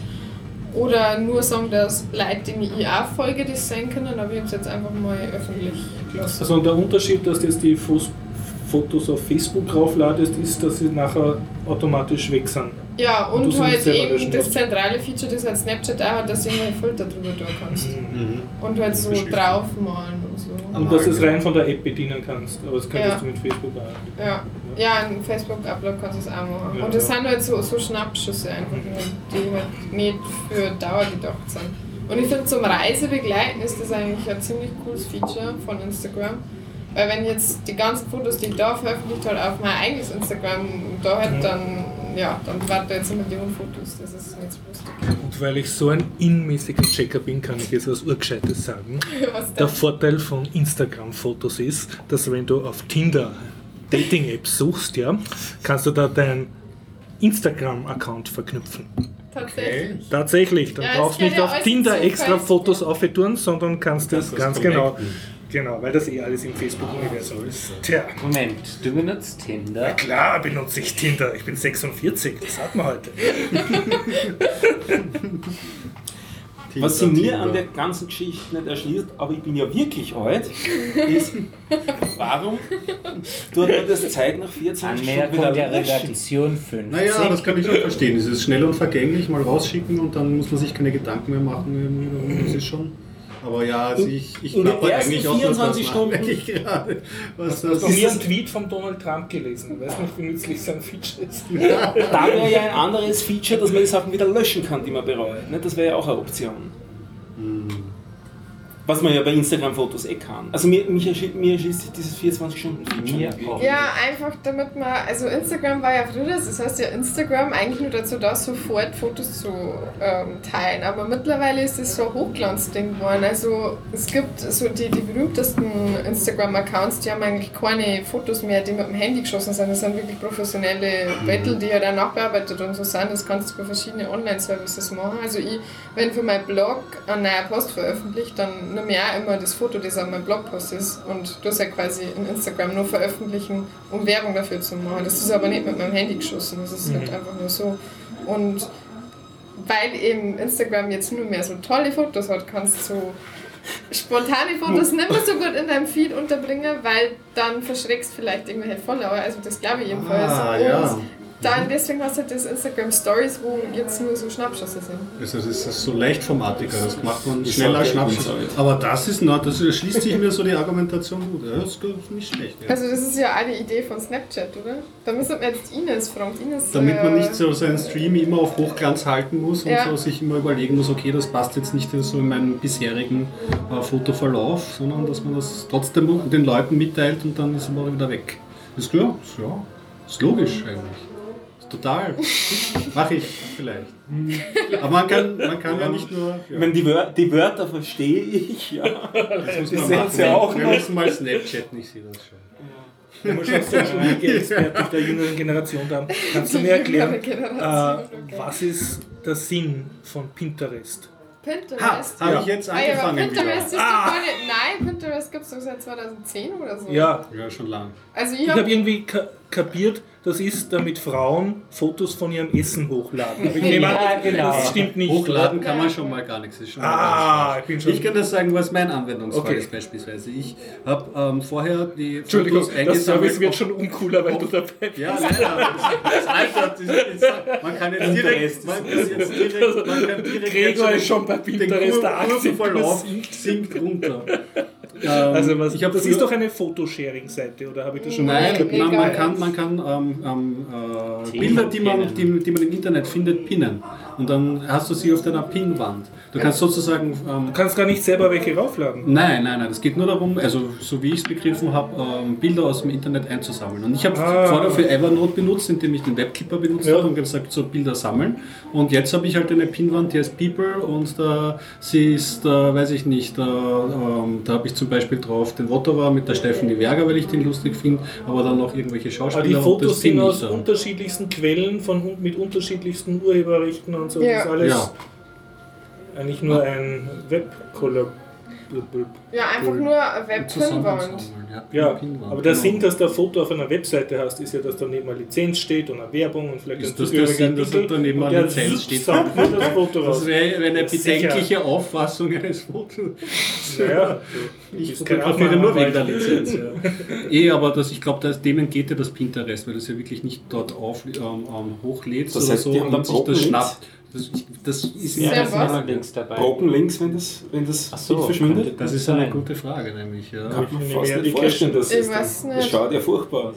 Oder nur sagen, dass Leute, denen ich auch folge, das sehen können, aber ich habe es jetzt einfach mal öffentlich gelassen. Also und der Unterschied, dass du jetzt die Fotos auf Facebook draufladest, ist, dass sie nachher automatisch weg sind. Ja, Und und halt eben das zentrale Feature, das halt Snapchat auch hat, dass du immer Filter drüber tun kannst. Mhm. Und halt so Beschriften. draufmalen so. Und dass du es rein von der App bedienen kannst. Aber das könntest Ja. du mit Facebook auch. Ja, ja ein Facebook-Upload kannst du es auch machen. Ja, und das ja. sind halt so, so Schnappschüsse einfach, die halt nicht für Dauer gedacht sind. Und ich finde, zum Reisebegleiten ist das eigentlich ein ziemlich cooles Feature von Instagram. Weil wenn jetzt die ganzen Fotos, die ich da veröffentlicht habe, auf mein eigenes Instagram da halt, Mhm. dann, ja, dann warten jetzt eine Million Fotos. Das ist nicht so lustig. Und weil ich so ein inmäßiger Checker bin, kann ich jetzt was Urgescheites sagen. Was Der? Vorteil von Instagram-Fotos ist, dass wenn du auf Tinder Dating-Apps suchst, ja, kannst du da deinen Instagram-Account verknüpfen. Tatsächlich. Tatsächlich, dann Ja, brauchst du nicht auf Tinder extra Fotos ja. auftun, sondern kannst das das ganz genau. Genau, weil das eh alles im Facebook-Universum ist. Tja, Moment, du benutzt Tinder? klar benutze ich Tinder. Ich bin 46, das hat man heute. Was sie mir Tinder. an der ganzen Geschichte nicht erschließt, aber ich bin ja wirklich alt, ist, warum tut man das Zeit nach 24 Stunden Anmerkung wieder der? Redaktion 50. Naja, das kann ich schon verstehen. Es ist schnell und vergänglich, mal rausschicken und dann muss man sich keine Gedanken mehr machen. Das ist schon. Aber ja, also ich, ich in den ersten eigentlich auch nur 24 das Stunden- ich gerade. Was das ist. einen Tweet von Donald Trump gelesen? Ich weiß nicht, wie nützlich sein Feature ist. Da wäre ja ein anderes Feature, dass man die Sachen wieder löschen kann, die man bereut. Ne? Das wäre ja auch eine Option. Was man ja bei Instagram-Fotos eh kann. Also mir, mich erschließt, mir erschließt sich dieses 24-Stunden-Feature. Mir nicht. auch. Ja, einfach damit man, also Instagram war ja früher, das heißt ja Instagram eigentlich nur dazu da, sofort Fotos zu ähm, teilen. Aber mittlerweile ist es so ein Hochglanzding geworden. Also es gibt so die, die berühmtesten Instagram-Accounts, die haben eigentlich keine Fotos mehr, die mit dem Handy geschossen sind. Das sind wirklich professionelle Battle, die ja dann nachbearbeitet und so sind. Das kannst du über verschiedene Online-Services machen. Also ich, wenn für meinen Blog einen neuen Post veröffentlicht, dann nehme ich auch immer das Foto, das auf meinem Blogpost ist und das ja quasi in Instagram nur veröffentlichen, um Werbung dafür zu machen. Das ist aber nicht mit meinem Handy geschossen, das ist halt einfach nur so. Und weil eben Instagram jetzt nur mehr so tolle Fotos hat, kannst du spontane Fotos nicht mehr so gut in deinem Feed unterbringen, weil dann verschreckst vielleicht irgendwelche Follower, also das glaube ich jedenfalls. Ah, ja. Dann deswegen hast du halt das Instagram Stories, wo jetzt nur so Schnappschüsse sind. Also das ist so leichtformatiger, das macht man Das schneller. Insight. Aber das ist noch, das schließt sich mir so die Argumentation gut. Ja, das ist nicht schlecht. Ja. Also das ist ja eine Idee von Snapchat, oder? Da müssen wir jetzt Ines fragen. Ines, Damit man äh, nicht so seinen Stream immer auf Hochglanz halten muss und Ja. so sich immer überlegen muss, okay, das passt jetzt nicht so in meinen bisherigen äh, Fotoverlauf, sondern dass man das trotzdem den Leuten mitteilt und dann ist mal wieder weg. Ist klar? Ist, ja, ist logisch eigentlich. Total. Mach ich vielleicht. Aber man kann, man kann ja nicht nur. Ich meine, die, Wör die Wörter verstehe ich, ja. das muss die man sehen machen. sie auch Wir noch. müssen mal Snapchat, ich sehe das schon. Wenn wir schon Social Media Experte der jüngeren Generation da kannst du mir erklären, Die äh, was ist der Sinn von Pinterest? Pinterest. Ha, habe Ja. ich jetzt Ah, ja, angefangen Pinterest wieder. ist nicht. Nein, Pinterest gibt es doch seit 2010 oder so. Ja, Ja, schon lang. Also ich ich habe habe irgendwie kapiert, das ist, damit Frauen Fotos von ihrem Essen hochladen. Aber ich nehme an, Ja, genau. das stimmt nicht. Hochladen kann man schon mal gar nichts. Das ist schon mal Ah, ich bin schon- ich kann das sagen, was mein Anwendungsfall Okay. ist beispielsweise. Ich habe ähm, vorher die Entschuldigung, Fotos das Service eingesammelt. wird schon uncooler, weil du dabei bist. Ja, nein, aber das, Alter, das man kann jetzt direkt, man kann jetzt direkt, man kann direkt Gregor ist schon bei den Pinterest Kur- der Kurvenverlauf Aktienverlauf. sinkt runter. Ähm, Also was, ich das ist doch eine Fotosharing-Seite, oder habe ich das schon mal Nein, man, kann, man kann ähm, ähm, äh, Bilder, die man, die, die man im Internet findet, pinnen. Und dann hast du sie auf deiner Pinwand. Du kannst sozusagen. Ähm, Du kannst gar nicht selber welche raufladen. nein, nein, nein. Es geht nur darum, also so wie ich es begriffen habe, ähm, Bilder aus dem Internet einzusammeln. Und ich habe Ah. vorher für Evernote benutzt, indem ich den Webkeeper benutzt Ja. habe und gesagt, so Bilder sammeln. Und jetzt habe ich halt eine Pinwand, die heißt People und da sie ist, äh, weiß ich nicht, äh, ähm, da habe ich zum Beispiel drauf den Wotterer mit der Stephanie Werger, weil ich den lustig finde, aber dann noch irgendwelche Aber Schauspieler. die und Fotos sind aus dann. unterschiedlichsten Quellen, von, mit unterschiedlichsten Urheberrechten und so. Ja. Das ist alles Ja. eigentlich nur ein Web-Kollab. Ja einfach nur eine Webpinwand. Ja, aber der. Sinn, dass du ein Foto auf einer Webseite hast, ist ja, dass daneben eine Lizenz steht und eine Werbung und vielleicht Ist ein das der Sinn, dass daneben eine Lizenz steht? das Foto. Das wäre eine Sicher. bedenkliche Auffassung eines Fotos. Naja, Ich fotografiere nur wegen der. Lizenz. Ja. eh, aber das, ich glaube, dem entgeht ja das Pinterest, weil das ja wirklich nicht dort auf, ähm, ähm, hochlädst oder so und sich das schnappt. Das, das ist Ja, Sehr da sind was? immer Links dabei. Broken Links, wenn das, wenn das so, Bild verschwindet? Das ist eine gute Frage, nämlich. Ja. Kann man Ich fast nicht vorstellen, dass Ich das, das nicht. schaut ja furchtbar aus.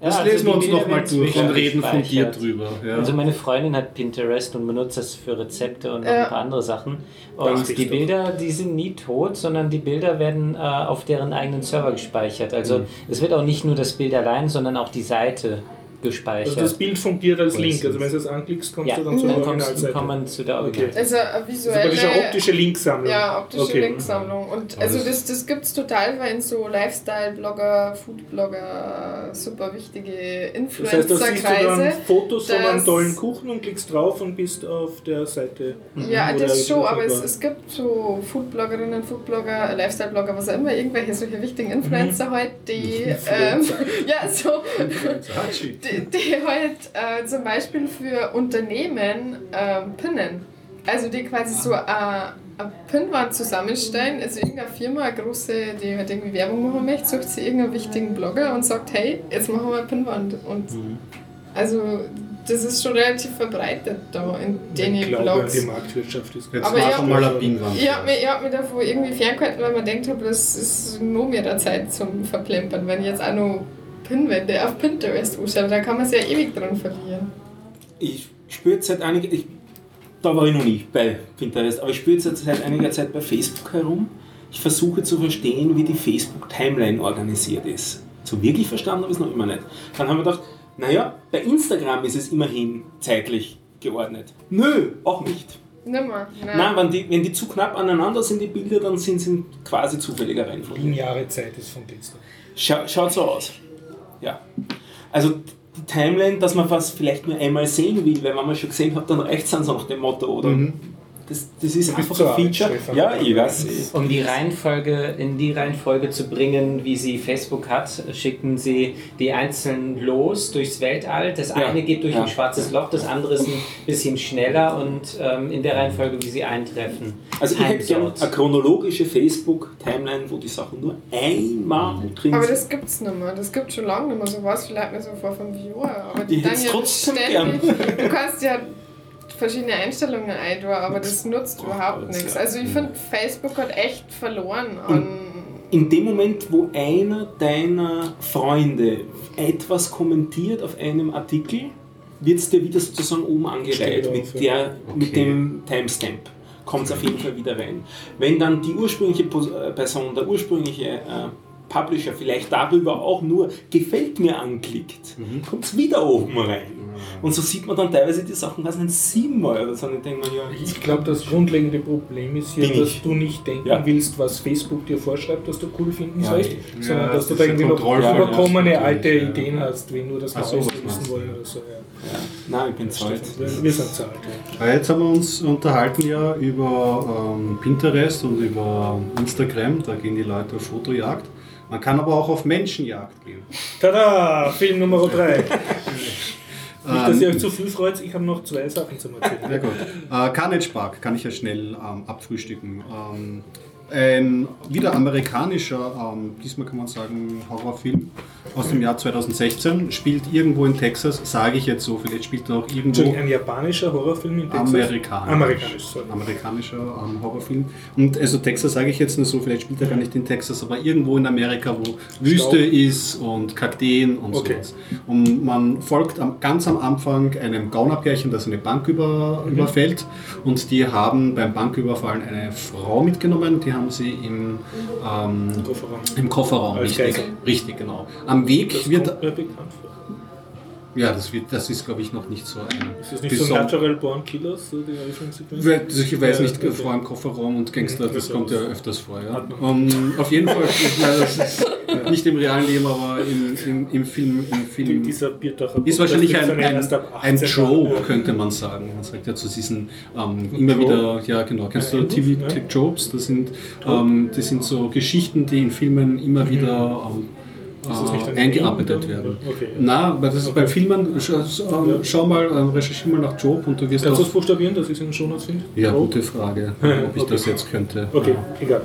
Das Ja, lesen also wir die uns nochmal durch und reden fundiert drüber. Ja. Also meine Freundin hat Pinterest und benutzt das für Rezepte und noch Ja. ein paar andere Sachen. Und die doch. Bilder, die sind nie tot, sondern die Bilder werden äh, auf deren eigenen Server gespeichert. Also Mhm. es wird auch nicht nur das Bild allein, sondern auch die Seite gespeichert. Also das Bild fungiert als Link. Also wenn du es anklickst, kommst ja, du dann zur dann kommst, Originalseite. kommt man zu der Okay. Original. Also ist visuelle. praktisch eine optische Linksammlung. Ja, optische Okay. Linksammlung. Und also das- das, gibt es total, weil in so Lifestyle-Blogger, Food-Blogger, super wichtige Das heißt, da siehst du dann Influencer-Kreise. Fotos von einem tollen Kuchen und klickst drauf und bist auf der Seite. Ja, Oder das ist schon, aber es, es gibt so Foodbloggerinnen, Foodblogger, Lifestyle-Blogger, was auch immer, irgendwelche solche wichtigen Influencer halt, die, ähm, ja, so, Hatschi. Die, die halt äh, zum Beispiel für Unternehmen ähm, pinnen. Also die quasi so äh, eine Pinnwand zusammenstellen, also irgendeine Firma, eine große, die halt irgendwie Werbung machen möchte, sucht sie irgendeinen wichtigen Blogger und sagt, hey, jetzt machen wir eine Pinnwand. Und also das ist schon relativ verbreitet da in den Ich glaube, Blogs. die Marktwirtschaft ist Jetzt Aber machen wir mal eine Pinwand. Ich habe mich, ich hab mich davor irgendwie ferngehalten, weil man denkt, das ist nur mehr der Zeit zum Verplempern. Wenn ich jetzt auch noch Pinwände auf Pinterest anschaue, da kann man sich ja ewig dran verlieren. Ich spüre jetzt seit einiger ich, da war ich noch nicht bei Pinterest, aber ich spüre jetzt seit einiger Zeit bei Facebook herum. Ich versuche zu verstehen, wie die Facebook-Timeline organisiert ist. So wirklich verstanden habe ich es noch immer nicht. Dann haben wir gedacht, naja, bei Instagram ist es immerhin zeitlich geordnet. Nö, auch nicht. Nimmer. Nein. Nein, wenn die, wenn die zu knapp aneinander sind, die Bilder, dann sind sie in quasi zufälliger Reihenfolge. Lineare Zeit ist von gestern. Schau, schaut so aus. Ja. Also die Timeline, dass man was vielleicht nur einmal sehen will, weil wenn man schon gesehen hat, dann reicht es nach dem Motto, oder? Das, das ist einfach ein Feature. Ja, ich weiß. Um die Reihenfolge in die Reihenfolge zu bringen, wie sie Facebook hat, schicken sie die einzelnen los durchs Weltall. Das Ja. eine geht durch Ja. ein schwarzes Loch, das andere ist ein bisschen schneller und ähm, in der Reihenfolge, wie sie eintreffen. Also ich hätte gerne eine chronologische Facebook-Timeline, wo die Sachen nur einmal drin Aber sind. das gibt's nicht mehr. Das gibt schon lange nicht mehr. So war es vielleicht mal so vor fünf Jahren. Aber Ich dann hätt's ja trotzdem ständig. Du kannst ja verschiedene Einstellungen eintun, aber das nutzt überhaupt das nichts. Also ich finde, Facebook hat echt verloren an. In dem Moment, wo einer deiner Freunde etwas kommentiert auf einem Artikel, wird es dir wieder sozusagen oben angereiht mit, der, mit Okay. dem Timestamp. Kommt es auf jeden Fall wieder rein. Wenn dann die ursprüngliche äh, Person, der ursprüngliche äh, Publisher vielleicht darüber auch nur gefällt mir anklickt, kommt es wieder oben rein. Und so sieht man dann teilweise die Sachen, was nicht siebenmal oder so. Und ich denke mir, ja, Ich glaube, das grundlegende Problem ist hier, dass ich. du nicht denken Ja. willst, was Facebook dir vorschreibt, dass du cool finden Ja, sollst, sondern dass du das da ist irgendwie noch überkommene ja, alte. Ideen hast, wenn nur das Ach so, wissen wollen oder so. Ja. Nein, ich bin zu alt. Wir, sind zu alt. Ja. Ja, Jetzt haben wir uns unterhalten ja über ähm, Pinterest und über Instagram, da gehen die Leute auf Fotojagd. Man kann aber auch auf Menschenjagd gehen. Tada! Film Nummer 3. Nicht, dass ihr Ähm, euch zu viel freut, ich habe noch zwei Sachen Sehr Erzählen. gut. Äh, Carnage Park kann ich ja schnell ähm, abfrühstücken. Ähm, ein wieder amerikanischer, ähm, diesmal kann man sagen, Horrorfilm aus dem Jahr 2016, spielt irgendwo in Texas, sage ich jetzt so, vielleicht spielt er auch irgendwo ein japanischer Horrorfilm in Texas? Amerikanisch. Amerikanisch, sorry. Amerikanischer ähm, Horrorfilm. Und also Texas sage ich jetzt nur so, vielleicht spielt er gar nicht in Texas, aber irgendwo in Amerika, wo Wüste ist und Kakteen und Okay. sowas. Und man folgt am, ganz am Anfang einem Gaunerpärchen, das eine Bank über, Mhm. überfällt. Und die haben beim Banküberfallen eine Frau mitgenommen, die haben sie im, ähm, Kofferraum. im Kofferraum. Richtig, richtig, genau. Am Weg Das wird. kommt mir bekannt vor. Ja, das, wird, das ist, glaube ich, noch nicht so ein. Ist das nicht so Natural Born Killers, so die Eröffnungssequenz? Ich weiß Ja, nicht, okay. vor allem Kofferraum und Gangster, das Mhm. kommt ja öfters vor. Ja. Um, auf jeden Fall, ja, das ist nicht im realen Leben, aber im, im, im Film, im Film dieser Bierdacher ist wahrscheinlich ein, ein, ein 18 Trope, könnte man sagen. Man sagt ja zu diesen ähm, immer wieder, ja genau, kennst du Ein TV Entwurf, ja. Tropes? Das sind, ähm, das sind so Geschichten, die in Filmen immer wieder ähm, Äh, eingearbeitet werden. Okay. Na, weil das ist Okay. bei Filmen, schau, schau, mal, ähm, recherchiere mal nach Job und du wirst Kannst du das buchstabieren, dass ich es in den Shownotes finde? ja, Oh. gute Frage, Ja, ob ich okay. das jetzt könnte. Okay, egal.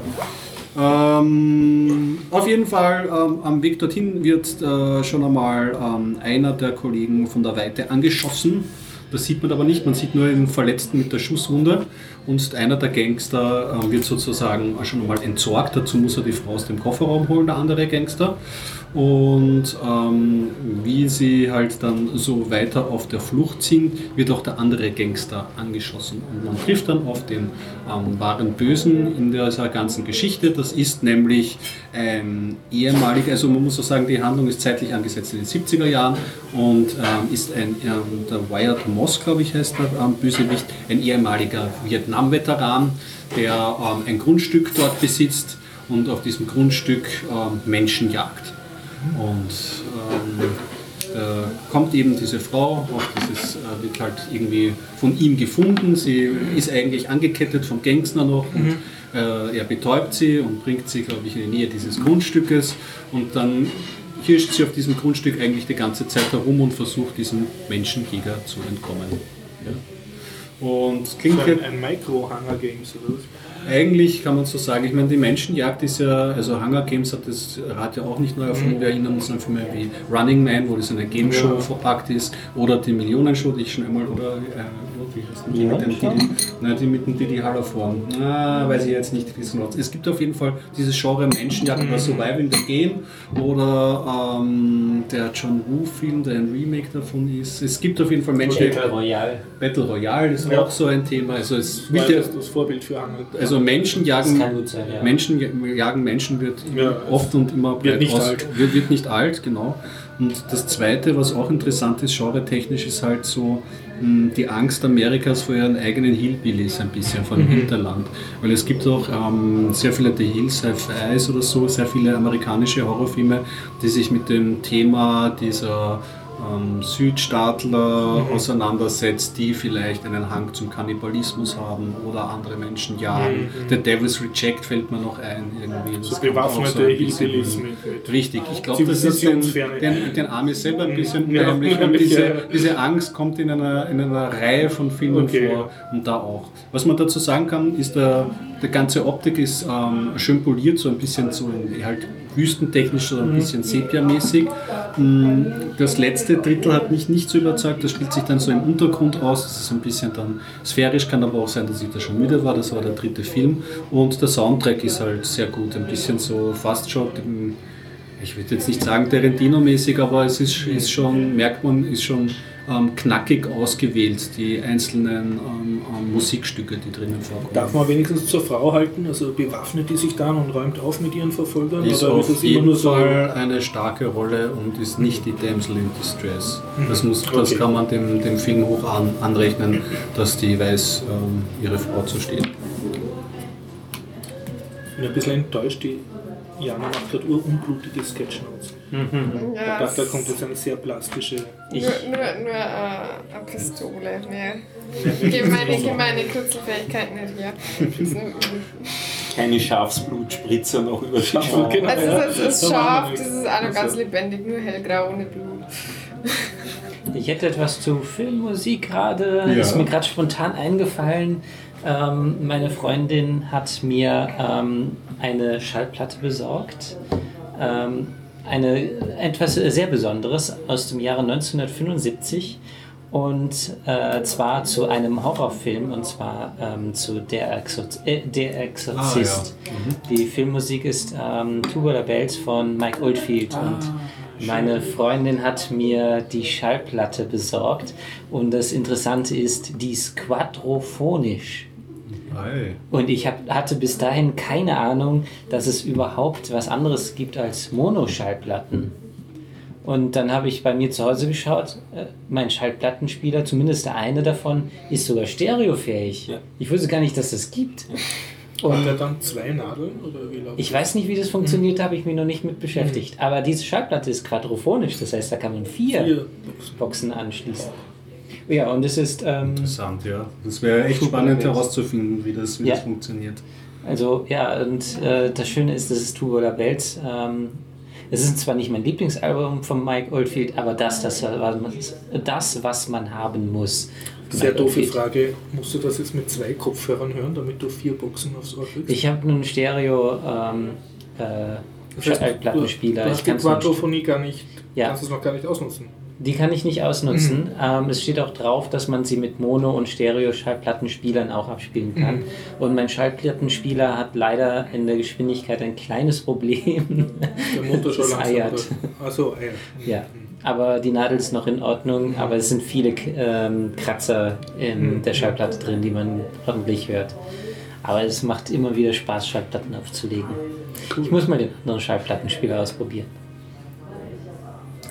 Ähm, auf jeden Fall, ähm, am Weg dorthin wird äh, schon einmal ähm, einer der Kollegen von der Weite angeschossen. Das sieht man aber nicht, man sieht nur den Verletzten mit der Schusswunde. Und einer der Gangster ähm, wird sozusagen schon einmal entsorgt. Dazu muss er die Frau aus dem Kofferraum holen, der andere Gangster. Und ähm, wie sie halt dann so weiter auf der Flucht sind, wird auch der andere Gangster angeschossen. Und man trifft dann auf den ähm, wahren Bösen in dieser ganzen Geschichte. Das ist nämlich ein ehemaliger, also man muss so sagen, die Handlung ist zeitlich angesetzt in den 70er Jahren und ähm, ist ein, ähm, der Wyatt Moss, glaube ich, heißt der ähm, Bösewicht, ein ehemaliger Vietnam-Veteran, der ähm, ein Grundstück dort besitzt und auf diesem Grundstück ähm, Menschen jagt. Und ähm, da kommt eben diese Frau, auch dieses äh, wird halt irgendwie von ihm gefunden. Sie ist eigentlich angekettet vom Gangster noch und äh, er betäubt sie und bringt sie, glaube ich, in die Nähe dieses Grundstückes und dann hirscht sie auf diesem Grundstück eigentlich die ganze Zeit herum und versucht diesem Menschenjäger zu entkommen. Ja. Und klingt So jetzt ein, ein Micro-Hunger-Games oder was? Eigentlich kann man so sagen, ich meine, die Menschenjagd ist ja, also Hunger Games hat das Rad ja auch nicht neu erfunden. Wir erinnern uns an Filme wie Running Man, wo das in eine Game Show Ja. verpackt ist, oder die Millionenshow, die ich schon einmal, oder äh, wie heißt die, mit dem? Didi, nein, die mit dem Didi Hallerform. Ah, weiß ich jetzt nicht, es gibt auf jeden Fall dieses Genre Menschenjagd oder Survival in the Game oder ähm, der John Woo-Film, der ein Remake davon ist. Es gibt auf jeden Fall Menschenjagd. Battle Royale. Battle Royale ist Ja. auch so ein Thema. Also es wird ja, das, das Vorbild für Hunger. also Menschen jagen, sein, ja. Menschen jagen Menschen wird Ja, oft und immer wird breit nicht alt. Wird, wird nicht alt, genau. Und das Zweite, was auch interessant ist, genre-technisch, ist halt so mh, die Angst Amerikas vor ihren eigenen Hillbillies ein bisschen, vor dem Mhm. Hinterland. Weil es gibt auch ähm, sehr viele The Hills Have Eyes oder so, sehr viele amerikanische Horrorfilme, die sich mit dem Thema dieser ähm, Südstaatler Mhm. auseinandersetzt, die vielleicht einen Hang zum Kannibalismus haben oder andere Menschen jagen. Mhm. The Devil's Reject fällt mir noch ein irgendwie. Das So bewaffnete Hillbillies mit, mit Richtig, ich glaube, das ist den, den, den Amis selber ein bisschen Ja, unheimlich. unheimlich, diese, ja. diese Angst kommt in einer, in einer Reihe von Filmen Okay. vor und da auch. Was man dazu sagen kann, ist, der, der ganze Optik ist ähm, schön poliert, so ein bisschen so in, halt wüstentechnisch, so ein bisschen Sepia-mäßig. Mm, Das letzte Drittel hat mich nicht so überzeugt, das spielt sich dann so im Untergrund aus, das ist ein bisschen dann sphärisch, kann aber auch sein, dass ich da schon müde war, das war der dritte Film und der Soundtrack ist halt sehr gut, ein bisschen so fast schon, ich würde jetzt nicht sagen Tarantino-mäßig, aber es ist, ist schon, merkt man, ist schon ähm, knackig ausgewählt, die einzelnen ähm, ähm, Musikstücke, die drinnen vorkommen. Darf man wenigstens zur Frau halten? Also bewaffnet die sich dann und räumt auf mit ihren Verfolgern? ist Oder auf ist jeden nur so? Fall eine starke Rolle und ist nicht die Damsel in Distress. Das, muss, das Okay. kann man dem, dem Film hoch an, anrechnen, dass die weiß, ähm, ihre Frau zu stehen. Ich bin ein bisschen enttäuscht, die Jana macht gerade urunblutige Sketchnotes. Ja, Da, kommt jetzt eine sehr plastische. Ich, nur nur, nur äh, eine Pistole. Nee. Gib meine, gib meine Kürzelfähigkeit nicht. Das nur- Keine Schafsblutspritzer noch über sich. Genau. Also es ist, ist scharf, das das. ist auch noch ganz lebendig, nur hellgrau ohne Blut. ich hätte etwas zu Filmmusik gerade. Ja. Ist mir gerade spontan eingefallen. Ähm, meine Freundin hat mir ähm, eine Schallplatte besorgt. Ähm, eine, etwas sehr Besonderes aus dem Jahre 1975. Und äh, zwar zu einem Horrorfilm, und zwar ähm, zu Der, Exorz äh, Der Exorzist. Die Filmmusik ist ähm, Tubular Bells von Mike Oldfield. und meine Freundin hat mir die Schallplatte besorgt. Und das Interessante ist, die ist quadrophonisch. Ei. Und ich hab, hatte bis dahin keine Ahnung, dass es überhaupt was anderes gibt als Monoschallplatten. Und dann habe ich bei mir zu Hause geschaut, äh, mein Schallplattenspieler, zumindest der eine davon, ist sogar stereofähig. Ja. Ich wusste gar nicht, dass das gibt. Hat er dann zwei Nadeln oder wie Ich weiß nicht, wie das funktioniert, da habe ich mich noch nicht mit beschäftigt. Aber diese Schallplatte ist quadraphonisch, das heißt, da kann man vier, Vier Boxen anschließen. Ja, und es ist, ähm, Interessant, ja. Das wäre echt spannend herauszufinden, wie das, wie Ja. das funktioniert. Also ja, und äh, das Schöne ist, das ist Tubular Bells. Ähm, es ist zwar nicht mein Lieblingsalbum von Mike Oldfield, aber das, das, was- das was man haben muss. Sehr Mike doofe Oldfield. Frage. Musst du das jetzt mit zwei Kopfhörern hören, damit du vier Boxen aufs Ohr kriegst? Ich habe nun Stereo ähm, äh, Das heißt, Schallplattenspieler. Du Ich hast die kann's nicht- Quadrophonie gar nicht, Ja. kannst es noch gar nicht ausnutzen. Die kann ich nicht ausnutzen. Mhm. Ähm, es steht auch drauf, dass man sie mit Mono- und Stereo-Schallplattenspielern auch abspielen kann. Mhm. Und mein Schallplattenspieler hat leider in der Geschwindigkeit ein kleines Problem. Der Motor schon eiert. Achso, eiert. Ja, aber die Nadel ist noch in Ordnung, aber es sind viele ähm, Kratzer in Mhm. der Schallplatte drin, die man ordentlich hört. Aber es macht immer wieder Spaß, Schallplatten aufzulegen. Ich muss mal den anderen Schallplattenspieler ausprobieren.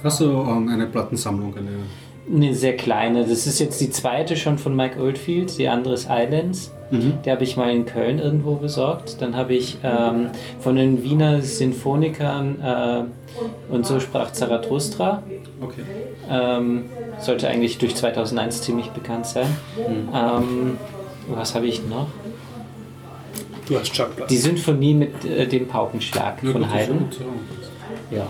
Hast du ähm, eine Plattensammlung? Eine Eine sehr kleine. Das ist jetzt die zweite schon von Mike Oldfield. Die andere ist Islands. Die habe ich mal in Köln irgendwo besorgt. Dann habe ich ähm, von den Wiener Sinfonikern äh, und so sprach Zarathustra. okay. Ähm, sollte eigentlich durch 2001 ziemlich bekannt sein. Ähm, was habe ich noch? Du hast Schallplatten. Die Symphonie mit äh, dem Paukenschlag Ja, von gut, Haydn. ja.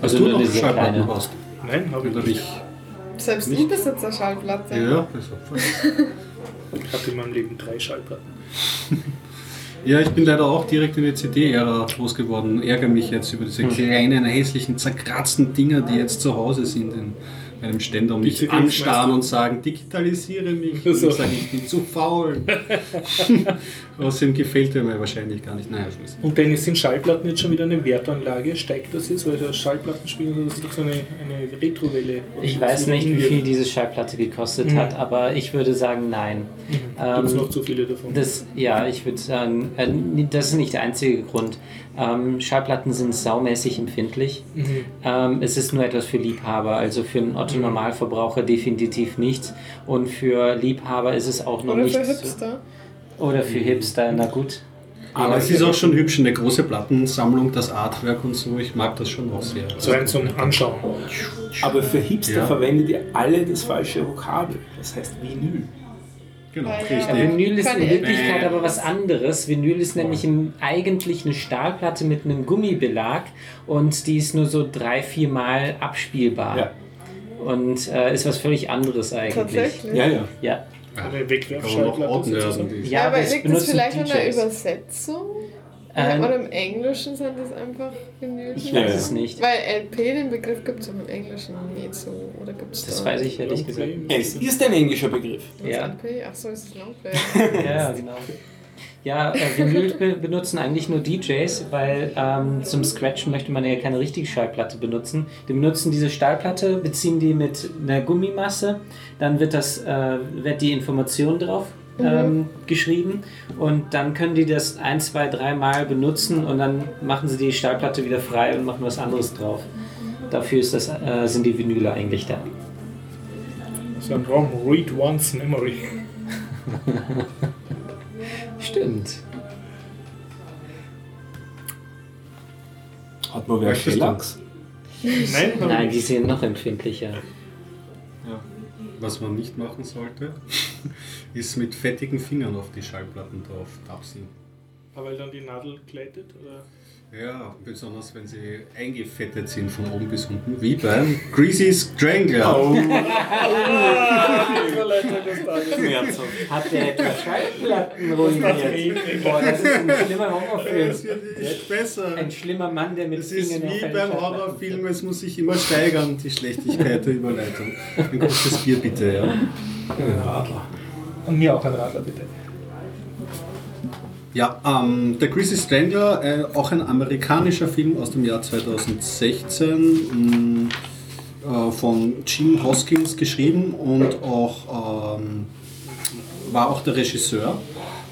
Ja. Hast Also du nur noch Schallplatten kleine. gebaut? Nein, habe ich nicht. ich? Selbst Nicht? ich besitze eine Schallplatte. Ja, also, Ich hatte in meinem Leben drei Schallplatten. ja, ich bin leider auch direkt in die CD-Ära losgeworden. Ärgere mich jetzt über Hm. diese kleinen, hässlichen, zerkratzten Dinger, die jetzt zu Hause sind in meinem Ständer und mich anstarren du? und sagen, digitalisiere mich. So. Und ich sage, ich bin zu faul. Außerdem gefällt er mir wahrscheinlich gar nicht. Naja, Schluss. Und Dennis, sind Schallplatten jetzt schon wieder eine Wertanlage? Steigt das jetzt? Weil der Schallplattenspieler, das ist doch so eine, eine Retrowelle. Ich weiß nicht, wie viel diese Schallplatte gekostet Mhm. hat, aber ich würde sagen, nein. Gibt es Ähm, noch zu viele davon? Das, ja, ich würde sagen, äh, das ist nicht der einzige Grund. Ähm, Schallplatten sind saumäßig empfindlich. Mhm. Ähm, es ist nur etwas für Liebhaber, also für einen Otto-Normalverbraucher definitiv nichts. Und für Liebhaber ist es auch noch Oder nicht. für so- Hipster. Oder für Hipster, na gut. Aber es ist auch schon hübsch, eine große Plattensammlung, das Artwork und so. Ich mag das schon auch sehr. So ein zum Anschauen. Aber für Hipster Ja. verwendet ihr alle das falsche Vokabel. Das heißt Vinyl. Genau, Ah, ja. richtig. Vinyl ist in ich- Wirklichkeit aber was anderes. Vinyl ist nämlich im, eigentlich eine Stahlplatte mit einem Gummibelag und die ist nur so drei, vier Mal abspielbar. Ja. Und äh, ist was völlig anderes eigentlich. Tatsächlich. Ja, ja. Ja. Eine Kann man noch Wegwerfschallplatte orten werden. sozusagen. die- Ja, aber liegt das vielleicht an der. Übersetzung? Ähm, Oder im Englischen sind das einfach Vinyl? Ich Ja, weiß ja. es nicht. Weil LP, den Begriff gibt es im Englischen nicht so. Oder gibt es Das da? weiß ich ehrlich gesagt. Es ist ein englischer Begriff. Ja. LP? Achso, ist es Longplay. Ja, genau. Ja, äh, Vinyl be benutzen eigentlich nur DJs, weil ähm, zum Scratchen möchte man ja keine richtige Schallplatte benutzen. Die benutzen diese Stahlplatte, beziehen die mit einer Gummimasse, dann wird, das, äh, wird die Information drauf ähm, geschrieben und dann können die das ein, zwei, drei Mal benutzen und dann machen sie die Stahlplatte wieder frei und machen was anderes drauf. Dafür ist das, äh, sind die Vinyle eigentlich da. So ein ROM, Read Once Memory. Stimmt. Hat man wer? Shellax? Nein, Nein, die sind noch empfindlicher. Was man nicht machen sollte, ist mit fettigen Fingern auf die Schallplatten drauf tapsen. Aber weil dann die Nadel gleitet? Oder? Ja, besonders wenn sie eingefettet sind von oben bis unten, wie beim Greasy Strangler. Oh. Hat der etwa Schallplatten ruiniert? Boah, das ist ein schlimmer Horrorfilm. Es wird nicht besser. Ein schlimmer Mann, der mit Es ist Fingern wie beim Horrorfilm, es muss sich immer steigern, die Schlechtigkeit der Überleitung. Ein großes Bier bitte, ja. Und mir auch ein Radler, bitte. Ja, ähm, der Greasy Strangler, äh, auch ein amerikanischer Film aus dem Jahr 2016, mh, äh, von Gene Hoskins geschrieben und auch ähm, war auch der Regisseur.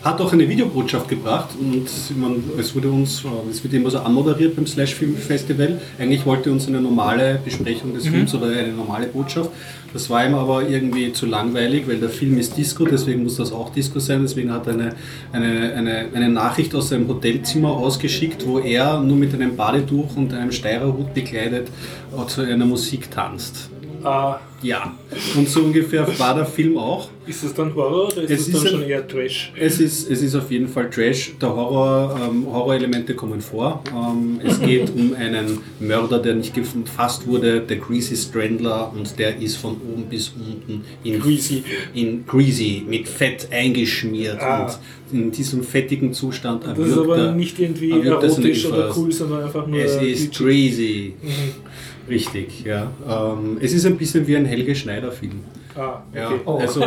Hat auch eine Videobotschaft gebracht und man, es wurde uns, äh, es wird immer so anmoderiert beim Slash Film Festival. Eigentlich wollte uns eine normale Besprechung des Films oder eine normale Botschaft. Das war ihm aber irgendwie zu langweilig, weil der Film ist Disco, deswegen muss das auch Disco sein. Deswegen hat er eine, eine, eine, eine Nachricht aus seinem Hotelzimmer ausgeschickt, wo er nur mit einem Badetuch und einem Steirerhut bekleidet äh, zu einer Musik tanzt. Ah, Ja, und so ungefähr war der Film auch. Ist das dann Horror oder ist Es das dann ist schon ein- eher Trash? Es ist, es ist auf jeden Fall Trash. Der Horror, ähm, Horrorelemente kommen vor. Ähm, es geht um einen Mörder, der nicht gefasst wurde, der Greasy Strangler, und der ist von oben bis unten in Greasy. in greasy mit Fett eingeschmiert Ah. und in diesem fettigen Zustand Das ist aber er- nicht irgendwie er erotisch oder cool, sondern einfach nur. Es ist glitschig. greasy. Mhm. Richtig, ja. Ähm, es ist ein bisschen wie ein Helge Schneider-Film. Ah, Ja, okay. also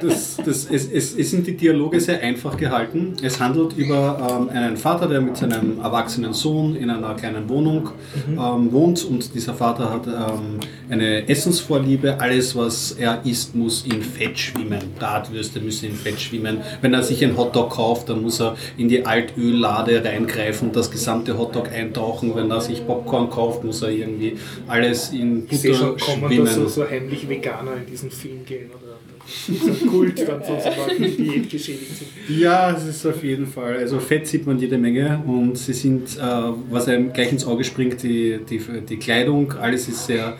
das, das, es, es, es sind die Dialoge sehr einfach gehalten. Es handelt über ähm, einen Vater, der mit seinem erwachsenen Sohn in einer kleinen Wohnung ähm, wohnt und dieser Vater hat ähm, eine Essensvorliebe. Alles, was er isst, muss in Fett schwimmen. Bratwürste müssen in Fett schwimmen. Wenn er sich einen Hotdog kauft, dann muss er in die Altöllade reingreifen, das gesamte Hotdog eintauchen. Wenn er sich Popcorn kauft, muss er irgendwie alles in Ich sehe schon, Butter kommen da schwimmen. so, so heimlich Veganer in diesen Film gehen oder so ein Kult dann sozusagen, die diätgeschädigt sind. Ja, es ist auf jeden Fall. Also Fett sieht man jede Menge und sie sind, äh, was einem gleich ins Auge springt, die, die, die Kleidung, alles ist sehr,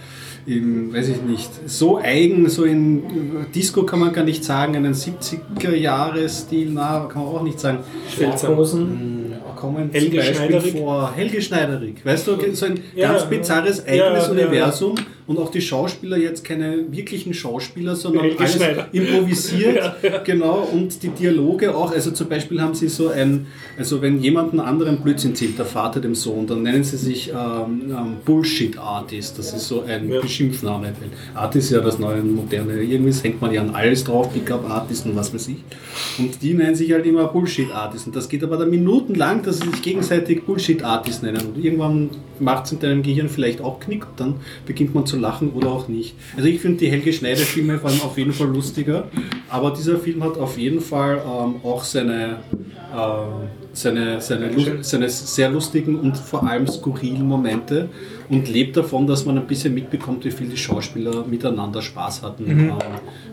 im, weiß ich nicht, so eigen, so in Disco kann man gar nicht sagen, einen 70er-Jahre-Stil, na, kann man auch nicht sagen. Schlafhosen. Kommen Helge zum Beispiel vor Helge Schneiderig. Weißt du, so ein Ja, ganz ja. bizarres, Ja, eigenes ja, Universum und auch die Schauspieler jetzt keine wirklichen Schauspieler, sondern Helge alles Schneider. improvisiert. Genau, und die Dialoge auch. Also zum Beispiel haben sie so ein, also wenn jemand einen anderen Blödsinn zählt, der Vater dem Sohn, dann nennen sie sich ähm, ähm, Bullshit Artist. Das ist so ein Ja. Beschimpfname. Weil Art ist ja das neue Moderne. Irgendwie hängt man ja an alles drauf, Pickup Artist und was weiß ich. Und die nennen sich halt immer Bullshit Artist. Und das geht aber dann minutenlang, dass sie sich gegenseitig Bullshit Artist nennen. Und irgendwann macht es in deinem Gehirn vielleicht auch Knick und dann beginnt man zu lachen oder auch nicht. Also ich finde die Helge Schneider Filme waren auf jeden Fall lustiger, aber dieser Film hat auf jeden Fall ähm, auch seine, äh, seine, seine, seine sehr lustigen und vor allem skurrilen Momente und lebt davon, dass man ein bisschen mitbekommt, wie viel die Schauspieler miteinander Spaß hatten, ähm,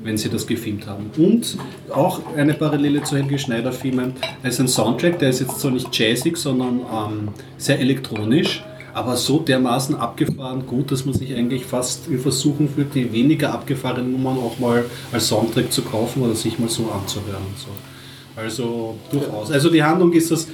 wenn sie das gefilmt haben. Und auch eine Parallele zu Helge Schneider Filmen, da ist ein Soundtrack, der ist jetzt zwar nicht jazzig, sondern ähm, sehr elektronisch, aber so dermaßen abgefahren gut, dass man sich eigentlich fast Versuchen führt, die weniger abgefahrenen Nummern auch mal als Soundtrack zu kaufen oder sich mal so anzuhören. So. Also durchaus. Also die Handlung ist das,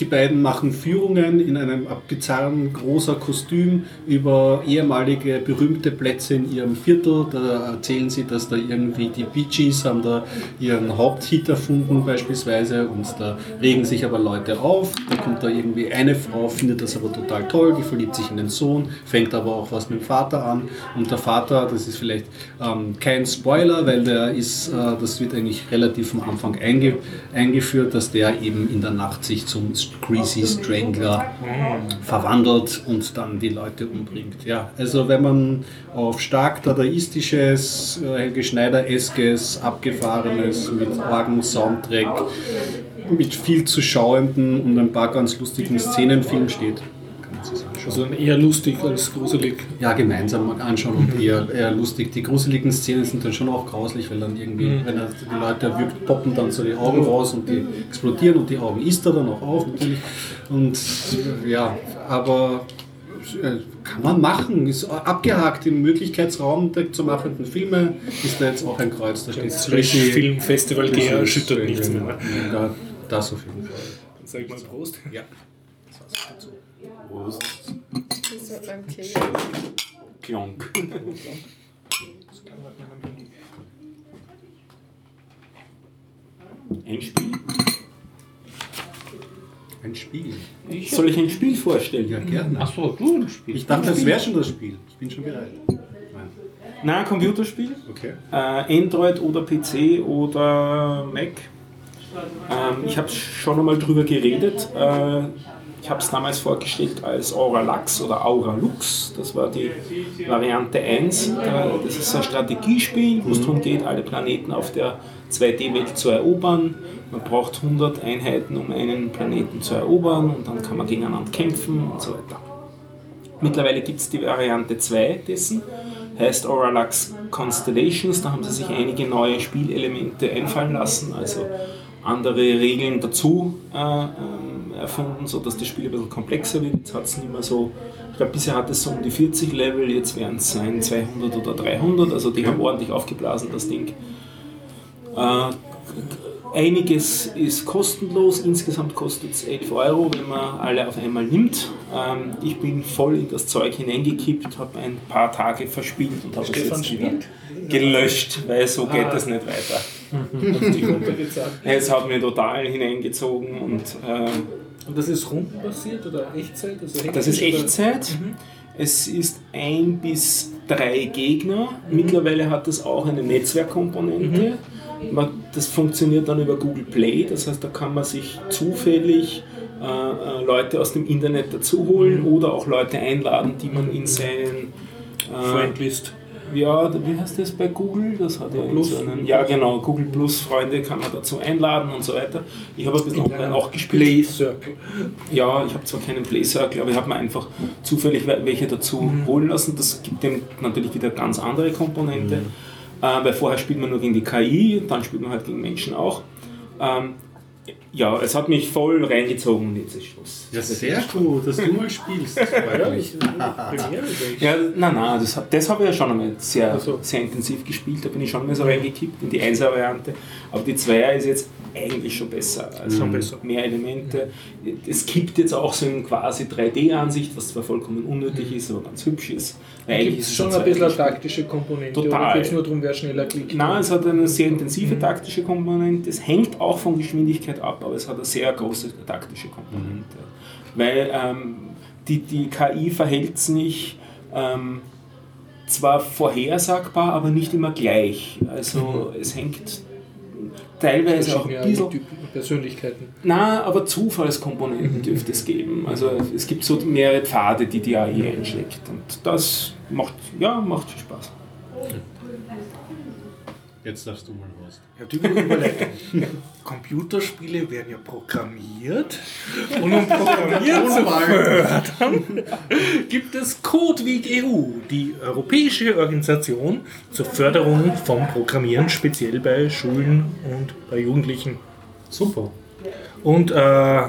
die beiden machen Führungen in einem bizarren großer Kostüm über ehemalige berühmte Plätze in ihrem Viertel. Da erzählen sie, dass da irgendwie die Bee Gees haben da ihren Haupthit erfunden beispielsweise und da regen sich aber Leute auf. Da kommt da irgendwie eine Frau, findet das aber total toll, die verliebt sich in den Sohn, fängt aber auch was mit dem Vater an und der Vater, das ist vielleicht ähm, kein Spoiler, weil der ist, äh, das wird eigentlich relativ am Anfang einge eingeführt, dass der eben in der Nacht sich zum Greasy Strangler verwandelt und dann die Leute umbringt. Ja, also wenn man auf stark dadaistisches, äh, Helge Schneider-eskes, abgefahrenes mit Orgen-Soundtrack, mit viel zu schauenden und ein paar ganz lustigen Szenenfilm steht, anschauen. Also eher lustig als gruselig. ja, gemeinsam anschauen und eher, eher lustig. Die gruseligen Szenen sind dann schon auch grauslich, weil dann irgendwie, wenn er die Leute erwürgt, poppen dann so die Augen raus und die explodieren und die Augen isst er dann auch auf natürlich. Und ja, aber äh, kann man machen, ist abgehakt im Möglichkeitsraum der zu machenden Filme, ist da jetzt auch ein Kreuz. Da steht Das Filmfestival Gea erschüttert nichts mehr. Ja, das auf jeden Fall. Dann sag ich mal Prost. Ja. Das ist mit meinem Tee. Klonk. Ein Spiel. Ein Spiel. Soll ich ein Spiel vorstellen? Ja, gerne. Achso, du ein Spiel. Ich dachte, das wäre schon das Spiel. Ich bin schon bereit. Nein. Na, ein Computerspiel. Okay. Äh, Android oder PC oder Mac. Ähm, ich habe schon einmal drüber geredet. Äh, ich habe es damals vorgestellt als Aura Lux oder Aura Lux. Das war die Variante 1. Äh, das ist ein Strategiespiel, wo es darum geht, alle Planeten auf der 2D-Welt zu erobern. Man braucht 100 Einheiten, um einen Planeten zu erobern und dann kann man gegeneinander kämpfen und so weiter. Mittlerweile gibt es die Variante 2 dessen, heißt Auralux Constellations. Da haben sie sich einige neue Spielelemente einfallen lassen, also andere Regeln dazu äh, ähm, erfunden, sodass das Spiel ein bisschen komplexer wird. Jetzt hat es nicht mehr so, ich glaube, bisher hat es so um die 40 Level, jetzt werden es sein 200 oder 300, also die haben ordentlich aufgeblasen, das Ding. Äh, Einiges ist kostenlos, insgesamt kostet es 11 Euro, wenn man alle auf einmal nimmt. Ähm, ich bin voll in das Zeug hineingekippt, habe ein paar Tage verspielt und habe es jetzt wieder gelöscht, weil so geht das nicht weiter. Es hat mir total hineingezogen und äh, Und das ist rundenbasiert oder Echtzeit? Also das ist Echtzeit. Es ist ein bis drei Gegner. Mittlerweile hat das auch eine Netzwerkkomponente. Man- Das funktioniert dann über Google Play. Das heißt, da kann man sich zufällig äh, äh, Leute aus dem Internet dazu holen oder auch Leute einladen, die man in seinen äh, Friendlist. Ja, wie heißt das bei Google? Das hat ja Plus. so einen, ja genau, Google Plus Freunde kann man dazu einladen und so weiter. Ich habe ein bisschen online auch gespielt. Play Circle. Ja, ich habe zwar keinen Play Circle, aber ich habe mir einfach zufällig we- welche dazu holen lassen. Das gibt dem natürlich wieder ganz andere Komponente. Äh, weil vorher spielt man nur gegen die KI, dann spielt man halt gegen Menschen auch. Ähm, ja, es hat mich voll reingezogen und jetzt ist Schluss. Ja, sehr gut, dass du mal spielst. Das. Ja, nein, nein, das, das habe ich ja schon einmal sehr, so. sehr intensiv gespielt. Da bin ich schon mal so reingekippt in die 1er-Variante. Aber die 2er ist jetzt eigentlich schon besser. Also Schon besser. mehr Elemente. Es kippt jetzt auch so in quasi 3D-Ansicht, was zwar vollkommen unnötig ist, aber ganz hübsch ist. Eigentlich es es schon ein bisschen eine taktische Komponente Total. oder geht es nur darum, wer schneller klickt? Nein, es hat eine sehr intensive taktische Komponente. Es hängt auch von Geschwindigkeit ab, aber es hat eine sehr große taktische Komponente. Weil ähm, die, die KI verhält sich ähm, zwar vorhersagbar, aber nicht immer gleich. Also es hängt teilweise auch ein bisschen Typen, Persönlichkeiten. na, aber Zufallskomponenten dürfte es geben. Also es gibt so mehrere Pfade, die die AI einschlägt. Und das macht, ja, macht viel Spaß. Jetzt darfst du mal raus. Ja, typische Überleitung. Computerspiele werden ja programmiert. Und um Programmieren zu fördern, gibt es Codeweek EU, die europäische Organisation zur Förderung vom Programmieren, speziell bei Schulen und bei Jugendlichen. Super. Und äh,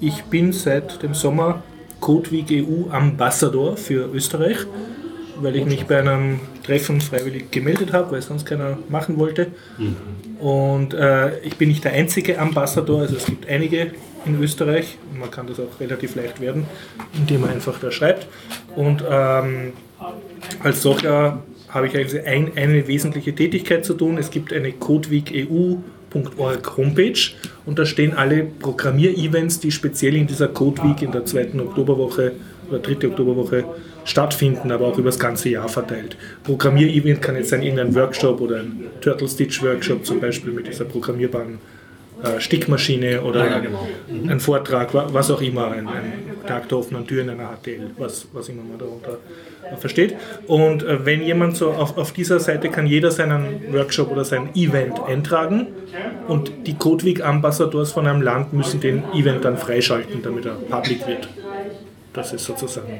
ich bin seit dem Sommer Codeweek EU Ambassador für Österreich, weil ich mich bei einem Treffen freiwillig gemeldet habe, weil sonst keiner machen wollte. Und äh, ich bin nicht der einzige Ambassador, also es gibt einige in Österreich. Man kann das auch relativ leicht werden, indem man einfach da schreibt. Und ähm, als solcher habe ich also ein, eine wesentliche Tätigkeit zu tun. Es gibt eine codeweekeu.org Homepage und da stehen alle Programmier-Events, die speziell in dieser Codeweek in der zweiten Oktoberwoche oder dritte Oktoberwoche stattfinden, aber auch über das ganze Jahr verteilt. Programmier-Event kann jetzt sein irgendein Workshop oder ein Turtle Stitch Workshop zum Beispiel mit dieser programmierbaren äh, Stickmaschine oder ja, genau. ein Vortrag, wa- was auch immer, ein, ein Tag der offenen Tür in einer HTL, was, was immer man darunter äh, versteht. Und äh, wenn jemand so auf, auf dieser Seite kann jeder seinen Workshop oder sein Event eintragen und die Codeweek Ambassadors von einem Land müssen den Event dann freischalten, damit er public wird. Das ist sozusagen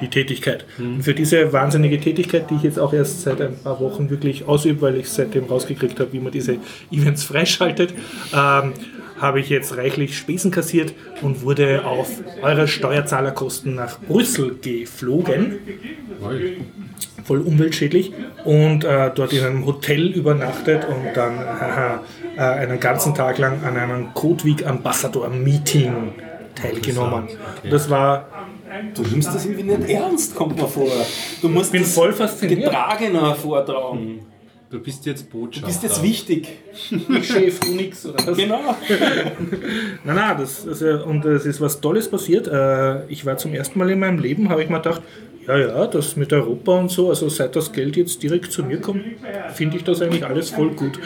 die Tätigkeit. Und für diese wahnsinnige Tätigkeit, die ich jetzt auch erst seit ein paar Wochen wirklich ausübe, weil ich seitdem rausgekriegt habe, wie man diese Events freischaltet, ähm, habe ich jetzt reichlich Spesen kassiert und wurde auf eure Steuerzahlerkosten nach Brüssel geflogen voll umweltschädlich und äh, dort in einem Hotel übernachtet und dann äh, einen ganzen Tag lang an einem Codewig Ambassador Meeting teilgenommen. Und das war Du nimmst das irgendwie nicht ernst, kommt mir vor. Du musst bin das voll fasziniert. getragener vortragen. Du bist jetzt Botschafter. Du bist jetzt wichtig. ich Chef, du nix oder was? Genau. Nein, nein, das, äh, und es ist was Tolles passiert. Äh, Ich war zum ersten Mal in meinem Leben, habe ich mir gedacht, ja, ja, das mit Europa und so, also seit das Geld jetzt direkt zu mir kommt, finde ich das eigentlich alles voll gut.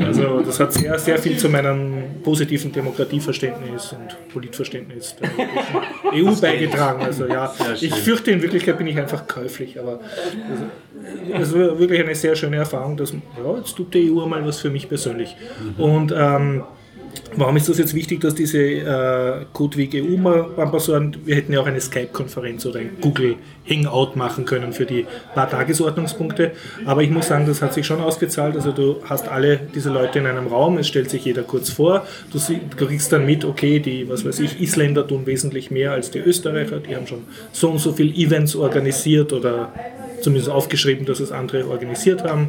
Also das hat sehr, sehr viel zu meinem positiven Demokratieverständnis und Politverständnis der EU beigetragen. Also ja, ich fürchte, in Wirklichkeit bin ich einfach käuflich, aber es war wirklich eine sehr schöne Erfahrung, dass, ja, jetzt tut die EU mal was für mich persönlich. Und ähm, Warum ist das jetzt wichtig, dass diese äh, Codeweg EU-Ambassadoren, wir hätten ja auch eine Skype-Konferenz oder ein Google Hangout machen können für die paar Tagesordnungspunkte, aber ich muss sagen, das hat sich schon ausgezahlt, also du hast alle diese Leute in einem Raum, es stellt sich jeder kurz vor, du kriegst dann mit, okay, die, was weiß ich, Isländer tun wesentlich mehr als die Österreicher, die haben schon so und so viele Events organisiert oder zumindest aufgeschrieben, dass es andere organisiert haben.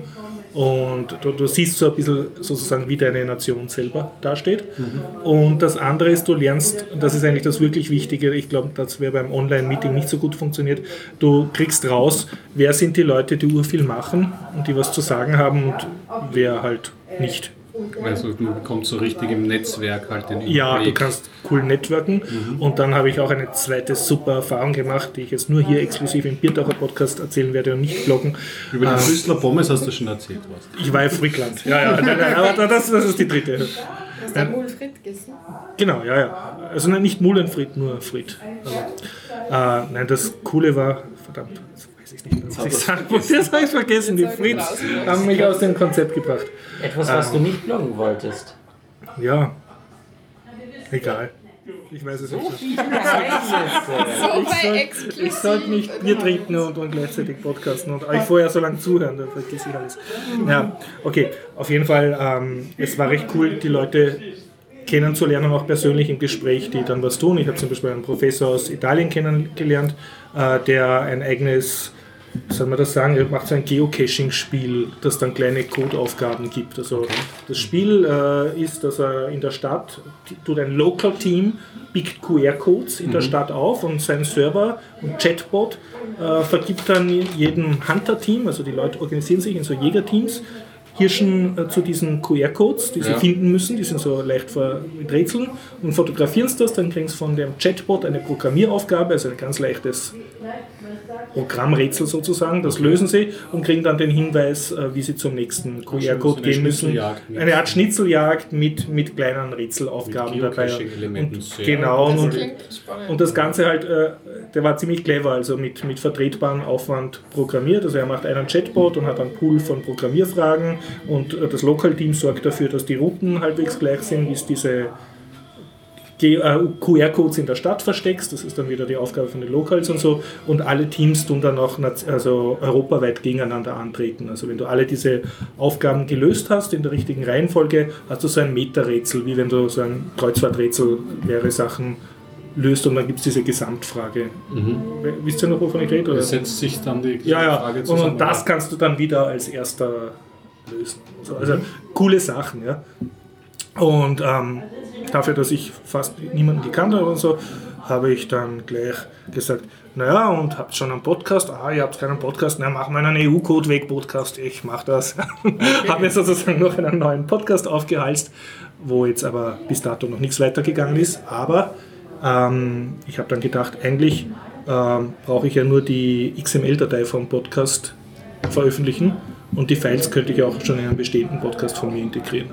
Und du, du siehst so ein bisschen sozusagen, wie deine Nation selber dasteht. Und das andere ist, du lernst, das ist eigentlich das wirklich Wichtige, ich glaube, das wäre beim Online-Meeting nicht so gut funktioniert, du kriegst raus, wer sind die Leute, die urviel machen und die was zu sagen haben und wer halt nicht. Also man bekommt so richtig im Netzwerk halt den Ja, du Überblick. kannst cool networken. Und dann habe ich auch eine zweite super Erfahrung gemacht, die ich jetzt nur hier exklusiv im Biertaucher Podcast erzählen werde und nicht bloggen. Über den Ähm, Brüsseler Pommes hast du schon erzählt. Was. Ich war in Frickland. Ja, ja, nein, nein, aber das, das ist die dritte. Hast du Mulfrit gegessen? Genau, ja, ja. Also nein, nicht Mulenfried, nur Fried. Also, äh, nein, das Coole war, verdammt, ich nicht mehr, was ich sagen wollte. Jetzt habe ich vergessen. Die raus. haben mich aus dem Konzept gebracht. Etwas, was du nicht bloggen wolltest. Ja, egal. Ich weiß es nicht. So Ich soll-. Ich sollte nicht Bier trinken und, und gleichzeitig podcasten und euch vorher so lange zuhören, dann vergesse ich alles. Ja, okay, auf jeden Fall, ähm, es war recht cool, die Leute kennenzulernen, auch persönlich im Gespräch, die dann was tun. Ich habe zum Beispiel einen Professor aus Italien kennengelernt, äh, der ein eigenes, soll man das sagen, er macht so ein Geocaching-Spiel, das dann kleine Codeaufgaben gibt. Also das Spiel äh, ist, dass er in der Stadt tut ein Local Team biegt QR-Codes in der Stadt auf und sein Server und Chatbot äh, vergibt dann jedem Hunter-Team, also die Leute organisieren sich in so Jägerteams, Hirschen äh, zu diesen QR-Codes, die sie Ja. finden müssen, die sind so leicht ver mit Rätseln und fotografieren das, dann kriegen sie von dem Chatbot eine Programmieraufgabe, also ein ganz leichtes Programmrätsel sozusagen, das lösen sie und kriegen dann den Hinweis, äh, wie sie zum nächsten QR-Code gehen müssen. Eine Art Schnitzeljagd mit, mit kleinen Rätselaufgaben Mit dabei. Und, sehr genau, Das und, und das Ganze halt, äh, der war ziemlich clever, also mit, mit vertretbarem Aufwand programmiert. Also er macht einen Chatbot und hat einen Pool von Programmierfragen und äh, das Local-Team sorgt dafür, dass die Routen halbwegs gleich sind, es diese äh, QR-Codes in der Stadt versteckst. Das ist dann wieder die Aufgabe von den Locals und so. Und alle Teams tun dann auch also europaweit gegeneinander antreten. Also wenn du alle diese Aufgaben gelöst hast in der richtigen Reihenfolge, hast du so ein Meta-Rätsel, wie wenn du so ein Kreuzworträtsel mehrere Sachen löst und dann gibt es diese Gesamtfrage. Wisst ihr noch, wovon ich rede? Oder? Setzt sich dann die Ja, ja. Und, zusammen. und das kannst du dann wieder als erster lösen. So, also coole Sachen, ja. Und ähm, dafür, dass ich fast niemanden gekannt habe und so, habe ich dann gleich gesagt, naja, und habt schon einen Podcast? Ah, ihr habt keinen Podcast? Na, machen wir einen EU-Codeweg-Podcast. Ich mache das. habe mir sozusagen noch einen neuen Podcast aufgehalst, wo jetzt aber bis dato noch nichts weitergegangen ist. Aber ähm, ich habe dann gedacht, eigentlich ähm, brauche ich ja nur die XML-Datei vom Podcast veröffentlichen und die Files könnte ich auch schon in einen bestehenden Podcast von mir integrieren.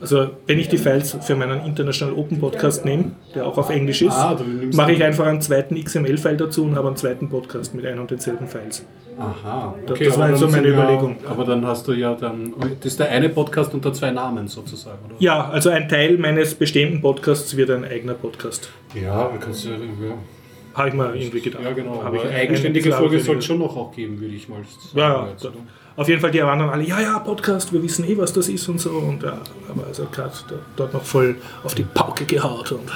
Also wenn ich die Files für meinen International Open Podcast nehme, der auch auf Englisch ist, Ah, mache ich einfach einen zweiten XML-File dazu und habe einen zweiten Podcast mit ein und denselben Files. Aha, Das- okay. das war jetzt so meine ja- Überlegung. Aber dann hast du ja dann. Das ist der eine Podcast unter zwei Namen sozusagen, oder? Ja, also ein Teil meines bestehenden Podcasts wird ein eigener Podcast. Ja, wir können ja. Habe ich mir irgendwie gedacht. Ja, genau. Habe ich eigenständige Folge klare soll es schon noch auch geben, würde ich mal sagen. Ja, jetzt? Auf jeden Fall, die waren dann alle, ja, ja, Podcast, wir wissen eh, was das ist und so. Und ja, aber also gerade dort noch voll auf die Pauke gehaut und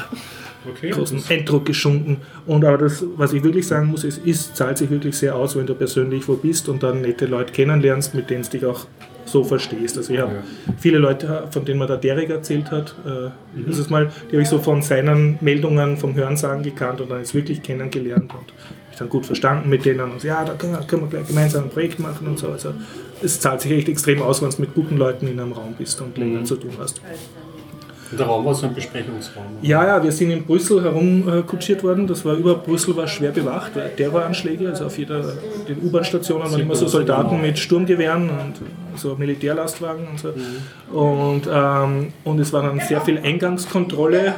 Okay. großen Eindruck geschunden. Und aber das, was ich wirklich sagen muss, es ist, zahlt sich wirklich sehr aus, wenn du persönlich wo bist und dann nette Leute kennenlernst, mit denen du dich auch so verstehst. Also ich habe Ja. viele Leute, von denen mir der Derek erzählt hat, äh, dieses Mal, die habe ich so von seinen Meldungen vom Hörensagen gekannt und dann jetzt wirklich kennengelernt und mich dann gut verstanden mit denen und so, ja, da können wir, können wir gleich gemeinsam ein Projekt machen und so. Also es zahlt sich echt extrem aus, wenn du mit guten Leuten in einem Raum bist und länger zu tun hast. Und der Raum war so ein Besprechungsraum. Ja, ja, wir sind in Brüssel herumkutschiert worden. Das war über Brüssel war schwer bewacht. Terroranschläge, also auf jeder den U-Bahn-Stationen waren immer so Soldaten mit Sturmgewehren und so Militärlastwagen und so. Und, ähm, und es war dann sehr viel Eingangskontrolle.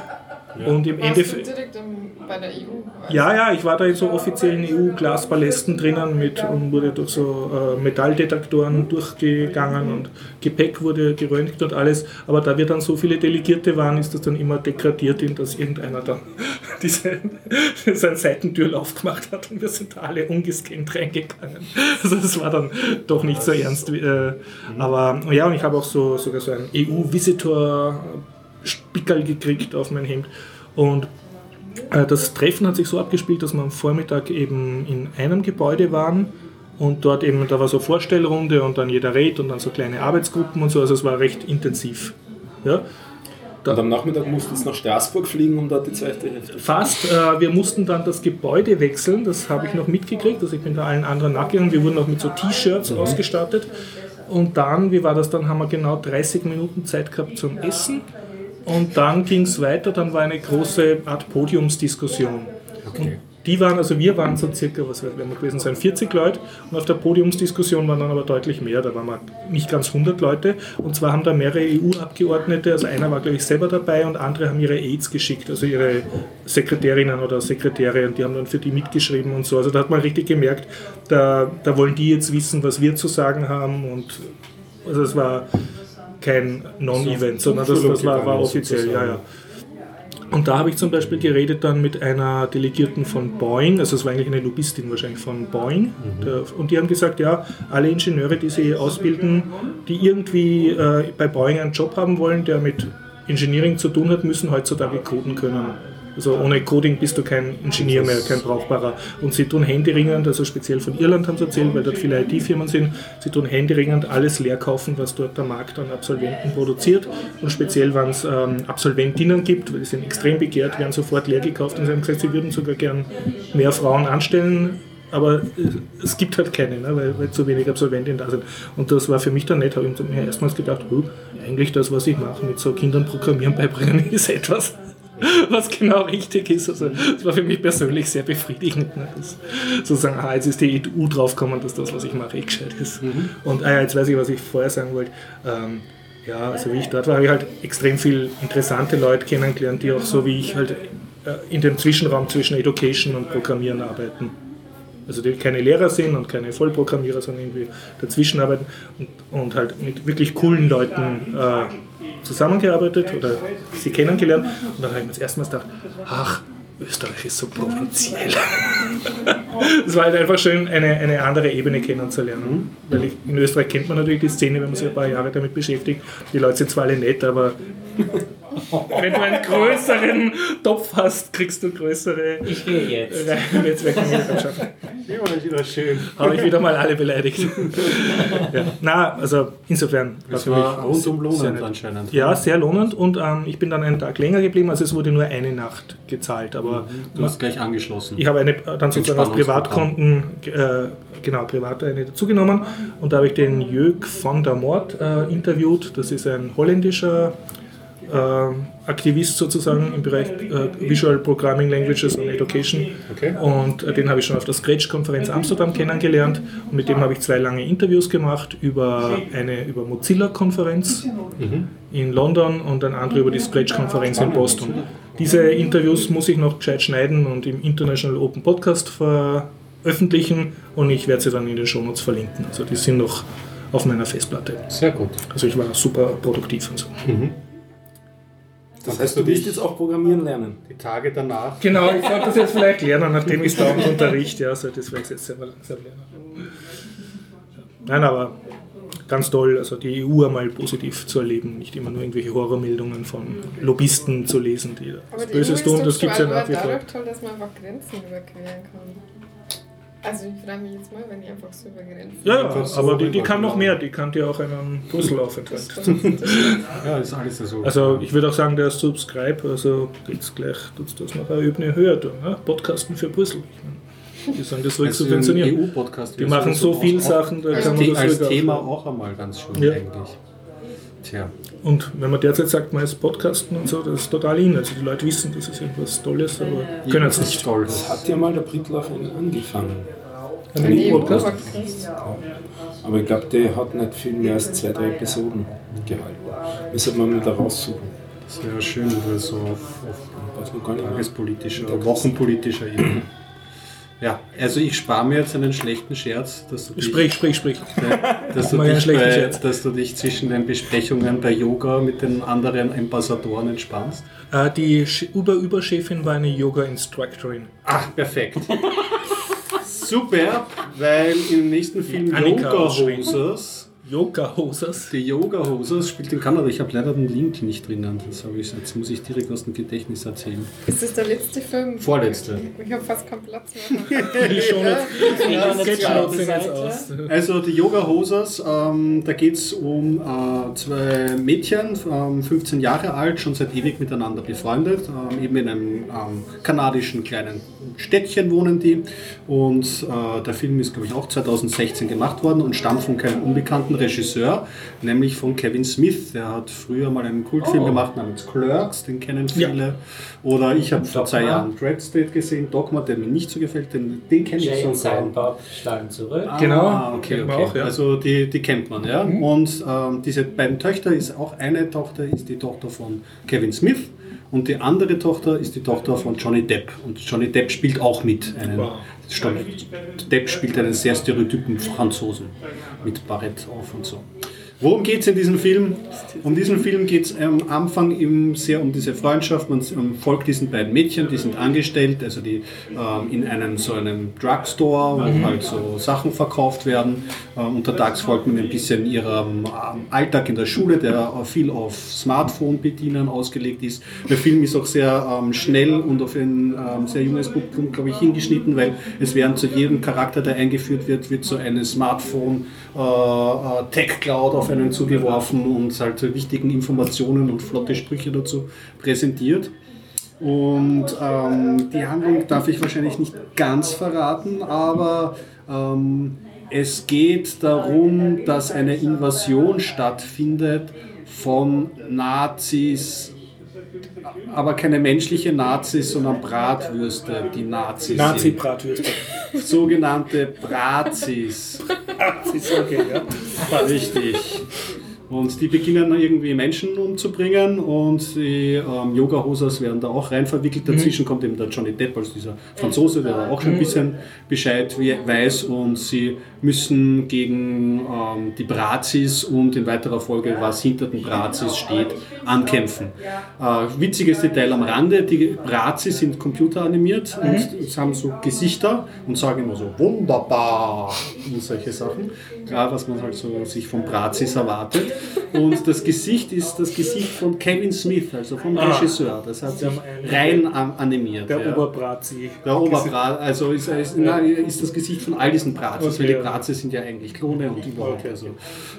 Und im Warst du Endeffekt. direkt am, bei der EU? Ja, ja, ich war da in so offiziellen EU-Glaspalästen drinnen mit und wurde durch so äh, Metalldetektoren durchgegangen und Gepäck wurde geröntgt und alles. Aber da wir dann so viele Delegierte waren, ist das dann immer degradiert, in dass irgendeiner dann diese, seine Seitentürlauf gemacht hat und wir sind da alle ungescannt reingegangen. Also das war dann doch nicht so ernst. wie, Äh, aber ja, und ich habe auch so sogar so einen EU-Visitor-Spickerl gekriegt auf mein Hemd. Und äh, Das Treffen hat sich so abgespielt, dass wir am Vormittag eben in einem Gebäude waren und dort eben, da war so Vorstellrunde und dann jeder redet und dann so kleine Arbeitsgruppen und so, also es war recht intensiv. Ja, Und am Nachmittag mussten wir nach Straßburg fliegen, um dort die zweite Hälfte. fast. Äh, wir mussten dann das Gebäude wechseln, das habe ich noch mitgekriegt, also ich bin da allen anderen nachgegangen. Wir wurden auch mit so T-Shirts ausgestattet. Und dann, wie war das dann, haben wir genau 30 Minuten Zeit gehabt zum Essen. Und dann ging es weiter, dann war eine große Art Podiumsdiskussion. Und die waren, also wir waren so circa, was werden wir gewesen sein, 40 Leute. Und auf der Podiumsdiskussion waren dann aber deutlich mehr, da waren wir nicht ganz 100 Leute. Und zwar haben da mehrere EU-Abgeordnete, also einer war glaube ich selber dabei und andere haben ihre Aids geschickt, also ihre Sekretärinnen oder Sekretäre und die haben dann für die mitgeschrieben und so, also da hat man richtig gemerkt, da, da wollen die jetzt wissen, was wir zu sagen haben und also es war kein Non-Event, sondern das, das war, war offiziell, ja, ja. Und da habe ich zum Beispiel geredet dann mit einer Delegierten von Boeing, also es war eigentlich eine Lobbyistin wahrscheinlich von Boeing, der, und die haben gesagt, ja, alle Ingenieure, die sie ausbilden, die irgendwie äh, bei Boeing einen Job haben wollen, der mit Engineering zu tun hat, müssen heutzutage coden können. Also ohne Coding bist du kein Ingenieur mehr, kein brauchbarer. Und sie tun händeringend, also speziell von Irland haben sie erzählt, weil dort viele IT-Firmen sind, sie tun händeringend alles leer kaufen, was dort der Markt an Absolventen produziert. Und speziell, wenn es ähm, Absolventinnen gibt, weil die sind extrem begehrt, werden sofort leer gekauft und sie haben gesagt, sie würden sogar gern mehr Frauen anstellen, aber äh, es gibt halt keine, ne, weil, weil zu wenig Absolventinnen da sind. Und das war für mich dann nett, habe ich mir erstmals gedacht, oh, eigentlich das, was ich mache, mit so Kindern Programmieren beibringen, ist etwas, was genau richtig ist. Also das war für mich persönlich sehr befriedigend. Ne? Das, sozusagen, ah, jetzt ist die EU draufgekommen, dass das, was ich mache, eh gescheit ist. Und ah, ja, jetzt weiß ich, was ich vorher sagen wollte. Ähm, ja, also wie ich dort war, habe ich halt extrem viel interessante Leute kennengelernt, die auch so wie ich halt äh, in dem Zwischenraum zwischen Education und Programmieren arbeiten. Also die keine Lehrer sind und keine Vollprogrammierer, sondern irgendwie dazwischen arbeiten und, und halt mit wirklich coolen Leuten äh, zusammengearbeitet oder sie kennengelernt. Und dann habe ich mir das erste Mal gedacht, ach, Österreich ist so provinziell. Es war halt einfach schön, eine, eine andere Ebene kennenzulernen. Weil ich, in Österreich kennt man natürlich die Szene, wenn man sich ein paar Jahre damit beschäftigt. Die Leute sind zwar alle nett, aber wenn du einen größeren Topf hast, kriegst du größere Ich gehe jetzt. Netzwerkmitgliedschaften. Ja, das ist wieder schön. Habe ich wieder mal alle beleidigt. ja. Na, also insofern. Das war rundum lohnend anscheinend. Ja, sehr lohnend und ähm, ich bin dann einen Tag länger geblieben, also es wurde nur eine Nacht gezahlt, aber Du hast gleich angeschlossen. ich habe eine dann sozusagen auf Privatkonten, äh, genau, privat eine dazugenommen und da habe ich den Jörg van der Moort äh, interviewt, das ist ein holländischer äh, Aktivist sozusagen im Bereich äh, Visual Programming Languages und Education. Okay. Und äh, den habe ich schon auf der Scratch-Konferenz Amsterdam kennengelernt. Und mit dem habe ich zwei lange Interviews gemacht über eine über Mozilla-Konferenz in London und ein andere über die Scratch-Konferenz in Boston. Diese Interviews muss ich noch gescheit schneiden und im International Open Podcast veröffentlichen und ich werde sie dann in den Shownotes verlinken. Also die sind noch auf meiner Festplatte. Sehr gut. Also ich war super produktiv und so. Das heißt, du willst jetzt auch programmieren lernen. Die Tage danach. Genau, ich sollte das jetzt vielleicht lernen, nachdem ich da unterrichte. Ja, sollte das vielleicht jetzt selber langsam lernen. Nein, aber ganz toll, also die EU einmal positiv zu erleben, nicht immer nur irgendwelche Horrormeldungen von Lobbyisten zu lesen, die Aber das die Böses EU tun, ist das gibt es ja nach wie vor. toll, dass man einfach Grenzen überqueren kann. Also ich freue mich jetzt mal, wenn ich einfach so über Grenzen... Ja, ja, so aber die, die kann noch mehr, die kann dir auch einen Puzzleaufenthalt. Ja, ist alles so. Also ich würde auch sagen, der Subscribe, also geht's gleich, tut's das noch eine Ebene höher tun, ne? Podcasten für meine, die sollen das ruhig Also subventionieren. im EU-Podcast. Die machen so viel Sachen, da kann man das als Thema auch- auch einmal ganz schön Ja. eigentlich. Tja, Und wenn man derzeit sagt, man ist Podcasten und so, das ist total in. Also die Leute wissen, das ist irgendwas Tolles, aber können es nicht. toll. Das hat ja mal der Britlauf angefangen. Ein Ein EU-Podcast? EU-Podcast. Aber ich glaube, der hat nicht viel mehr als zwei, drei Episoden gehalten. Das sollte man mal da raussuchen. Das wäre schön, weil so auf, auf Weiß man gar nicht mehr. tagespolitischer, wochenpolitischer Ebene. Ja, also ich spare mir jetzt einen schlechten Scherz, dass du dich, Sprich, sprich, sprich. dass du dich, bei, dass du dich zwischen den Besprechungen bei Yoga mit den anderen Ambassadoren entspannst. Äh, die Uber-Überchefin war eine Yoga-Instructorin. Ach, perfekt. Super, weil im nächsten Film Yoga aus Schweden. Hosers, Yoga-Hosers. die Yoga Hosers spielt in Kanada. Ich habe leider den Link nicht drinnen. Das habe ich, jetzt muss ich direkt aus dem Gedächtnis erzählen. Ist das der letzte Film? Vorletzte. Ich habe fast keinen Platz mehr. Die sind jetzt. Also die Yoga Hosers, ähm, da geht es um äh, zwei Mädchen, ähm, 15 Jahre alt, schon seit ewig miteinander befreundet. Ähm, eben in einem ähm, kanadischen kleinen Städtchen wohnen die. Und äh, der Film ist, glaube ich, auch 2016 gemacht worden und stammt von keinem unbekannten Regisseur, nämlich von Kevin Smith. Der hat früher mal einen Kultfilm gemacht namens Clerks, den kennen viele. Oder ich habe vor zwei. Jahren Dread State gesehen, Dogma, der mir nicht so gefällt, den, den kenne ich. Silent Bob schlagen zurück. Genau, Ah, okay, kennt man okay. auch, ja. Mhm. Also die, die kennt man, ja. Und ähm, diese beiden Töchter ist auch eine Tochter ist die Tochter von Kevin Smith und die andere Tochter ist die Tochter von Johnny Depp. Und Johnny Depp spielt auch mit. Einen, Wow. Depp spielt einen sehr stereotypen Franzosen mit Barett auf und so. Worum geht es in diesem Film? Um diesen Film geht es am Anfang eben sehr um diese Freundschaft. Man folgt diesen beiden Mädchen, die sind angestellt, also die ähm, in einem so einem Drugstore, wo halt so Sachen verkauft werden. Ähm, untertags folgt man ein bisschen ihrem ähm, Alltag in der Schule, der viel auf Smartphone bedienen ausgelegt ist. Der Film ist auch sehr ähm, schnell und auf ein ähm, sehr junges Publikum, glaube ich, hingeschnitten, weil es während zu jedem Charakter, der eingeführt wird, wird so eine Smartphone Tech Cloud auf einen zugeworfen und halt wichtigen Informationen und flotte Sprüche dazu präsentiert. Und ähm, die Handlung darf ich wahrscheinlich nicht ganz verraten, aber ähm, es geht darum, dass eine Invasion stattfindet von Nazis, aber keine menschliche Nazis, sondern Bratwürste, die Nazis sind. Nazi-Bratwürste. Sogenannte Brazis. Ist okay, ja. Richtig. Und die beginnen irgendwie Menschen umzubringen und die ähm, Yoga-Hosers werden da auch rein verwickelt. Dazwischen kommt eben der Johnny Depp als dieser Franzose, der da auch schon ein bisschen Bescheid we- weiß und sie müssen gegen ähm, die Brazis und in weiterer Folge, was hinter den Brazis steht, ankämpfen. Äh, witziges Detail am Rande, die Brazis sind computeranimiert und haben so Gesichter und sagen immer so wunderbar und solche Sachen. Was man halt so sich von Brazis erwartet. Und das Gesicht ist das Gesicht von Kevin Smith, also vom Ah. Regisseur. Das hat Sie sich rein an- animiert. Der ja. Oberbrazi. Der Oberbrat, also ist, ist, nein, ist das Gesicht von all diesen Brazis, Okay, weil die ja. Brazis sind ja eigentlich Klone und überhaupt. Okay, Also.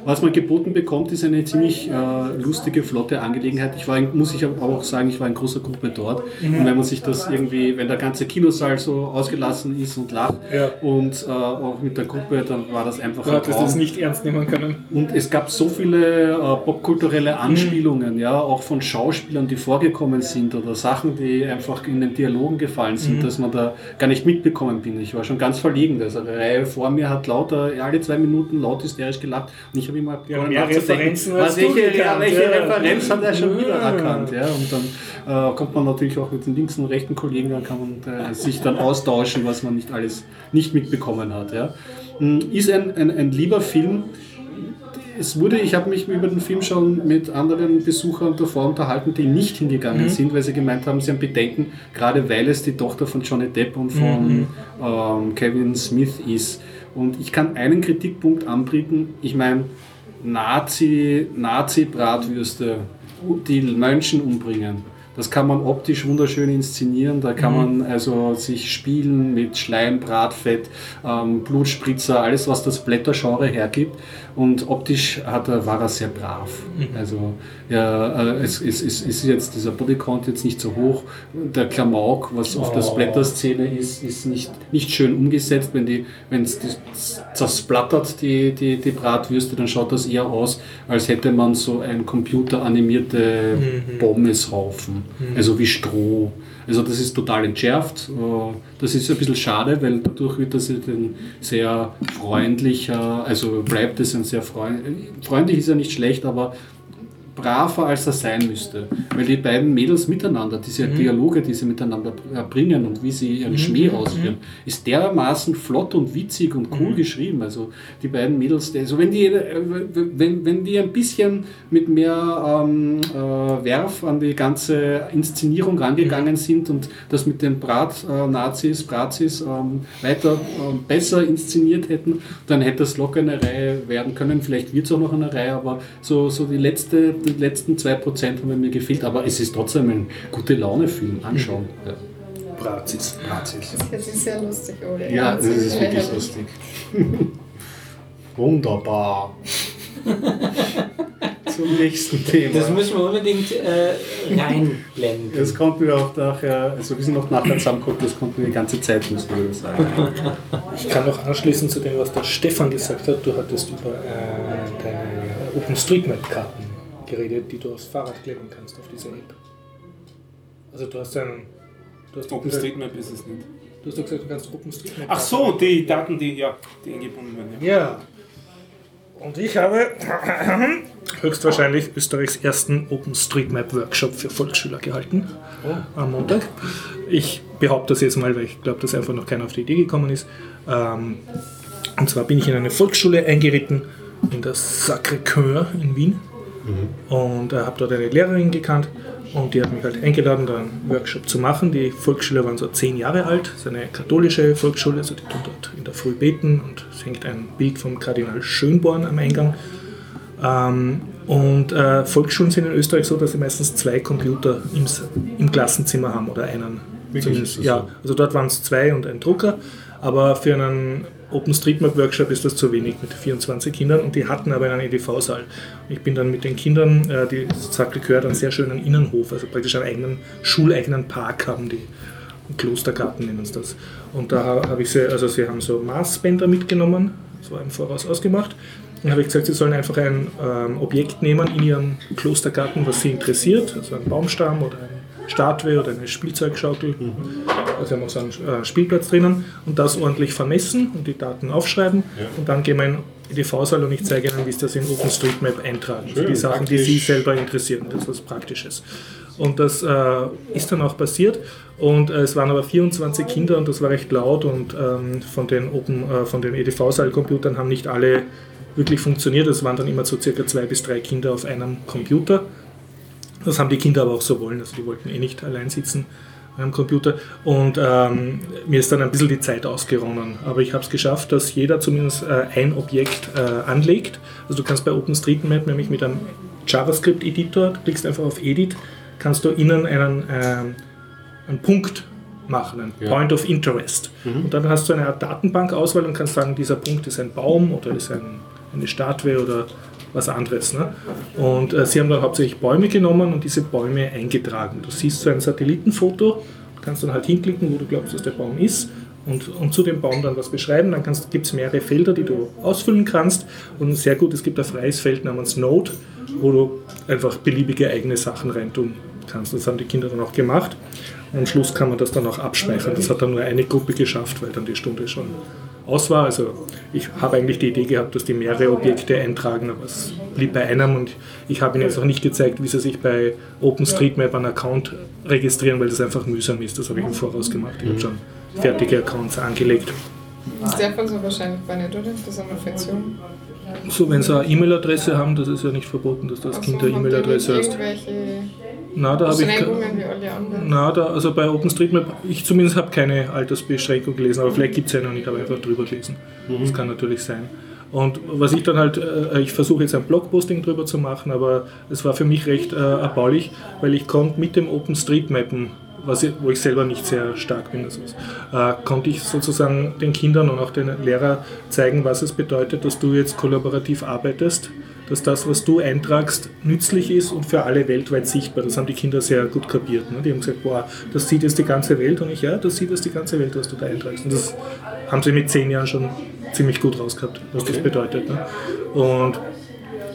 Was man geboten bekommt, ist eine ziemlich äh, lustige, flotte Angelegenheit. Ich war, muss ich aber auch sagen, ich war in großer Gruppe dort. Mhm. Und wenn man sich das irgendwie, wenn der ganze Kinosaal so ausgelassen ist und lacht Ja. und äh, auch mit der Gruppe, dann war das einfach Du ein hattest Traum. das nicht ernst nehmen können. Und es gab so viele äh, popkulturelle Mhm. Anspielungen, ja, auch von Schauspielern, die vorgekommen sind oder Sachen, die einfach in den Dialogen gefallen sind, Mhm. dass man da gar nicht mitbekommen bin. Ich war schon ganz verlegen. Also die Reihe vor mir hat lauter, alle zwei Minuten laut hysterisch gelacht und ich habe immer Ja, mehr Referenzen als welche, gekannt, welche ja. Referenz hat er schon wieder erkannt. Ja, und dann äh, kommt man natürlich auch mit den linken und rechten Kollegen, dann kann man äh, sich dann austauschen, was man nicht alles nicht mitbekommen hat. Ja. Mm, Ist ein, ein, ein lieber Film, es wurde, ich habe mich über den Film schon mit anderen Besuchern davor unterhalten, die nicht hingegangen Mhm. sind, weil sie gemeint haben, sie haben Bedenken, gerade weil es die Tochter von Johnny Depp und von Mhm. ähm, Kevin Smith ist. Und ich kann einen Kritikpunkt anbringen. Ich meine, Nazi, Nazi-Bratwürste, die Menschen umbringen. Das kann man optisch wunderschön inszenieren. Da kann man also sich spielen mit Schleim, Bratfett, ähm, Blutspritzer, alles was das Blättergenre hergibt. Und optisch hat er, war er sehr brav. Also ja, äh, es, es, es ist jetzt dieser Bodycount jetzt nicht so hoch. Der Klamauk, was auf der Oh. Splatter-Szene ist, ist nicht, nicht schön umgesetzt. Wenn die, wenn es zersplattert, die, die, die Bratwürste, dann schaut das eher aus, als hätte man so ein computeranimierte Pommeshaufen. Also wie Stroh. Also das ist total entschärft. Äh, Das ist ein bisschen schade, weil dadurch wird das ein sehr freundlicher, also bleibt es ein sehr freundlich, freundlich ist ja nicht schlecht, aber braver als er sein müsste. Weil die beiden Mädels miteinander, diese Dialoge, die sie miteinander äh, bringen und wie sie ihren Schmäh ausführen, ist dermaßen flott und witzig und cool geschrieben. Also die beiden Mädels, also wenn die, äh, wenn, wenn die ein bisschen mit mehr ähm, äh, Werf an die ganze Inszenierung rangegangen sind und das mit den Brat-Nazis, Brazis ähm, weiter ähm, besser inszeniert hätten, dann hätte das locker eine Reihe werden können. Vielleicht wird es auch noch eine Reihe, aber so, so die, letzte, die letzten 2% haben mir gefehlt. Aber es ist trotzdem ein gute Laune-Film. Anschauen. Ja. Brazis. Brazis. Das ist sehr lustig, oder? Ja, das ist wirklich lustig. Wunderbar. Zum nächsten Thema. Das müssen wir unbedingt äh, reinblenden. Das konnten wir auch nachher, also wir sind noch nachher zusammengekommen, das konnten wir die ganze Zeit, müssen wir sagen. Ich kann noch anschließen zu dem, was der Stefan gesagt hat. Du hattest über äh, deine OpenStreetMap-Karten geredet, die du aufs Fahrrad kleben kannst auf diese App. Also du hast. Du hast, OpenStreetMap ist es nicht. du hast doch gesagt, du kannst OpenStreetMap... Ach so, die Daten, die, ja, die eingebunden werden. Ja. Ja. Und ich habe höchstwahrscheinlich Österreichs ersten OpenStreetMap-Workshop für Volksschüler gehalten am Montag. Ich behaupte das jetzt mal, weil ich glaube, dass einfach noch keiner auf die Idee gekommen ist. Ähm, und zwar bin ich in eine Volksschule eingeritten, in das Sacré-Cœur in Wien. Und äh, habe dort eine Lehrerin gekannt und die hat mich halt eingeladen, da einen Workshop zu machen. Die Volksschüler waren so zehn Jahre alt, es ist eine katholische Volksschule, also die tun dort in der Früh beten und es hängt ein Bild vom Kardinal Schönborn am Eingang. Ähm, und äh, Volksschulen sind in Österreich so, dass sie meistens zwei Computer im, im Klassenzimmer haben oder einen. Wirklich? Das ja, so? also dort waren es zwei und ein Drucker, aber für einen OpenStreetMap-Workshop ist das zu wenig mit 24 Kindern und die hatten aber einen EDV-Saal. Ich bin dann mit den Kindern, äh, die Sacré-Cœur, einen sehr schönen Innenhof, also praktisch einen eigenen, schuleigenen Park haben die. Klostergarten nennen sie das. Und da ha- habe ich sie, also sie haben so Maßbänder mitgenommen, das war im Voraus ausgemacht. Dann habe ich gesagt, sie sollen einfach ein ähm, Objekt nehmen in ihrem Klostergarten, was sie interessiert, also einen Baumstamm oder eine Statue oder eine Spielzeugschaukel. Also wir haben auch so einen äh, Spielplatz drinnen und das ordentlich vermessen und die Daten aufschreiben und dann gehen wir in die EDV-Saal und ich zeige Ihnen, wie Sie das in OpenStreetMap eintragen. Die Schön, Sachen, die Sie praktisch. selber interessieren. Das ist was Praktisches. Und das äh, ist dann auch passiert. Und äh, es waren aber 24 Kinder und das war recht laut und ähm, von den, Open, äh, von den EDV-Saal-Computern haben nicht alle wirklich funktioniert. Es waren dann immer so circa zwei bis drei Kinder auf einem Computer. Das haben die Kinder aber auch so wollen, also die wollten eh nicht allein sitzen am Computer. Und ähm, mir ist dann ein bisschen die Zeit ausgeronnen. Aber ich habe es geschafft, dass jeder zumindest äh, ein Objekt äh, anlegt. Also du kannst bei OpenStreetMap nämlich mit einem JavaScript-Editor, du klickst einfach auf Edit, kannst du innen einen, ähm, einen Punkt machen, ein Ja. Point of Interest. Und dann hast du eine Art Datenbankauswahl und kannst sagen, dieser Punkt ist ein Baum oder ist ein, eine Statue oder was anderes. Ne? Und äh, sie haben dann hauptsächlich Bäume genommen und diese Bäume eingetragen. Du siehst so ein Satellitenfoto, kannst dann halt hinklicken, wo du glaubst, dass der Baum ist und, und zu dem Baum dann was beschreiben. Dann gibt es mehrere Felder, die du ausfüllen kannst. Und sehr gut, es gibt ein freies Feld namens Node, wo du einfach beliebige eigene Sachen reintun kannst. Das haben die Kinder dann auch gemacht. Am Schluss kann man das dann auch abspeichern. Das hat dann nur eine Gruppe geschafft, weil dann die Stunde schon aus war. Also ich habe eigentlich die Idee gehabt, dass die mehrere Objekte eintragen, aber es blieb bei einem und ich habe ihnen jetzt auch nicht gezeigt, wie sie sich bei OpenStreetMap einen Account registrieren, weil das einfach mühsam ist. Das habe ich im Voraus gemacht. Ich habe schon fertige Accounts angelegt. Das darf also wahrscheinlich bei nicht, oder? Das ist eine Funktion. So, wenn sie eine E-Mail-Adresse haben, das ist ja nicht verboten, dass das Kind eine E-Mail-Adresse. Irgendwelche Na, da habe ich. wie alle anderen. Na, da, also bei OpenStreetMap, ich zumindest habe keine Altersbeschränkung gelesen, aber vielleicht gibt es ja noch nicht, habe einfach drüber gelesen. Das kann natürlich sein. Und was ich dann halt, äh, ich versuche jetzt ein Blogposting drüber zu machen, aber es war für mich recht äh, erbaulich, weil ich konnte mit dem OpenStreetMappen, was ich, wo ich selber nicht sehr stark bin, also, äh, konnte ich sozusagen den Kindern und auch den Lehrern zeigen, was es bedeutet, dass du jetzt kollaborativ arbeitest dass das, was du eintragst, nützlich ist und für alle weltweit sichtbar. Das haben die Kinder sehr gut kapiert. Ne? Die haben gesagt, boah, das sieht jetzt die ganze Welt und ich, ja, das sieht jetzt die ganze Welt, was du da eintragst. Und das haben sie mit zehn Jahren schon ziemlich gut rausgehabt, was das bedeutet. Ne? Und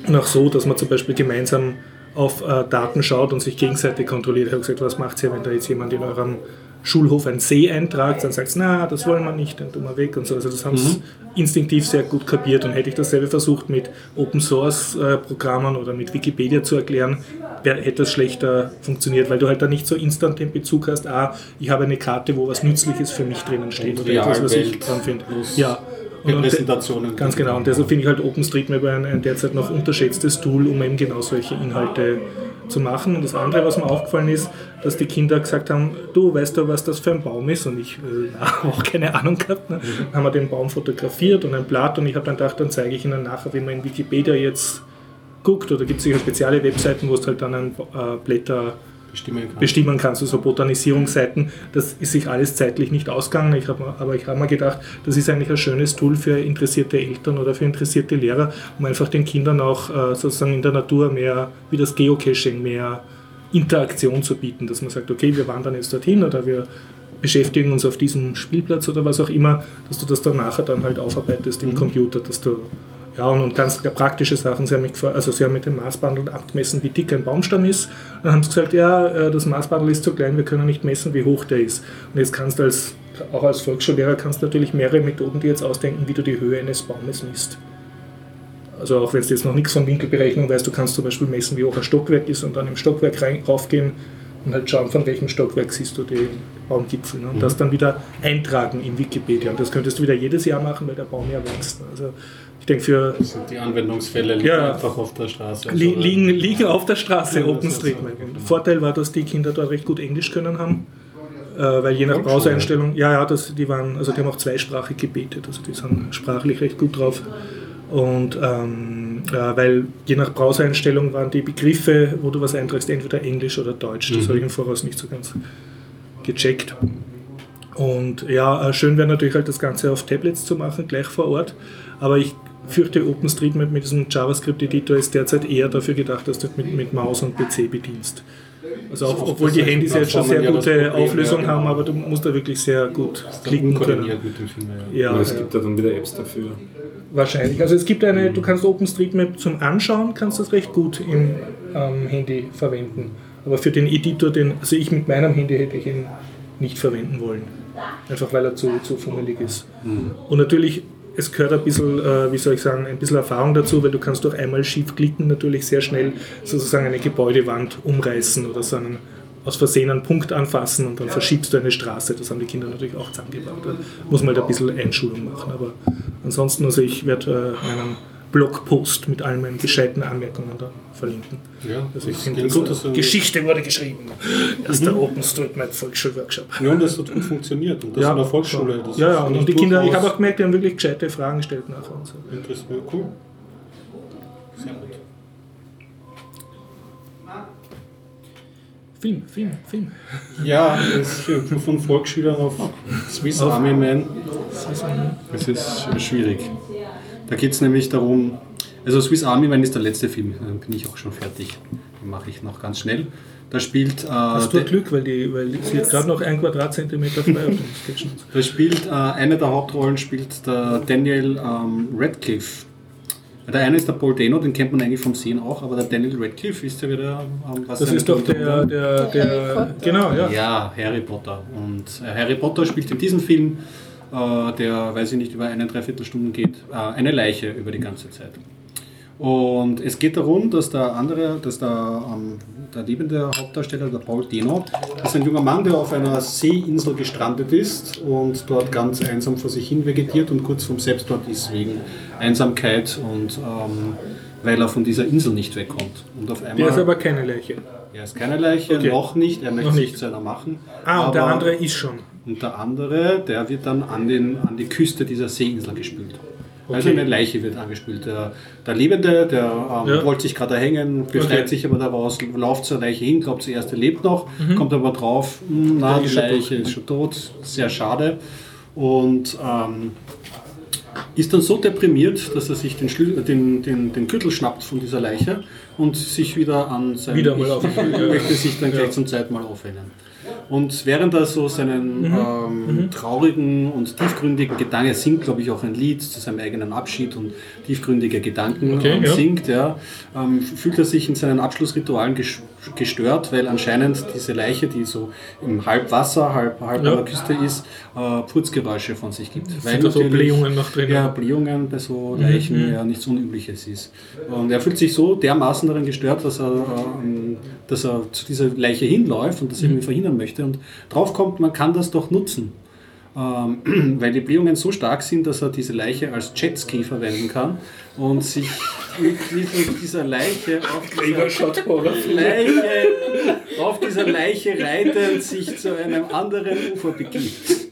noch so, dass man zum Beispiel gemeinsam auf äh, Daten schaut und sich gegenseitig kontrolliert. Ich habe gesagt, was macht ihr, wenn da jetzt jemand in eurem Schulhof einen See eintragt, dann sagt na, das wollen wir nicht, dann tun wir weg und so. Also das haben sie instinktiv sehr gut kapiert und hätte ich dasselbe versucht mit Open Source äh, Programmen oder mit Wikipedia zu erklären, hätte das schlechter funktioniert, weil du halt da nicht so instant den Bezug hast, ah, ich habe eine Karte, wo was Nützliches für mich drinnen steht Und oder etwas, was ich dran finde. Ja. Und- und- Repräsentationen. Ganz genau. Und deshalb finde ich halt OpenStreetMap ein, ein derzeit noch unterschätztes Tool, um eben genau solche Inhalte zu machen. Und das andere, was mir aufgefallen ist, dass die Kinder gesagt haben, du weißt du, was das für ein Baum ist? Und ich äh, habe auch keine Ahnung gehabt. Ne? Dann haben wir den Baum fotografiert und ein Blatt und ich habe dann gedacht, dann zeige ich ihnen nachher, wie man in Wikipedia jetzt guckt. Oder gibt es sicher spezielle Webseiten, wo es halt dann ein äh, Blätter bestimmen kann. bestimmen kannst, also Botanisierungsseiten. Das ist sich alles zeitlich nicht ausgegangen, ich hab, aber ich habe mir gedacht, das ist eigentlich ein schönes Tool für interessierte Eltern oder für interessierte Lehrer, um einfach den Kindern auch äh, sozusagen in der Natur mehr, wie das Geocaching, mehr Interaktion zu bieten, dass man sagt, okay, wir wandern jetzt dorthin oder wir beschäftigen uns auf diesem Spielplatz oder was auch immer, dass du das dann nachher dann halt aufarbeitest im Computer, dass du ja, und, und ganz praktische Sachen. Sie haben, mich also sie haben mit dem Maßbandel abgemessen, wie dick ein Baumstamm ist. Dann haben sie gesagt, ja, äh, das Maßbandel ist zu klein, wir können nicht messen, wie hoch der ist. Und jetzt kannst du als, auch als Volksschullehrer kannst du natürlich mehrere Methoden dir jetzt ausdenken, wie du die Höhe eines Baumes misst. Also auch wenn du jetzt noch nichts von Winkelberechnung weißt, du kannst zum Beispiel messen, wie hoch ein Stockwerk ist und dann im Stockwerk rein, raufgehen und halt schauen, von welchem Stockwerk siehst du den Baumgipfel. Ne? Und das dann wieder eintragen in Wikipedia. Und das könntest du wieder jedes Jahr machen, weil der Baum ja wächst. Also ich denke für Also die Anwendungsfälle liegen Ja. einfach auf der Straße. Li Also, liegen, liegen auf der Straße, Ja, OpenStreetMap. so. Der Vorteil war, dass die Kinder dort recht gut Englisch können haben, äh, weil je nach Browsereinstellung, ja, ja, das, die waren, also die haben auch zweisprachig gebetet, also die sind sprachlich recht gut drauf. Und ähm, äh, weil je nach Browsereinstellung waren die Begriffe, wo du was eintragst, entweder Englisch oder Deutsch. Das habe ich im Voraus nicht so ganz gecheckt. Und ja, äh, schön wäre natürlich halt das Ganze auf Tablets zu machen, gleich vor Ort. Aber ich fürchte, OpenStreetMap mit diesem JavaScript-Editor ist derzeit eher dafür gedacht, dass du mit, mit Maus und PC bedienst. Also auch, obwohl die Handys jetzt schon sehr ja gute Problem, Auflösung ja, genau. haben, aber du musst da wirklich sehr gut klicken können. mit dem Finger. Ja. Ja, es ja, gibt ja dann wieder Apps dafür. wahrscheinlich. Also es gibt eine, du kannst OpenStreetMap zum Anschauen, kannst das recht gut im ähm, Handy verwenden. Aber für den Editor, den, also ich mit meinem Handy hätte ich ihn nicht verwenden wollen. Einfach weil er zu, zu fummelig ist. Und natürlich, es gehört ein bisschen, äh, wie soll ich sagen, ein bisschen Erfahrung dazu, weil du kannst durch einmal schief klicken natürlich sehr schnell sozusagen eine Gebäudewand umreißen oder so einen aus Versehen einen Punkt anfassen und dann verschiebst du eine Straße. Das haben die Kinder natürlich auch zusammengebracht. Da muss man halt ein bisschen Einschulung machen. Aber ansonsten, also ich werde äh, einen Blogpost mit all meinen gescheiten Anmerkungen da verlinken. Ja, Also ich finde, gut, dass Geschichte wurde geschrieben. Erster OpenStreetMap Volksschulworkshop. Ja, und das hat gut funktioniert. Und das in der Volksschule. Das ja, ja, und die Kinder, ich habe auch gemerkt, die haben wirklich gescheite Fragen gestellt nachher. Und so. Interessant. Cool. Sehr gut. Film, Film, Film. Ja, das ist von Volksschülern auf Swiss Army Man. Das ist schwierig. Da geht es nämlich darum, also Swiss Army Man ist der letzte Film, dann bin ich auch schon fertig. Den mache ich noch ganz schnell. Da spielt, äh, Hast du der- Glück, weil, die, weil sie hat gerade noch ein Quadratzentimeter frei auf dem Sketchen. da spielt äh, eine der Hauptrollen spielt der Daniel ähm, Radcliffe. Der eine ist der Paul Dano, den kennt man eigentlich vom Sehen auch, aber der Daniel Radcliffe, wisst ihr, wer der ähm, was Das ist doch der, der, Harry der, Potter. genau, ja. Ja, Harry Potter. Und äh, Harry Potter spielt in diesem Film, äh, der, weiß ich nicht, über eine Dreiviertelstunde geht, äh, eine Leiche über die ganze Zeit. Und es geht darum, dass der andere, dass der, ähm, der lebende Hauptdarsteller, der Paul Deno, das ist ein junger Mann, der auf einer Seeinsel gestrandet ist und dort ganz einsam vor sich hin vegetiert und kurz vorm Selbstmord ist wegen Einsamkeit und ähm, weil er von dieser Insel nicht wegkommt. Und auf einmal, Der ist aber keine Leiche. er ist keine Leiche, Okay. noch nicht, er möchte Noch sich nicht. zu einer machen. Ah, und der andere ist schon. und der andere, der wird dann an, den, an die Küste dieser Seeinsel gespült. Also Okay. eine Leiche wird angespült. Der, der Lebende, der ähm, Ja. wollte sich gerade erhängen, befreit Okay. sich aber daraus, läuft zur Leiche hin, glaubt zuerst, er lebt noch, kommt aber drauf, hm, na, Mhm. Die Leiche ist schon tot, sehr schade. Und ähm, ist dann so deprimiert, dass er sich den, Schlü den, den, den Gürtel schnappt von dieser Leiche und sich wieder an sein Wieder mal auf- möchte sich dann Ja. gleich zum zweiten Mal aufhängen. Und während er so seinen Mhm. ähm, traurigen und tiefgründigen Gedanken, er singt, glaube ich, auch ein Lied zu seinem eigenen Abschied und tiefgründige Gedanken Okay, ähm, ja. singt, ja, ähm, fühlt er sich in seinen Abschlussritualen ges- gestört, weil anscheinend diese Leiche, die so im halb Wasser, halb, halb Ja. an der Küste ist, äh, Purzgeräusche von sich gibt. Sind da so natürlich- Blähungen noch drin? Ja, Blähungen bei so Leichen Mhm. ja nichts Unübliches ist. Und er fühlt sich so dermaßen daran gestört, dass er, ähm, dass er zu dieser Leiche hinläuft und das Mhm. irgendwie verhindern möchte und draufkommt, man kann das doch nutzen. Ähm, weil die Blähungen so stark sind, dass er diese Leiche als Jetski verwenden kann und sich mit mit dieser Leiche auf dieser Leiche, auf dieser Leiche reitend sich zu einem anderen Ufer begibt.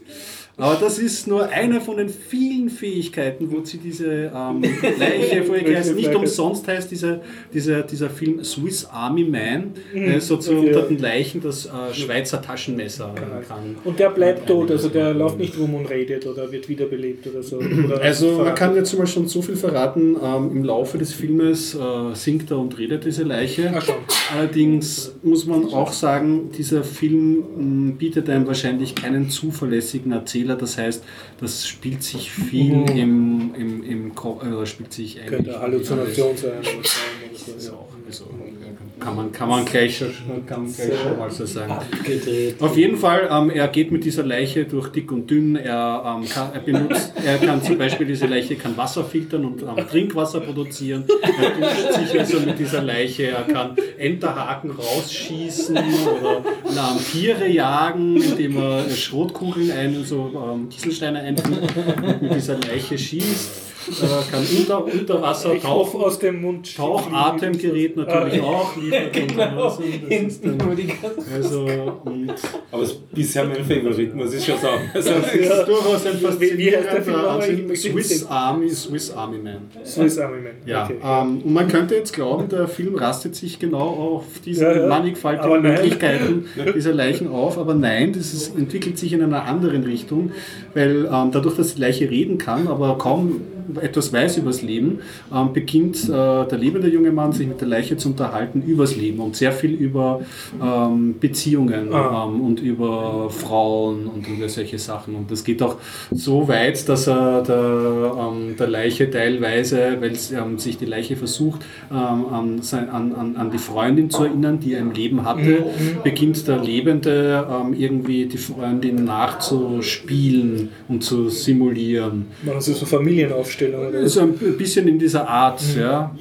Aber das ist nur eine von den vielen Fähigkeiten, wozu diese ähm, Leiche vorher. Nicht umsonst heißt dieser, dieser, dieser Film Swiss Army Man, äh, so zu unter den Leichen das äh, Schweizer Taschenmesser äh, kann. Und der bleibt tot, also der läuft nicht rum und redet oder wird wiederbelebt oder so. Oder Also man kann jetzt mal schon so viel verraten, ähm, im Laufe des Filmes äh, singt er und redet diese Leiche. Schon. Allerdings muss man auch sagen, dieser Film bietet einem wahrscheinlich keinen zuverlässigen Erzähler. Das heißt, das spielt sich viel im, im, im Ko- äh, spielt sich eigentlich Könnte Halluzination sein. oder so, Ist auch, also, kann man, kann man gleich, schon- kann man gleich schon mal so sagen. Abgedreht. Auf jeden Fall, ähm, er geht mit dieser Leiche durch dick und dünn. Er, ähm, kann, er benutzt, er kann zum Beispiel diese Leiche kann Wasser filtern und ähm, Trinkwasser produzieren. Er duscht sich also mit dieser Leiche. Er kann Enterhaken rausschießen oder ähm, Tiere jagen, indem er Schrotkugeln ein, so ähm, Kieselsteine einfügt mit dieser Leiche schießt. Er kann unter, unter Wasser Ich tauchen. aus dem Mund. Tauchatemgerät natürlich auch. Liefert und Genau, also, und Aber es ist bisher mein Favorit, muss ich schon sagen. Also, das ist durchaus ein faszinierender Swiss. Army, Swiss Army Man. Swiss Army Man. Ja, Okay. ähm, und man könnte jetzt glauben, der Film rastet sich genau auf diese Ja, ja. Mannigfaltigen. Möglichkeiten dieser Leichen auf, aber nein, das ist, entwickelt sich in einer anderen Richtung, weil ähm, dadurch, dass die Leiche reden kann, aber kaum etwas weiß übers Leben, ähm, beginnt äh, der lebende junge Mann sich mit der Leiche zu unterhalten übers Leben und sehr viel über ähm, Beziehungen Ah. ähm, und über Frauen und über solche Sachen. Und das geht auch so weit, dass er der, ähm, der Leiche teilweise, weil ähm, sich die Leiche versucht, an, an, an, die Freundin zu erinnern, die er im Leben hatte, beginnt der Lebende irgendwie die Freundin nachzuspielen und zu simulieren. Machen Sie so Familienaufstellungen oder Also ein bisschen in dieser Art, ja.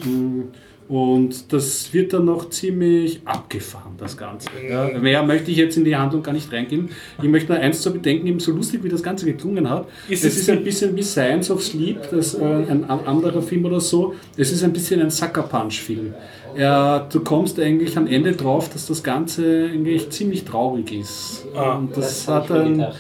Und das wird dann noch ziemlich abgefahren, das Ganze. Ja. Mehr möchte ich jetzt in die Handlung gar nicht reingehen. Ich möchte nur eins zu bedenken, eben so lustig wie das Ganze geklungen hat. Ist es es ist ein bisschen wie Science of Sleep, das, äh, ein an- anderer Film oder so. Es ist ein bisschen ein Sucker Punch-Film. Ja, du kommst eigentlich am Ende drauf, dass das Ganze eigentlich ziemlich traurig ist. Ah, Und das, das hat ich mir ein, gedacht.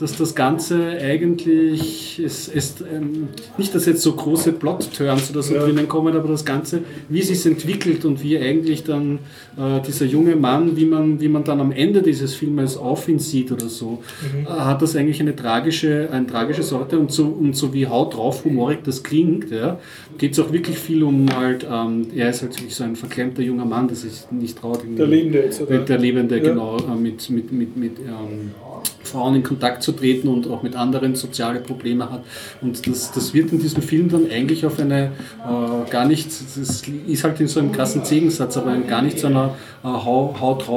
Dass das Ganze eigentlich, es ist ähm, nicht, dass jetzt so große Plot-Turns oder so Ja. drinnen kommen, aber das Ganze, wie es sich entwickelt und wie eigentlich dann äh, dieser junge Mann, wie man, wie man dann am Ende dieses Filmes auf ihn sieht oder so, Mhm. äh, hat das eigentlich eine tragische, eine tragische Sorte und so, und so wie haut drauf humorig das klingt, ja, geht es auch wirklich viel um halt, ähm, er ist halt wirklich so ein verklemmter junger Mann, der sich nicht irgendwie- Der Lebende jetzt, oder? Der Lebende, Ja. genau, äh, mit, mit, mit, mit ähm, Frauen in Kontakt zu treten und auch mit anderen soziale Probleme hat. Und das, das wird in diesem Film dann eigentlich auf eine äh, gar nicht, das ist halt in so einem krassen Zegensatz, aber in gar nicht so einer äh, hau, haut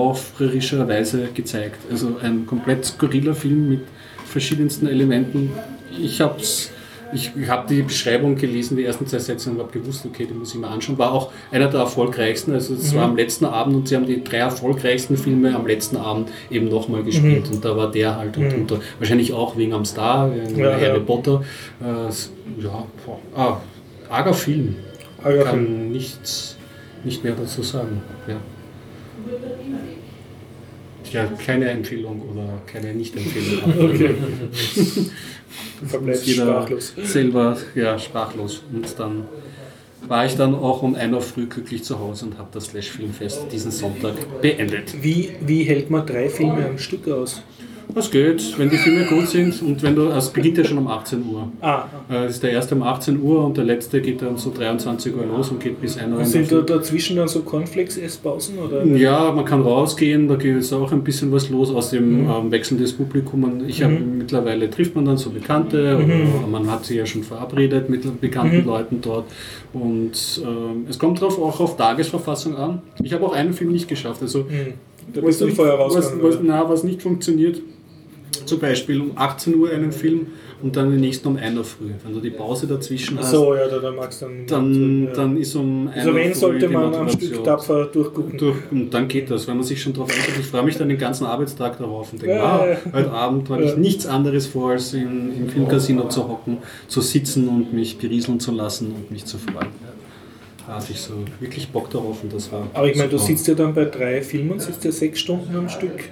Weise gezeigt. Also ein komplett skurriler Film mit verschiedensten Elementen. Ich habe es ich, ich habe die Beschreibung gelesen, die ersten zwei Sätze und habe gewusst, okay, die muss ich mir anschauen. War auch einer der erfolgreichsten. Also es Mhm. war am letzten Abend und sie haben die drei erfolgreichsten Filme am letzten Abend eben nochmal gespielt. Mhm. Und da war der halt und drunter. Wahrscheinlich auch wegen am Star, wegen Ja, Harry ja. Potter. Äh, ja, ah, arger Film. Arger Kann Film. nichts, nicht mehr dazu sagen. Ja. Ja, keine Empfehlung oder keine Nicht-Empfehlung. Okay. Jeder sprachlos. Selber, ja, sprachlos. Und dann war ich dann auch um 1 Uhr früh glücklich zu Hause und habe das Slash Filmfest diesen Sonntag beendet. Wie, wie hält man drei Filme am Stück aus? Was geht, wenn die Filme gut sind und wenn du, also es beginnt ja schon um 18 Uhr. Ah, Äh, Das ist der erste um 18 Uhr und der letzte geht dann so 23 Uhr los und geht bis 1 Uhr. der sind da dazwischen dann so Cornflakes-Esspausen? Ja, man kann rausgehen, da geht es auch ein bisschen was los aus dem Mhm. ähm, Wechsel des Publikums. Und Ich habe mittlerweile trifft man dann so Bekannte Mhm. oder man hat sich ja schon verabredet mit bekannten Leuten dort. Und ähm, es kommt drauf, auch auf Tagesverfassung an. Ich habe auch einen Film nicht geschafft. Also Hm. Da du nicht, vorher was, was, na, was nicht funktioniert, zum Beispiel um 18 Uhr einen Film und dann den nächsten um 1 Uhr früh. Wenn du die Pause dazwischen hast, so, ja, da, da magst du dann. dann, ja. dann ist um 1 also, Uhr wenn früh sollte man am. Stück tapfer durchgucken. Durch, und dann geht das, wenn man sich schon darauf einstellt. Ich freue mich dann den ganzen Arbeitstag darauf und denke, Ja, wow, ja. heute Abend habe ich nichts anderes vor, als im, im Filmcasino zu hocken, zu sitzen und mich berieseln zu lassen und mich zu freuen. Hatte ich so wirklich Bock darauf und das war. Aber ich meine, du sitzt ja dann bei drei Filmen, sitzt ja sechs Stunden am Stück.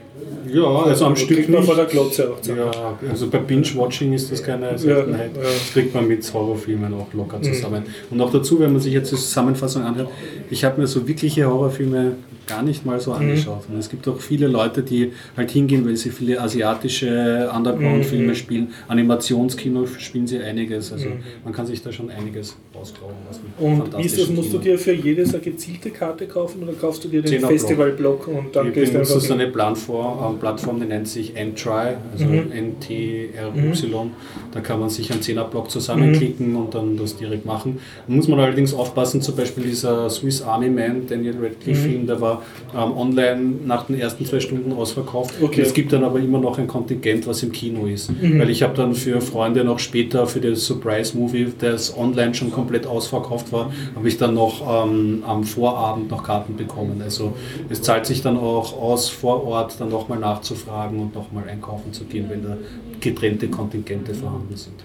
Ja, also am Du Stück kriegt man vor der Glotze auch zusammen. Ja, also bei Binge-Watching ist das keine Seltenheit. ja. Das kriegt man mit Horrorfilmen auch locker zusammen. Und auch dazu, wenn man sich jetzt die Zusammenfassung anhört, ich habe mir so wirkliche Horrorfilme gar nicht mal so angeschaut. Und es gibt auch viele Leute, die halt hingehen, weil sie viele asiatische Underground-Filme spielen. Animationskino spielen sie einiges. Also man kann sich da schon einiges rausgraben lassen. Und wie ist das, musst du dir für jedes eine gezielte Karte kaufen oder kaufst du dir den. Festivalblock und dann Ich gehst du einfach so hin? eine Plattform, äh, Plattform, die nennt sich N-Try, also Mhm. N-T-R-Y. Da kann man sich einen 10er-Block zusammenklicken Mhm. und dann das direkt machen. Da muss man allerdings aufpassen, zum Beispiel dieser Swiss Army Man, Daniel Mhm. Radcliffe-Film, der war ähm, online nach den ersten zwei Stunden ausverkauft. Okay. Es gibt dann aber immer noch ein Kontingent, was im Kino ist. Mhm. Weil ich habe dann für Freunde noch später für das Surprise-Movie, das online schon komplett ausverkauft war, habe ich dann noch ähm, am Vorabend noch Karten bekommen. Also es zahlt sich dann auch aus, vor Ort dann nochmal nachzufragen und nochmal einkaufen zu gehen, wenn da getrennte Kontingente vorhanden sind.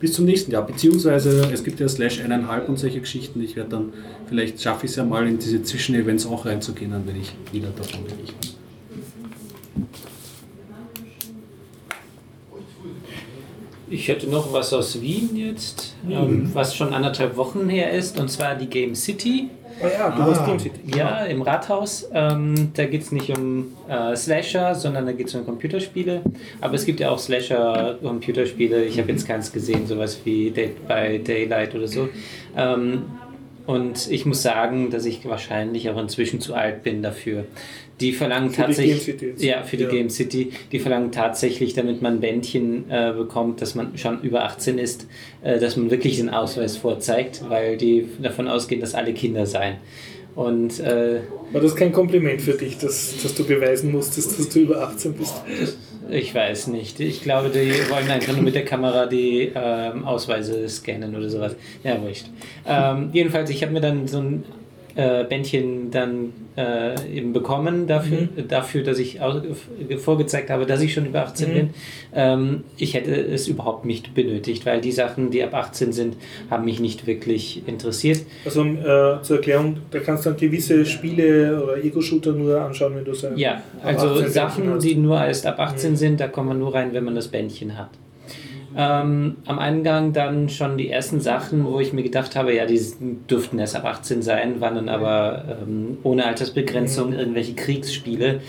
Bis zum nächsten Jahr, beziehungsweise es gibt ja Slash eineinhalb und solche Geschichten. Ich werde dann, vielleicht schaffe ich es ja mal in diese Zwischenevents auch reinzugehen, dann werde ich wieder davon berichten. Ich hätte noch was aus Wien jetzt, ähm, was schon anderthalb Wochen her ist, und zwar die Game City. Ah ja, du Ah. hast. Ja, im Rathaus. Ähm, da geht es nicht um äh, Slasher, sondern da geht es um Computerspiele. Aber es gibt ja auch Slasher-Computerspiele. Ich habe jetzt keins gesehen, sowas wie Dead by Daylight oder so. Ähm, und ich muss sagen, dass ich wahrscheinlich auch inzwischen zu alt bin dafür. Die verlangen Für tatsächlich. Ja, für die Ja. Game City. Die verlangen tatsächlich, damit man ein Bändchen äh, bekommt, dass man schon über 18 ist, äh, dass man wirklich den Ausweis vorzeigt, weil die davon ausgehen, dass alle Kinder seien. Und äh, War das kein Kompliment für dich, dass, dass du beweisen musstest, dass du über 18 bist? ich weiß nicht. Ich glaube, die wollen einfach nur mit der Kamera die ähm, Ausweise scannen oder sowas. Ja, wurscht. Ähm, jedenfalls, ich habe mir dann so ein äh, Bändchen dann äh, eben bekommen dafür, dafür, dass ich vorgezeigt habe, dass ich schon über 18 Mhm. bin. Ähm, ich hätte es überhaupt nicht benötigt, weil die Sachen, die ab 18 sind, haben mich nicht wirklich interessiert. Also äh, zur Erklärung, da kannst du dann gewisse Spiele oder Ego-Shooter nur anschauen, wenn du ein Ja, ab also 18 Bändchen Sachen, hast. die nur erst ab 18 Mhm. sind, da kommt man nur rein, wenn man das Bändchen hat. Ähm, am Eingang dann schon die ersten Sachen, wo ich mir gedacht habe, ja, die dürften erst ab 18 sein, waren dann aber ähm, ohne Altersbegrenzung irgendwelche Kriegsspiele.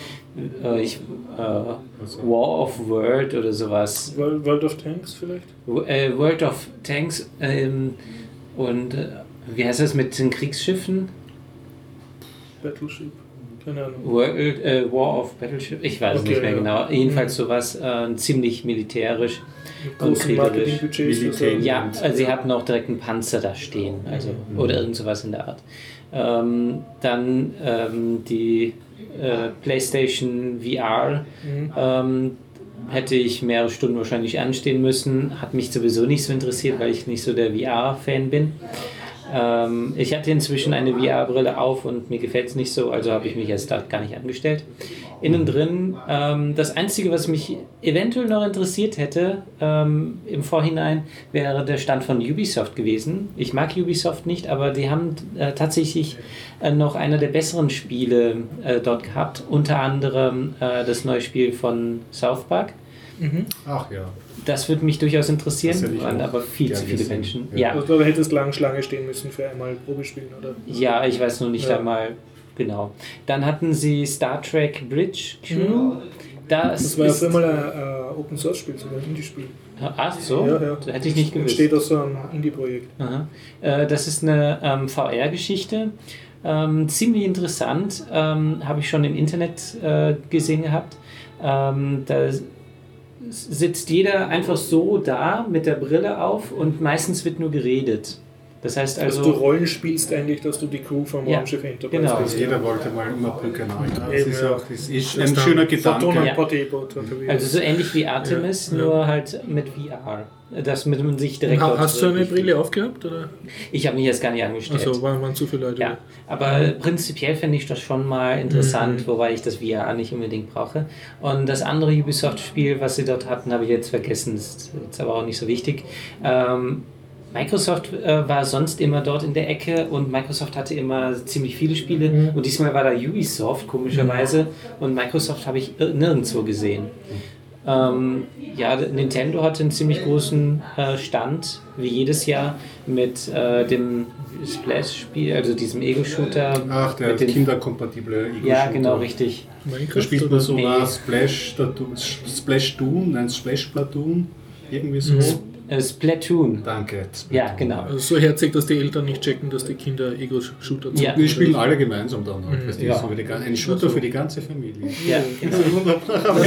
Äh, ich, äh, War of World oder sowas. World of Tanks vielleicht? Äh, World of Tanks ähm, und äh, wie heißt das mit den Kriegsschiffen? Battleship? Keine Ahnung. World, äh, War of Battleship, ich weiß es Okay, nicht mehr ja. genau. Jedenfalls sowas äh, ziemlich militärisch. Mit Und kriegerisch. Militär. Ja, also sie hatten auch direkt einen Panzer da stehen, also oder irgend sowas in der Art. Ähm, dann ähm, die äh, PlayStation VR. Mhm. Ähm, hätte ich mehrere Stunden wahrscheinlich anstehen müssen. Hat mich sowieso nicht so interessiert, weil ich nicht so der VR-Fan bin. Ähm, ich hatte inzwischen eine VR-Brille auf und mir gefällt es nicht so, also habe ich mich erst da gar nicht angestellt. Innen drin, ähm, das Einzige, was mich eventuell noch interessiert hätte ähm, im Vorhinein, wäre der Stand von Ubisoft gewesen. Ich mag Ubisoft nicht, aber die haben äh, tatsächlich äh, noch einer der besseren Spiele äh, dort gehabt, unter anderem äh, das neue Spiel von South Park. Ach ja. Das würde mich durchaus interessieren, waren aber viel zu viele gesehen. Menschen. Ja. Ja. Also, hättest lang Schlange stehen müssen für einmal Probespielen, oder? Ja, ich weiß nur nicht Ja. einmal genau. Dann hatten sie Star Trek Bridge Crew. Das, Das war ja ist, früher mal ein äh, Open Source Spiel, sogar ein Indie-Spiel. Ach so, Ja, ja. das hätte ich nicht gewusst. Entsteht aus so einem Indie-Projekt. Aha. Äh, das ist eine ähm, VR-Geschichte. Ähm, ziemlich interessant. Ähm, Habe ich schon im Internet äh, gesehen gehabt. Ähm, da sitzt jeder einfach so da mit der Brille auf und meistens wird nur geredet. Das heißt Also, also. du Rollen spielst eigentlich, dass du die Crew vom Ja, Raumschiff Enterprise genau. bist. Jeder wollte mal immer Brücke neu. Das ist ja. auch das ist Das ein schöner Gedanke. Ja. Also so ähnlich wie Artemis, Ja, ja. nur halt mit VR. Dass mit man sich direkt. Ha- Hast du eine Brille aufgehabt? Oder? Ich habe mich jetzt gar nicht angestellt. Also waren, waren zu viele Leute. Ja, aber prinzipiell finde ich das schon mal interessant, wobei ich das VR nicht unbedingt brauche. Und das andere Ubisoft-Spiel, was sie dort hatten, habe ich jetzt vergessen, ist jetzt aber auch nicht so wichtig. Ähm, Microsoft äh, war sonst immer dort in der Ecke und Microsoft hatte immer ziemlich viele Spiele und diesmal war da Ubisoft komischerweise und Microsoft habe ich ir- nirgendwo gesehen. Ähm, ja, Nintendo hatte einen ziemlich großen äh, Stand, wie jedes Jahr, mit äh, dem Splash-Spiel, also diesem Ego-Shooter. Ach, der mit den- kinderkompatible Ego Ja, genau, richtig. Da spielt man so Nee. Splash, Splash Doom, nein, Splash Platoon, irgendwie so. Äh, Splatoon. Danke. Ja, genau. Also so herzig, dass die Eltern nicht checken, dass die Kinder Ego-Shooter Ja. Wir spielen alle gemeinsam dann. Halt, du, Ja. so ein Shooter für die ganze Familie. Ja, genau. Wunderbar.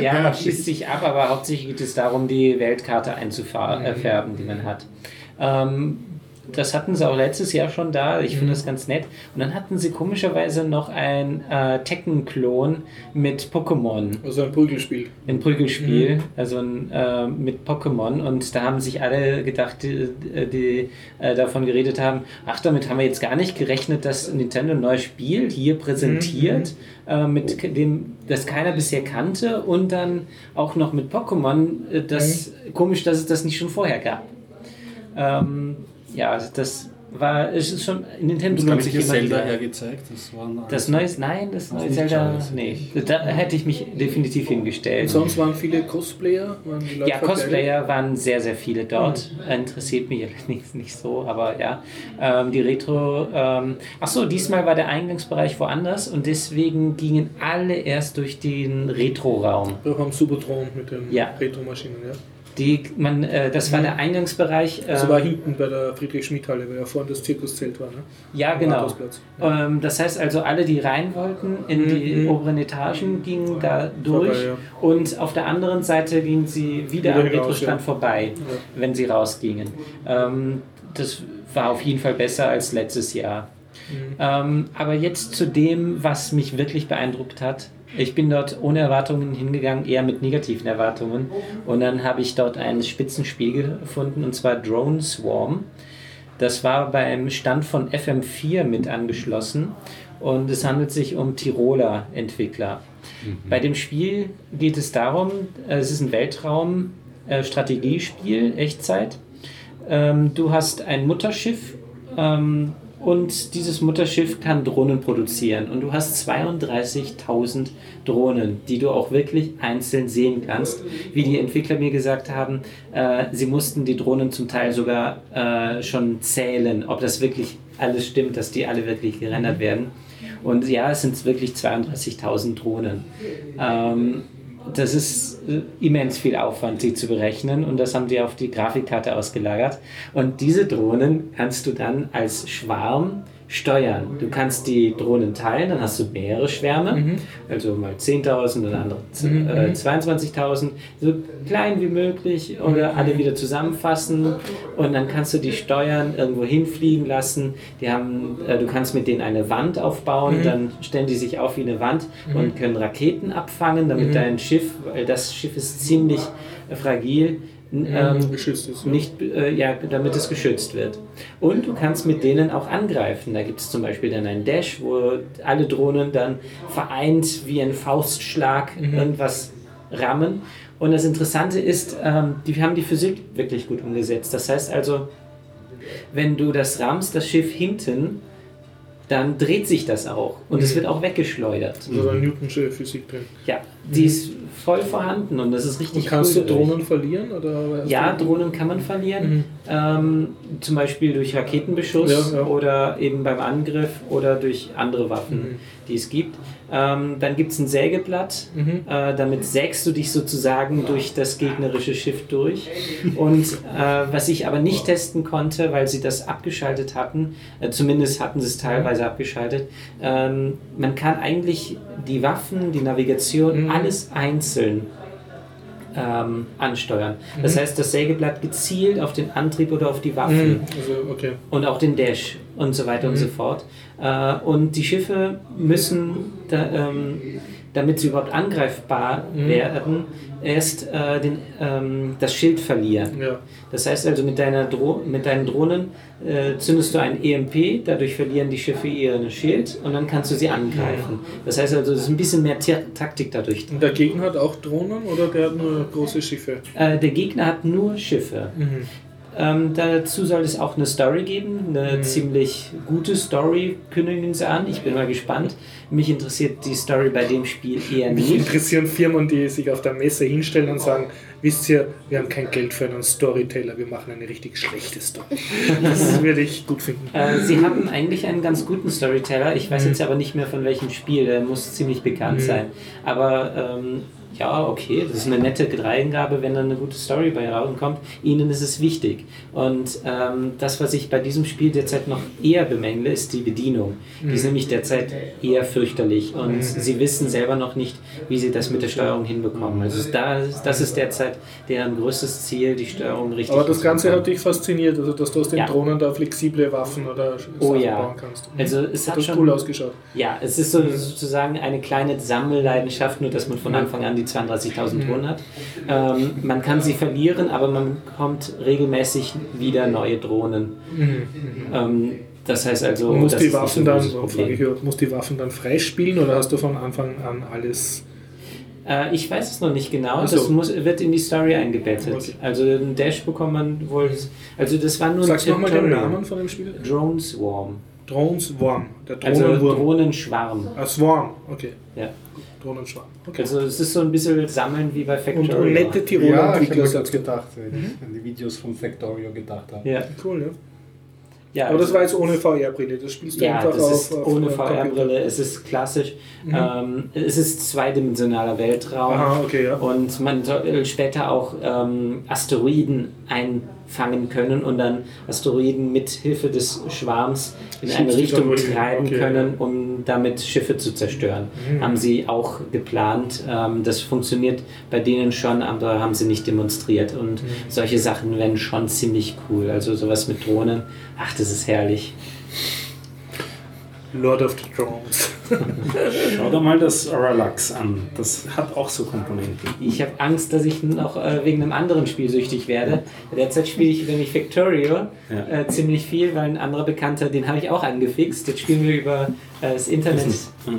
ja, man schießt sich ab, aber hauptsächlich geht es darum, die Weltkarte einzufärben, die man hat. Ähm, das hatten sie auch letztes Jahr schon da. Ich finde das ganz nett. Und dann hatten sie komischerweise noch ein äh, Tekken-Klon mit Pokémon. Also ein Prügelspiel. Ein Prügelspiel, also ein, äh, mit Pokémon. Und da haben sich alle gedacht, die, die äh, davon geredet haben, ach, damit haben wir jetzt gar nicht gerechnet, dass Nintendo ein neues Spiel hier präsentiert, äh, mit dem, das keiner bisher kannte und dann auch noch mit Pokémon. Äh, das komisch, dass es das nicht schon vorher gab. Ähm, ja, das war, es ist schon, Nintendo Das habe sich ich immer Zelda wieder. hergezeigt. Das waren Das neue, nein, das neue Zelda, nee, da hätte ich mich definitiv hingestellt. Sonst waren viele Cosplayer. Waren Ja, Cosplayer waren sehr, sehr viele dort. Interessiert mich allerdings nicht so, aber ja. Ähm, die Retro. Ähm, Achso, diesmal war der Eingangsbereich woanders und deswegen gingen alle erst durch den Retro-Raum. Wir haben Supertron mit den Ja. Retro-Maschinen. Ja. Die, man, äh, das war der Eingangsbereich. Also ähm, war hinten bei der Friedrich-Schmidt-Halle, weil ja vorne das Zirkuszelt war. Ne? ja, Am genau. Rathausplatz. Ähm, das heißt also, alle, die rein wollten in die Mhm. oberen Etagen, gingen da durch Vorbei, ja. und auf der anderen Seite gingen sie wieder, Wieder am Retrostand ja. vorbei, Ja. wenn sie rausgingen. Ähm, das war auf jeden Fall besser als letztes Jahr. Mhm. Ähm, aber jetzt zu dem, was mich wirklich beeindruckt hat. Ich bin dort ohne Erwartungen hingegangen, eher mit negativen Erwartungen. Und dann habe ich dort ein Spitzenspiel gefunden, und zwar Drone Swarm. Das war beim Stand von FM4 mit angeschlossen. Und es handelt sich um Tiroler Entwickler. Bei dem Spiel geht es darum, äh, es ist ein Weltraum-Strategiespiel, Echtzeit. Ähm, du hast ein Mutterschiff ähm, und dieses Mutterschiff kann Drohnen produzieren. Und du hast 32.000 Drohnen, die du auch wirklich einzeln sehen kannst. Wie die Entwickler mir gesagt haben, äh, sie mussten die Drohnen zum Teil sogar äh, schon zählen, ob das wirklich alles stimmt, dass die alle wirklich gerendert werden. Und ja, es sind wirklich 32.000 Drohnen. Ähm, das ist äh, immens viel Aufwand, die zu berechnen und das haben die auf die Grafikkarte ausgelagert. Und diese Drohnen kannst du dann als Schwarm steuern. Du kannst die Drohnen teilen, dann hast du mehrere Schwärme, Mhm. also mal 10.000 und andere z- äh, 22.000, so klein wie möglich oder alle wieder zusammenfassen. Und dann kannst du die steuern, irgendwo hinfliegen lassen. Die haben, äh, du kannst mit denen eine Wand aufbauen, dann stellen die sich auf wie eine Wand und können Raketen abfangen, damit dein Schiff, weil das Schiff ist ziemlich fragil, ähm, Geschützt ist. ja. nicht, äh, ja, damit es geschützt wird. Und du kannst mit denen auch angreifen. Da gibt es zum Beispiel dann einen Dash, wo alle Drohnen dann vereint wie ein Faustschlag irgendwas rammen. Und das Interessante ist, ähm, die haben die Physik wirklich gut umgesetzt. Das heißt also, wenn du das rammst, das Schiff hinten, dann dreht sich das auch und es wird auch weggeschleudert. Also da Newtonsche Physik. Ja, die ist voll vorhanden und das ist richtig Und kannst cool du. Drohnen verlieren? Oder Ja, Drohnen kann man verlieren. Ähm, zum Beispiel durch Raketenbeschuss Ja, ja. oder eben beim Angriff oder durch andere Waffen, die es gibt. Ähm, dann gibt es ein Sägeblatt. Äh, damit sägst du dich sozusagen durch das gegnerische Schiff durch. Und äh, was ich aber nicht testen konnte, weil sie das abgeschaltet hatten, äh, zumindest hatten sie es teilweise abgeschaltet, ähm, man kann eigentlich die Waffen, die Navigation, alles einzeln ähm, ansteuern. Das heißt, das Sägeblatt gezielt auf den Antrieb oder auf die Waffen Mhm. Also, okay. und auch den Dash und so weiter und so fort. Äh, und die Schiffe müssen, da, ähm, damit sie überhaupt angreifbar werden, erst äh, den, ähm, das Schild verlieren. Ja. Das heißt also, mit, deiner Dro mit deinen Drohnen äh, zündest du ein EMP, dadurch verlieren die Schiffe ihren Schild und dann kannst du sie angreifen. Das heißt also, es ist ein bisschen mehr Ta- Taktik dadurch. Und der Gegner hat auch Drohnen oder der hat nur große Schiffe? Äh, der Gegner hat nur Schiffe. Ähm, dazu soll es auch eine Story geben, eine ziemlich gute Story kündigen sie an. Ich bin mal gespannt. Mich interessiert die Story bei dem Spiel eher Mich nicht. interessieren Firmen, die sich auf der Messe hinstellen und sagen, wisst ihr, wir haben kein Geld für einen Storyteller, wir machen eine richtig schlechte Story. Das würde ich gut finden. Äh, sie haben eigentlich einen ganz guten Storyteller. Ich weiß jetzt aber nicht mehr von welchem Spiel. Der muss ziemlich bekannt sein. Aber ähm, ja, okay, das ist eine nette Dreingabe, wenn dann eine gute Story bei rauskommt. Ihnen ist es wichtig. Und ähm, das, was ich bei diesem Spiel derzeit noch eher bemängle, ist die Bedienung. Die ist nämlich derzeit eher fürchterlich und sie wissen selber noch nicht, wie sie das mit der Steuerung hinbekommen. Also da, das ist derzeit deren größtes Ziel, die Steuerung richtig Aber das Ganze hat dich fasziniert, also dass du aus den Ja. Drohnen da flexible Waffen oder Oh Sachen ja. bauen kannst. Also es hat Hat schon cool ausgeschaut. Ja, es ist so, sozusagen eine kleine Sammelleidenschaft, nur dass man von Anfang an die 32.000 Drohnen hat. Ähm, man kann sie verlieren, aber man bekommt regelmäßig wieder neue Drohnen. Ähm, das heißt also, das die Waffen ein dann, so musst die Waffen dann freispielen oder hast du von Anfang an alles? Äh, ich weiß es noch nicht genau. So. Das muss, wird in die Story eingebettet. Okay. Also einen Dash bekommt man wohl. Also das war nur Sagst du nochmal den. Namen von dem Spiel? Drone Swarm. Drones Worm. Der Also Drohnenwurm. Drohnenschwarm. ah, Swarm, okay. Ja. Drohnenschwarm. Okay. Also es ist so ein bisschen Sammeln wie bei Und, Factorio. und nette Ja, Tiroler ich habe Entwickler. sagst gerade du. gedacht, wenn ich an die Videos von Factorio gedacht habe. Ja. Cool, ja. ja Aber das also- war jetzt ohne VR-Brille. Das spielst du Ja, einfach das auf, ist auf ohne. VR-Brille, es ist klassisch. Ähm, es ist zweidimensionaler Weltraum. Aha, okay, ja. Und man soll später auch ähm, Asteroiden einfangen können und dann Asteroiden mit Hilfe des Schwarms in eine Richtung treiben Okay, können, um damit Schiffe zu zerstören. Mhm. Haben sie auch geplant. Ähm, das funktioniert bei denen schon, aber haben sie nicht demonstriert. Und Mhm. solche Sachen werden schon ziemlich cool. Also sowas mit Drohnen, ach, das ist herrlich. Lord of the Drones. Schau dir mal das Relax an. Das hat auch so Komponenten. Ich habe Angst, dass ich noch äh, wegen einem anderen Spiel süchtig werde. Derzeit spiele ich nämlich Factorio Ja. äh, ziemlich viel, weil ein anderer Bekannter, den habe ich auch angefixt. Jetzt spielen wir über äh, das Internet,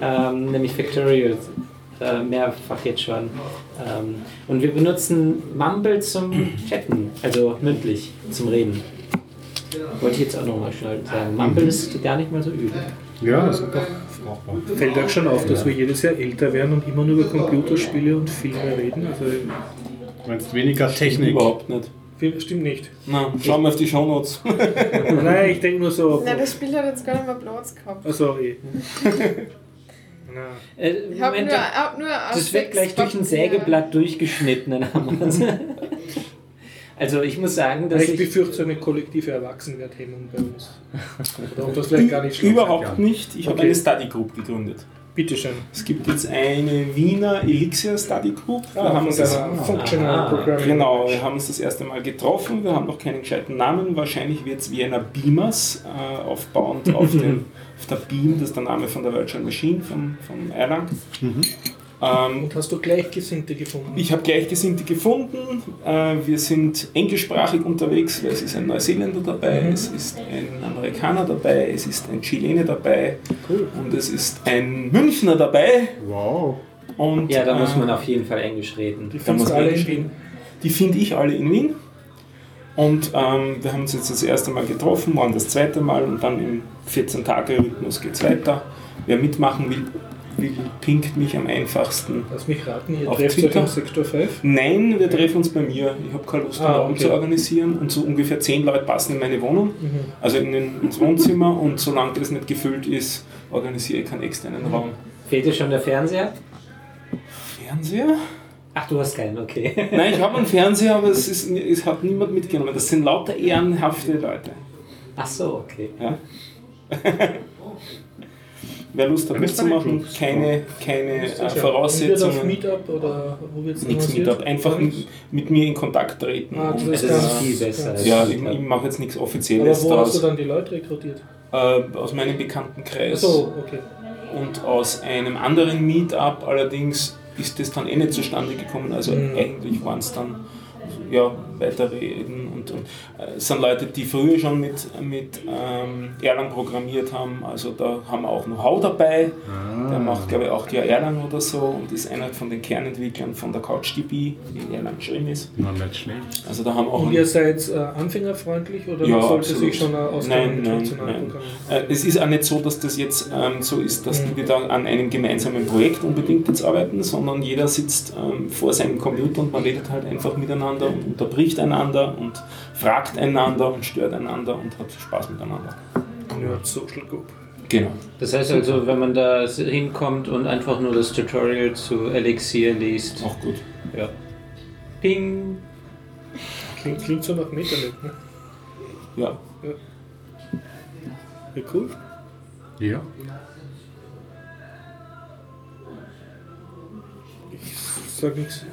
ähm, nämlich Factorio. Äh, mehrfach jetzt schon. Ähm, und wir benutzen Mumble zum Chatten, also mündlich, zum Reden. Wollte ich jetzt auch nochmal schnell sagen. Mumble ist gar nicht mal so übel. Ja, das ist doch brauchbar. Fällt euch schon auf, dass wir jedes Jahr älter werden und immer nur über Computerspiele und Filme reden? Also, Du meinst weniger Technik. Überhaupt nicht. Stimmt nicht. Na, schau mal auf die Shownotes. Nein, ich denke nur so. Nein, das Spiel hat jetzt gar nicht mehr Platz gehabt. Also, eh. Na, Äh, Ich habe nur, hab nur das wird gleich durch ein Sägeblatt durchgeschnitten. Dann haben wir es. Also ich muss sagen, dass Ich ich... befürchte so eine kollektive Erwachsenwerthemmung bei uns. Oder ob das vielleicht gar nicht schlimm Überhaupt ja. nicht. Ich habe Okay. eine Study Group gegründet. Bitteschön. Es gibt jetzt eine Wiener Elixir Study Group. Wir haben von uns das, Functional Ah, Programming. genau, wir haben uns das erste Mal getroffen. Wir haben noch keinen gescheiten Namen. Wahrscheinlich wird es Vienna Beamers äh, aufbauend auf, den, auf der Beam, das ist der Name von der Virtual Machine von, von Erlang. Ähm, Und hast du Gleichgesinnte gefunden? ich habe Gleichgesinnte gefuden. Äh, wir sind englischsprachig unterwegs, weil es ist ein Neuseeländer dabei, es ist ein Amerikaner dabei, es ist ein Chilene dabei Cool. und es ist ein Münchner dabei. Wow. Und, Ja, da muss äh, man auf jeden Fall Englisch reden. Die da muss hinschreiben. Wien. Die finde ich alle in Wien. Und ähm, wir haben uns jetzt das erste Mal getroffen, morgen das zweite Mal und dann im 14-Tage-Rhythmus geht es weiter. Wer mitmachen will, pinkt mich am einfachsten. Lass mich raten, ihr trefft euch Twitter? im Sektor 5. Nein, wir treffen uns bei mir. Ich habe keine Lust, einen Ah, Raum okay. zu organisieren und so ungefähr zehn Leute passen in meine Wohnung, Mhm. also in den, ins Wohnzimmer und solange das nicht gefüllt ist, organisiere ich keinen externen Mhm. Raum. Fehlt dir schon der Fernseher? Fernseher? Ach, du hast keinen, okay. Nein, ich habe einen Fernseher, aber es, ist, es hat niemand mitgenommen. Das sind lauter ehrenhafte Leute. Ach so, okay. Ja? Wer Lust hat mitzumachen, keine, keine äh, Wird auf Voraussetzungen, Meetup oder wo wird es nichts Meetup. Einfach mit, mit mir in Kontakt treten. Ah, das Und- Das ist ist viel besser. als ja, ich, ich mache jetzt nichts Aber Offizielles wo hast du daraus. dann die Leute rekrutiert? Äh, aus meinem Bekanntenkreis Achso, okay. und aus einem anderen Meetup allerdings ist das dann eh nicht zustande gekommen. Also Mhm. eigentlich waren es dann ja, weiterreden und, und äh, es sind Leute, die früher schon mit, mit ähm, Erlang programmiert haben. Also da haben wir auch Know-how dabei. Der macht, glaube ich, auch die Erlang oder so und ist einer von den Kernentwicklern von der CouchDB, die in Erlang geschrieben ist. Na, nicht schlecht. Also da haben auch Und ihr seid äh, anfängerfreundlich oder Ja, sollte absolut. sich schon auskennen Nein, nein, nein. Äh, Es ist auch nicht so, dass das jetzt ähm, so ist, dass Mhm. wir da an einem gemeinsamen Projekt unbedingt jetzt arbeiten, sondern jeder sitzt ähm, vor seinem Computer und man redet halt einfach miteinander und unterbricht einander und fragt einander und stört einander und hat Spaß miteinander. Nerd Social Group. Genau. Das heißt also, wenn man da hinkommt und einfach nur das Tutorial zu Elixir liest, Auch gut. ja. Ping! Klingt, klingt so nach Metanet, ne? Ja. Ja, cool. Ja. Sag nichts.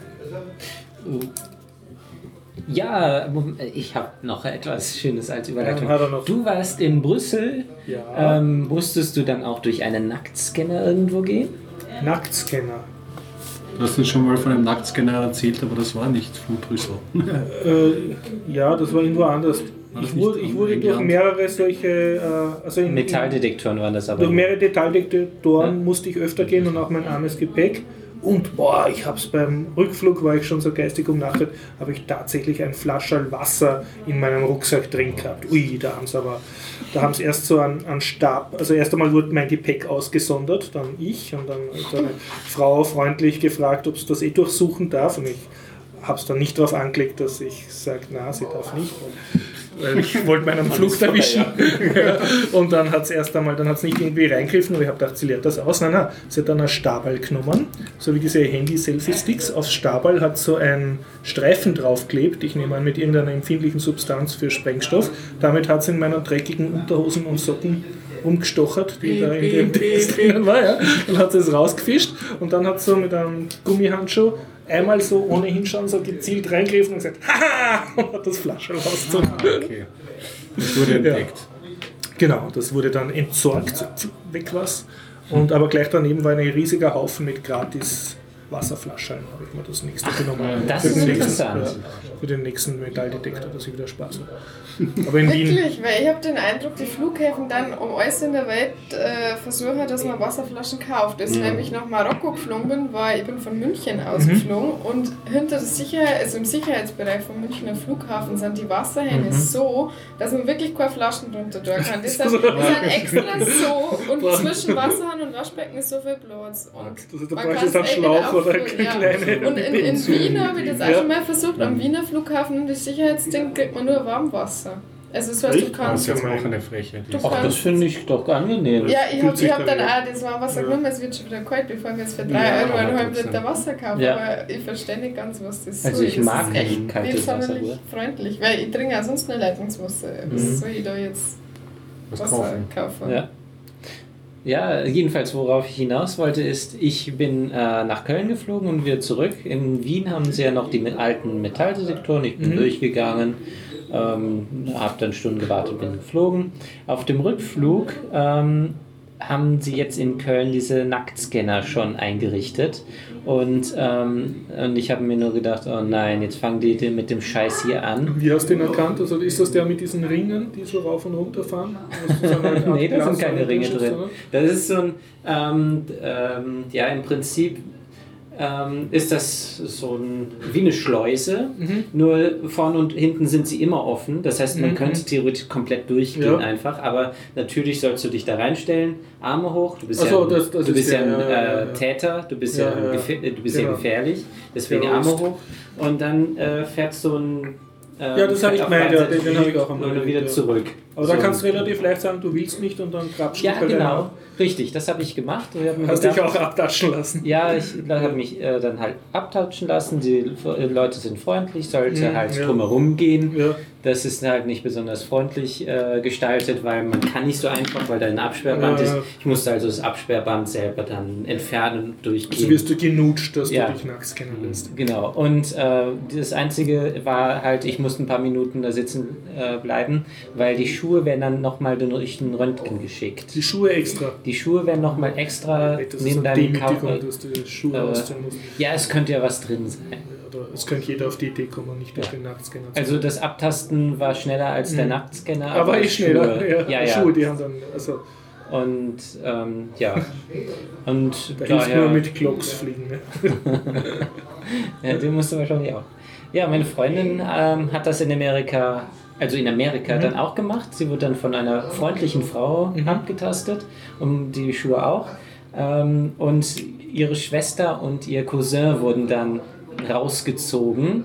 Ja, Moment, ich habe noch etwas Schönes als Überleitung. Er. Du warst in Brüssel. Ja. Ähm, musstest du dann auch durch einen Nacktscanner irgendwo gehen? Nacktscanner. Du hast uns schon mal von einem Nacktscanner erzählt, aber das war nicht Flutrüssel. Äh, ja, das war irgendwo anders. War Ich wurde, ich wurde durch mehrere solche, äh, also in, Metalldetektoren waren das aber. durch mehrere Detaildetektoren Ja. musste ich öfter gehen und auch mein armes Gepäck. Und boah, ich hab's beim Rückflug, war ich schon so geistig umnachtet, habe ich tatsächlich ein Flascherl Wasser in meinem Rucksack drin gehabt. Ui, da haben sie aber, da haben sie erst so einen, einen Stab, also erst einmal wurde mein Gepäck ausgesondert, dann ich und dann eine Frau freundlich gefragt, ob sie das eh durchsuchen darf und ich habe es dann nicht darauf angelegt, dass ich sage, na, sie darf nicht, weil, ich wollte meinen Flug vorbei, erwischen. und dann hat es erst einmal, dann hat es nicht irgendwie reingegriffen, aber ich habe gedacht, sie leert das aus. Nein, nein, sie hat dann ein Stabal genommen, so wie diese Handy-Selfie-Sticks. Aufs Stabal hat so ein Streifen draufgeklebt, ich nehme an, mit irgendeiner empfindlichen Substanz für Sprengstoff. Damit hat sie in meinen dreckigen Unterhosen und Socken umgestochert, die da in dem Text drinnen war. Ja. Dann hat sie es rausgefischt und dann hat sie so mit einem Gummihandschuh einmal so ohne hinschauen so gezielt reingegriffen und gesagt, haha, und hat das Flasche rausgezogen. Okay. Das wurde entdeckt. Genau, das wurde dann entsorgt, weg was. Und aber gleich daneben war ein riesiger Haufen mit gratis Wasserflaschen. Habe ich mir das nächste genommen. das Für ist nächsten- interessant. ja, Für den nächsten Metalldetektor, dass ich wieder Spaß habe. Aber in Wien. Wirklich, weil ich habe den Eindruck, die Flughäfen dann um alles in der Welt äh, versuchen, dass man Wasserflaschen kauft. Als ich nämlich nach Marokko geflogen bin, war ich bin von München aus geflogen und hinter der Sicherheit, also im Sicherheitsbereich vom Münchner Flughafen sind die Wasserhähne so, dass man wirklich keine Flaschen drunter tun kann. Die sind, sind extra so und zwischen Wasserhahn und Waschbecken ist so viel Platz. Und Das ist, da man kann's es Schlauch oder ja. kleine Und in, in Wien habe ich das auch Ja. schon mal versucht. Am Wiener Flughafen, das Sicherheitsding, kriegt man nur Warmwasser. Also das heißt, du Echt? Das kannst... ist gemein. auch eine Frechheit. Ach, das kannst- finde ich doch angenehm. Ja, ich habe hab dann ja- auch das Wasser Ja. genommen, es wird schon wieder kalt, bevor wir jetzt für 3 Ja, Euro einen halben. Liter Wasser kaufen. Ja. Aber ich verstehe nicht ganz, was das Also soll. ich das mag ist kein echt kaltes nicht Wasser, freundlich, weil ich trinke ja sonst nur Leitungswasser. Was Mhm. soll ich da jetzt Was Wasser kaufen? kaufen? Ja. Ja, jedenfalls, worauf ich hinaus wollte, ist, ich bin äh, nach Köln geflogen und wieder zurück. In Wien haben sie ja noch die alten Metalldetektoren. Ich bin Mhm. durchgegangen, ähm, habe dann Stunden gewartet, bin geflogen. Auf dem Rückflug ähm, haben sie jetzt in Köln diese Nacktscanner schon eingerichtet. Und, ähm, und ich habe mir nur gedacht, oh nein, jetzt fangen die mit dem Scheiß hier an. Wie hast du den erkannt? Also ist das der mit diesen Ringen, die so rauf und runter fahren? Nee, da sind keine Ringe drin? Das ist so ein, ähm, ähm, ja, im Prinzip ähm, ist das so ein, wie eine Schleuse, Mhm. nur vorne und hinten sind sie immer offen. Das heißt, man Mhm. könnte theoretisch komplett durchgehen Ja. einfach, aber natürlich sollst du dich da reinstellen, Arme hoch, du bist so, ja, das- das du ist bist ja ein äh. Täter, du bist Ja, äh, du bist ja Genau. gefährlich, deswegen Terrorist. Arme hoch und dann äh, fährt so ein äh, Ja, das habe ich gemeint, den, den habe ich auch dann erlebt, wieder zurück. Aber So. kannst du relativ leicht sagen, du willst nicht und dann krapschst Ja, du deiner- genau. Richtig, das habe ich gemacht. Ich hab Hast dich gedacht- auch abtatschen lassen. Ja, ich habe mich äh, dann halt abtauschen lassen. Die äh, Leute sind freundlich, sollte Mhm, halt ja. drumherum gehen. Ja. Das ist halt nicht besonders freundlich äh, gestaltet, weil man kann nicht so einfach, weil da ein Absperrband Ja, ist. ja. Ich musste also das Absperrband selber dann entfernen und durchgehen. Also wirst du genutscht, dass Ja. du dich nackt scannen lässt. Genau, und äh, das Einzige war halt, ich musste ein paar Minuten da sitzen äh, bleiben, weil die Schuhe werden dann nochmal durch den Röntgen geschickt. Die Schuhe extra. Die Schuhe werden nochmal extra Das neben eine deinem dass du Schuhe äh, ausziehen musst. Ja, es könnte ja was drin sein. Oder es könnte jeder auf die Idee kommen, nicht durch Ja. den Nacktscanner zu Also das Abtasten war schneller als der Mhm. Nacktscanner. aber ich schneller. Schuhe, Ja, ja, ja. Schuhe, die haben dann. Also, Und ähm, ja. Und da daher, nur mit Glocks fliegen. Ne? ja, den musst du wahrscheinlich auch. Ja, meine Freundin ähm, hat das in Amerika, also in Amerika Mhm. dann auch gemacht. Sie wurde dann von einer freundlichen Frau Mhm. abgetastet und die Schuhe auch. Ähm, und ihre Schwester und ihr Cousin wurden dann rausgezogen.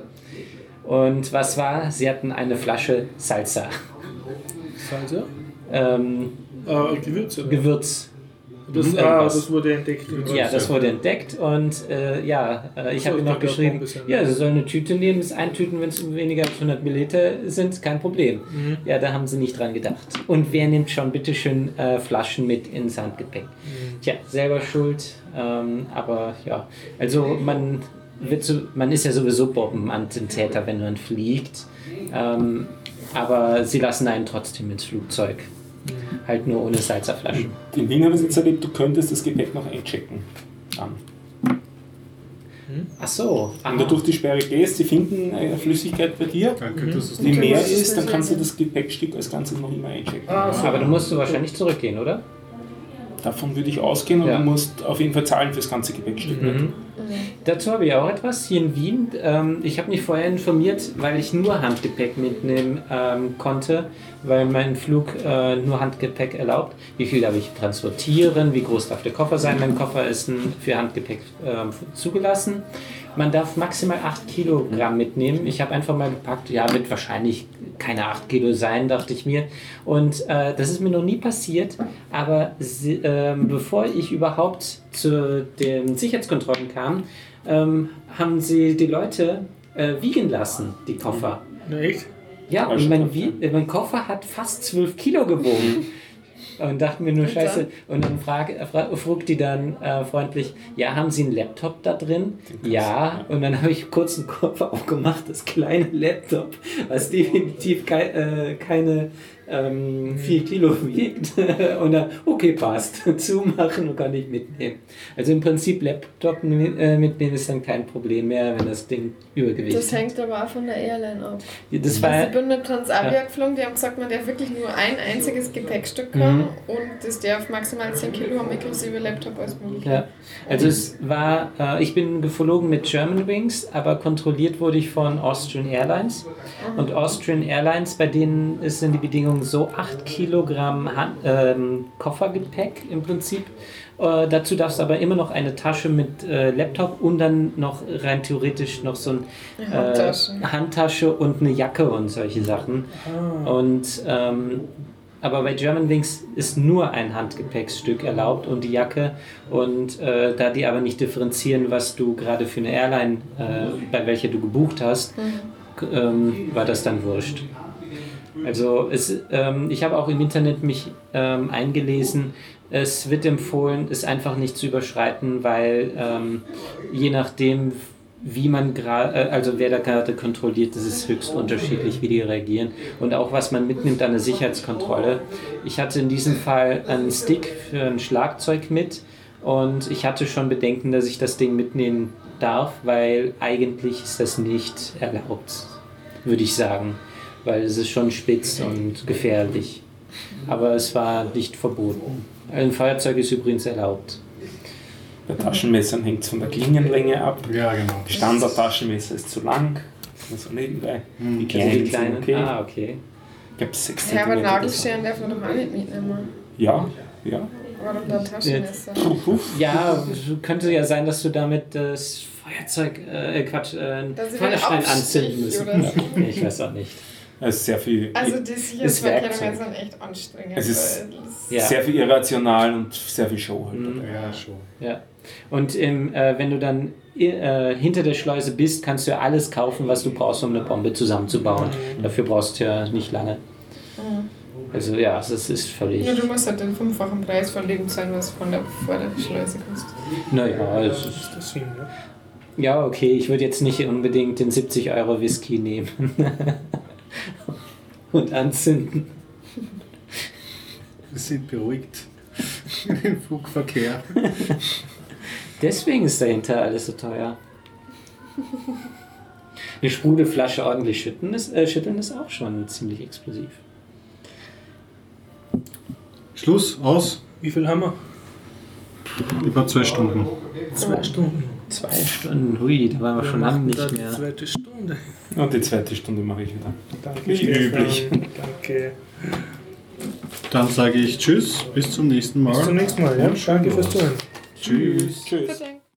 Und was war? Sie hatten eine Flasche Salsa. Salsa? Ähm, Äh, Gewürze. Gewürz. Das, ah, das wurde entdeckt. Ja, das wurde entdeckt und äh, ja, äh, ich habe ihm noch geschrieben, ist ja- sie sollen eine Tüte nehmen, das eintüten, wenn es weniger als 100 Milliliter sind, kein Problem. Mhm. Ja, da haben sie nicht dran gedacht. Und wer nimmt schon bitte schön äh, Flaschen mit ins Handgepäck? Mhm. Tja, selber schuld, ähm, aber ja, also man wird so, man ist ja sowieso Bombenattentäter, wenn man fliegt, ähm, aber sie lassen einen trotzdem ins Flugzeug. Mhm. Halt nur ohne Salzerflaschen. In Wien habe ich es jetzt erlebt, du könntest das Gepäck noch einchecken. Dann. Ach so. Wenn du durch die Sperre gehst, sie finden eine Flüssigkeit bei dir, Danke, Du mehr ist, dann kannst du das Gepäckstück als Ganzes noch immer einchecken. Aber du musst du wahrscheinlich zurückgehen, oder? Davon würde ich ausgehen und Ja. du musst auf jeden Fall zahlen fürs ganze Gepäckstück. Mhm. Dazu habe ich auch etwas hier in Wien. Ähm, ich habe mich vorher informiert, weil ich nur Handgepäck mitnehmen ähm, konnte, weil mein Flug äh, nur Handgepäck erlaubt. Wie viel darf ich transportieren? Wie groß darf der Koffer sein? Mein Koffer ist für Handgepäck ähm, zugelassen. Man darf maximal 8 Kilogramm mitnehmen. Ich habe einfach mal gepackt, ja, wird wahrscheinlich keine 8 Kilo sein, dachte ich mir. Und äh, das ist mir noch nie passiert. Aber sie, ähm, bevor ich überhaupt zu den Sicherheitskontrollen kam, ähm, haben sie die Leute äh, wiegen lassen, die Koffer. Echt? Ja, und mein, äh, mein Koffer hat fast 12 Kilo gewogen. Und dachten mir nur, Und scheiße. Und dann frag, äh, fra fragt die dann äh, freundlich, ja, haben Sie einen Laptop da drin? Ja. Und dann habe ich kurz einen Koffer aufgemacht, das kleine Laptop, was definitiv kei äh, keine ähm, 4 Kilo wiegt. und dann, okay, passt. Zumachen und kann ich mitnehmen. Also im Prinzip Laptop äh, mitnehmen ist dann kein Problem mehr, wenn das Ding Übergewicht Das hängt aber auch von der Airline ab. Das war, Also ich bin mit Transavia Ja. geflogen, die haben gesagt, man darf wirklich nur ein einziges Gepäckstück haben Mhm. und das darf maximal 10 Kilo haben, inklusive Laptop als möglich. Ja, also es war, äh, ich bin geflogen mit Germanwings, aber kontrolliert wurde ich von Austrian Airlines. Und Austrian Airlines, bei denen ist- sind die Bedingungen so 8 Kilogramm Han ähm, Koffergepäck im Prinzip. Äh, dazu darfst du aber immer noch eine Tasche mit äh, Laptop und dann noch rein theoretisch noch so ein Eine Handtasche. Äh, Handtasche und eine Jacke und solche Sachen. Und ähm, aber bei Germanwings ist nur ein Handgepäcksstück erlaubt und die Jacke. Und äh, da die aber nicht differenzieren, was du gerade für eine Airline, äh, bei welcher du gebucht hast, k- ähm, war das dann wurscht. Also es, ähm, ich habe auch im Internet mich ähm, eingelesen. Es wird empfohlen, es einfach nicht zu überschreiten, weil ähm, je nachdem, wie man gerade, äh, also wer da gerade kontrolliert, das ist höchst unterschiedlich, wie die reagieren. Und auch was man mitnimmt an der Sicherheitskontrolle. Ich hatte in diesem Fall einen Stick für ein Schlagzeug mit und ich hatte schon Bedenken, dass ich das Ding mitnehmen darf, weil eigentlich ist das nicht erlaubt, würde ich sagen. Weil es ist schon spitz und gefährlich. Aber es war nicht verboten. Ein Feuerzeug ist übrigens erlaubt. Bei Taschenmessern hängt es von der Klingenlänge ab. Ja, genau. Standard-Taschenmesser ist zu lang. Also nebenbei. Die Also kleinen die sind kleinen. okay. Ah, okay. Ich glaube 6 Ja, aber cm. Nagelscheren darf man doch auch nicht mitnehmen. Ja, ja. Warum dann Taschenmesser? Ja, könnte ja sein, dass du damit das Feuerzeug, äh, Quatsch, äh, Dass sie Feuerstein den anzünden müssen. so. Ich weiß auch nicht. Es ist sehr viel, Also die Sicherheitsverkehrungen Werkzeug. sind echt anstrengend. Es ist- Ja. sehr viel irrational und sehr viel Show halt Mhm. Ja, schon. Ja. Und im, äh, wenn du dann äh, hinter der Schleuse bist, kannst du ja alles kaufen, was du brauchst, um eine Bombe zusammenzubauen. Dafür brauchst du ja nicht lange. Also ja, das ist völlig. Ja, du musst halt den fünffachen Preis von dem zahlen, was von der vor der Schleuse kostet. Naja, es ist, Das hin, ne? ja, okay, ich würde jetzt nicht unbedingt den 70 Euro Whisky nehmen und anzünden. Wir sind beruhigt. Im Flugverkehr. Deswegen ist dahinter alles so teuer. Eine Sprudelflasche ordentlich schütteln ist, äh, schütteln ist auch schon ziemlich explosiv. Schluss, aus. Wie viel haben wir? Über zwei Stunden. Zwei Stunden. Zwei Stunden, hui, da waren wir schon lange nicht die mehr. zweite Stunde. Und die zweite Stunde mache ich wieder. Danke, Wie Stefan. üblich. Danke. Dann sage ich Tschüss, bis zum nächsten Mal. Bis zum nächsten Mal. Ja? Danke fürs. Zuhören. Tschüss. Tschüss.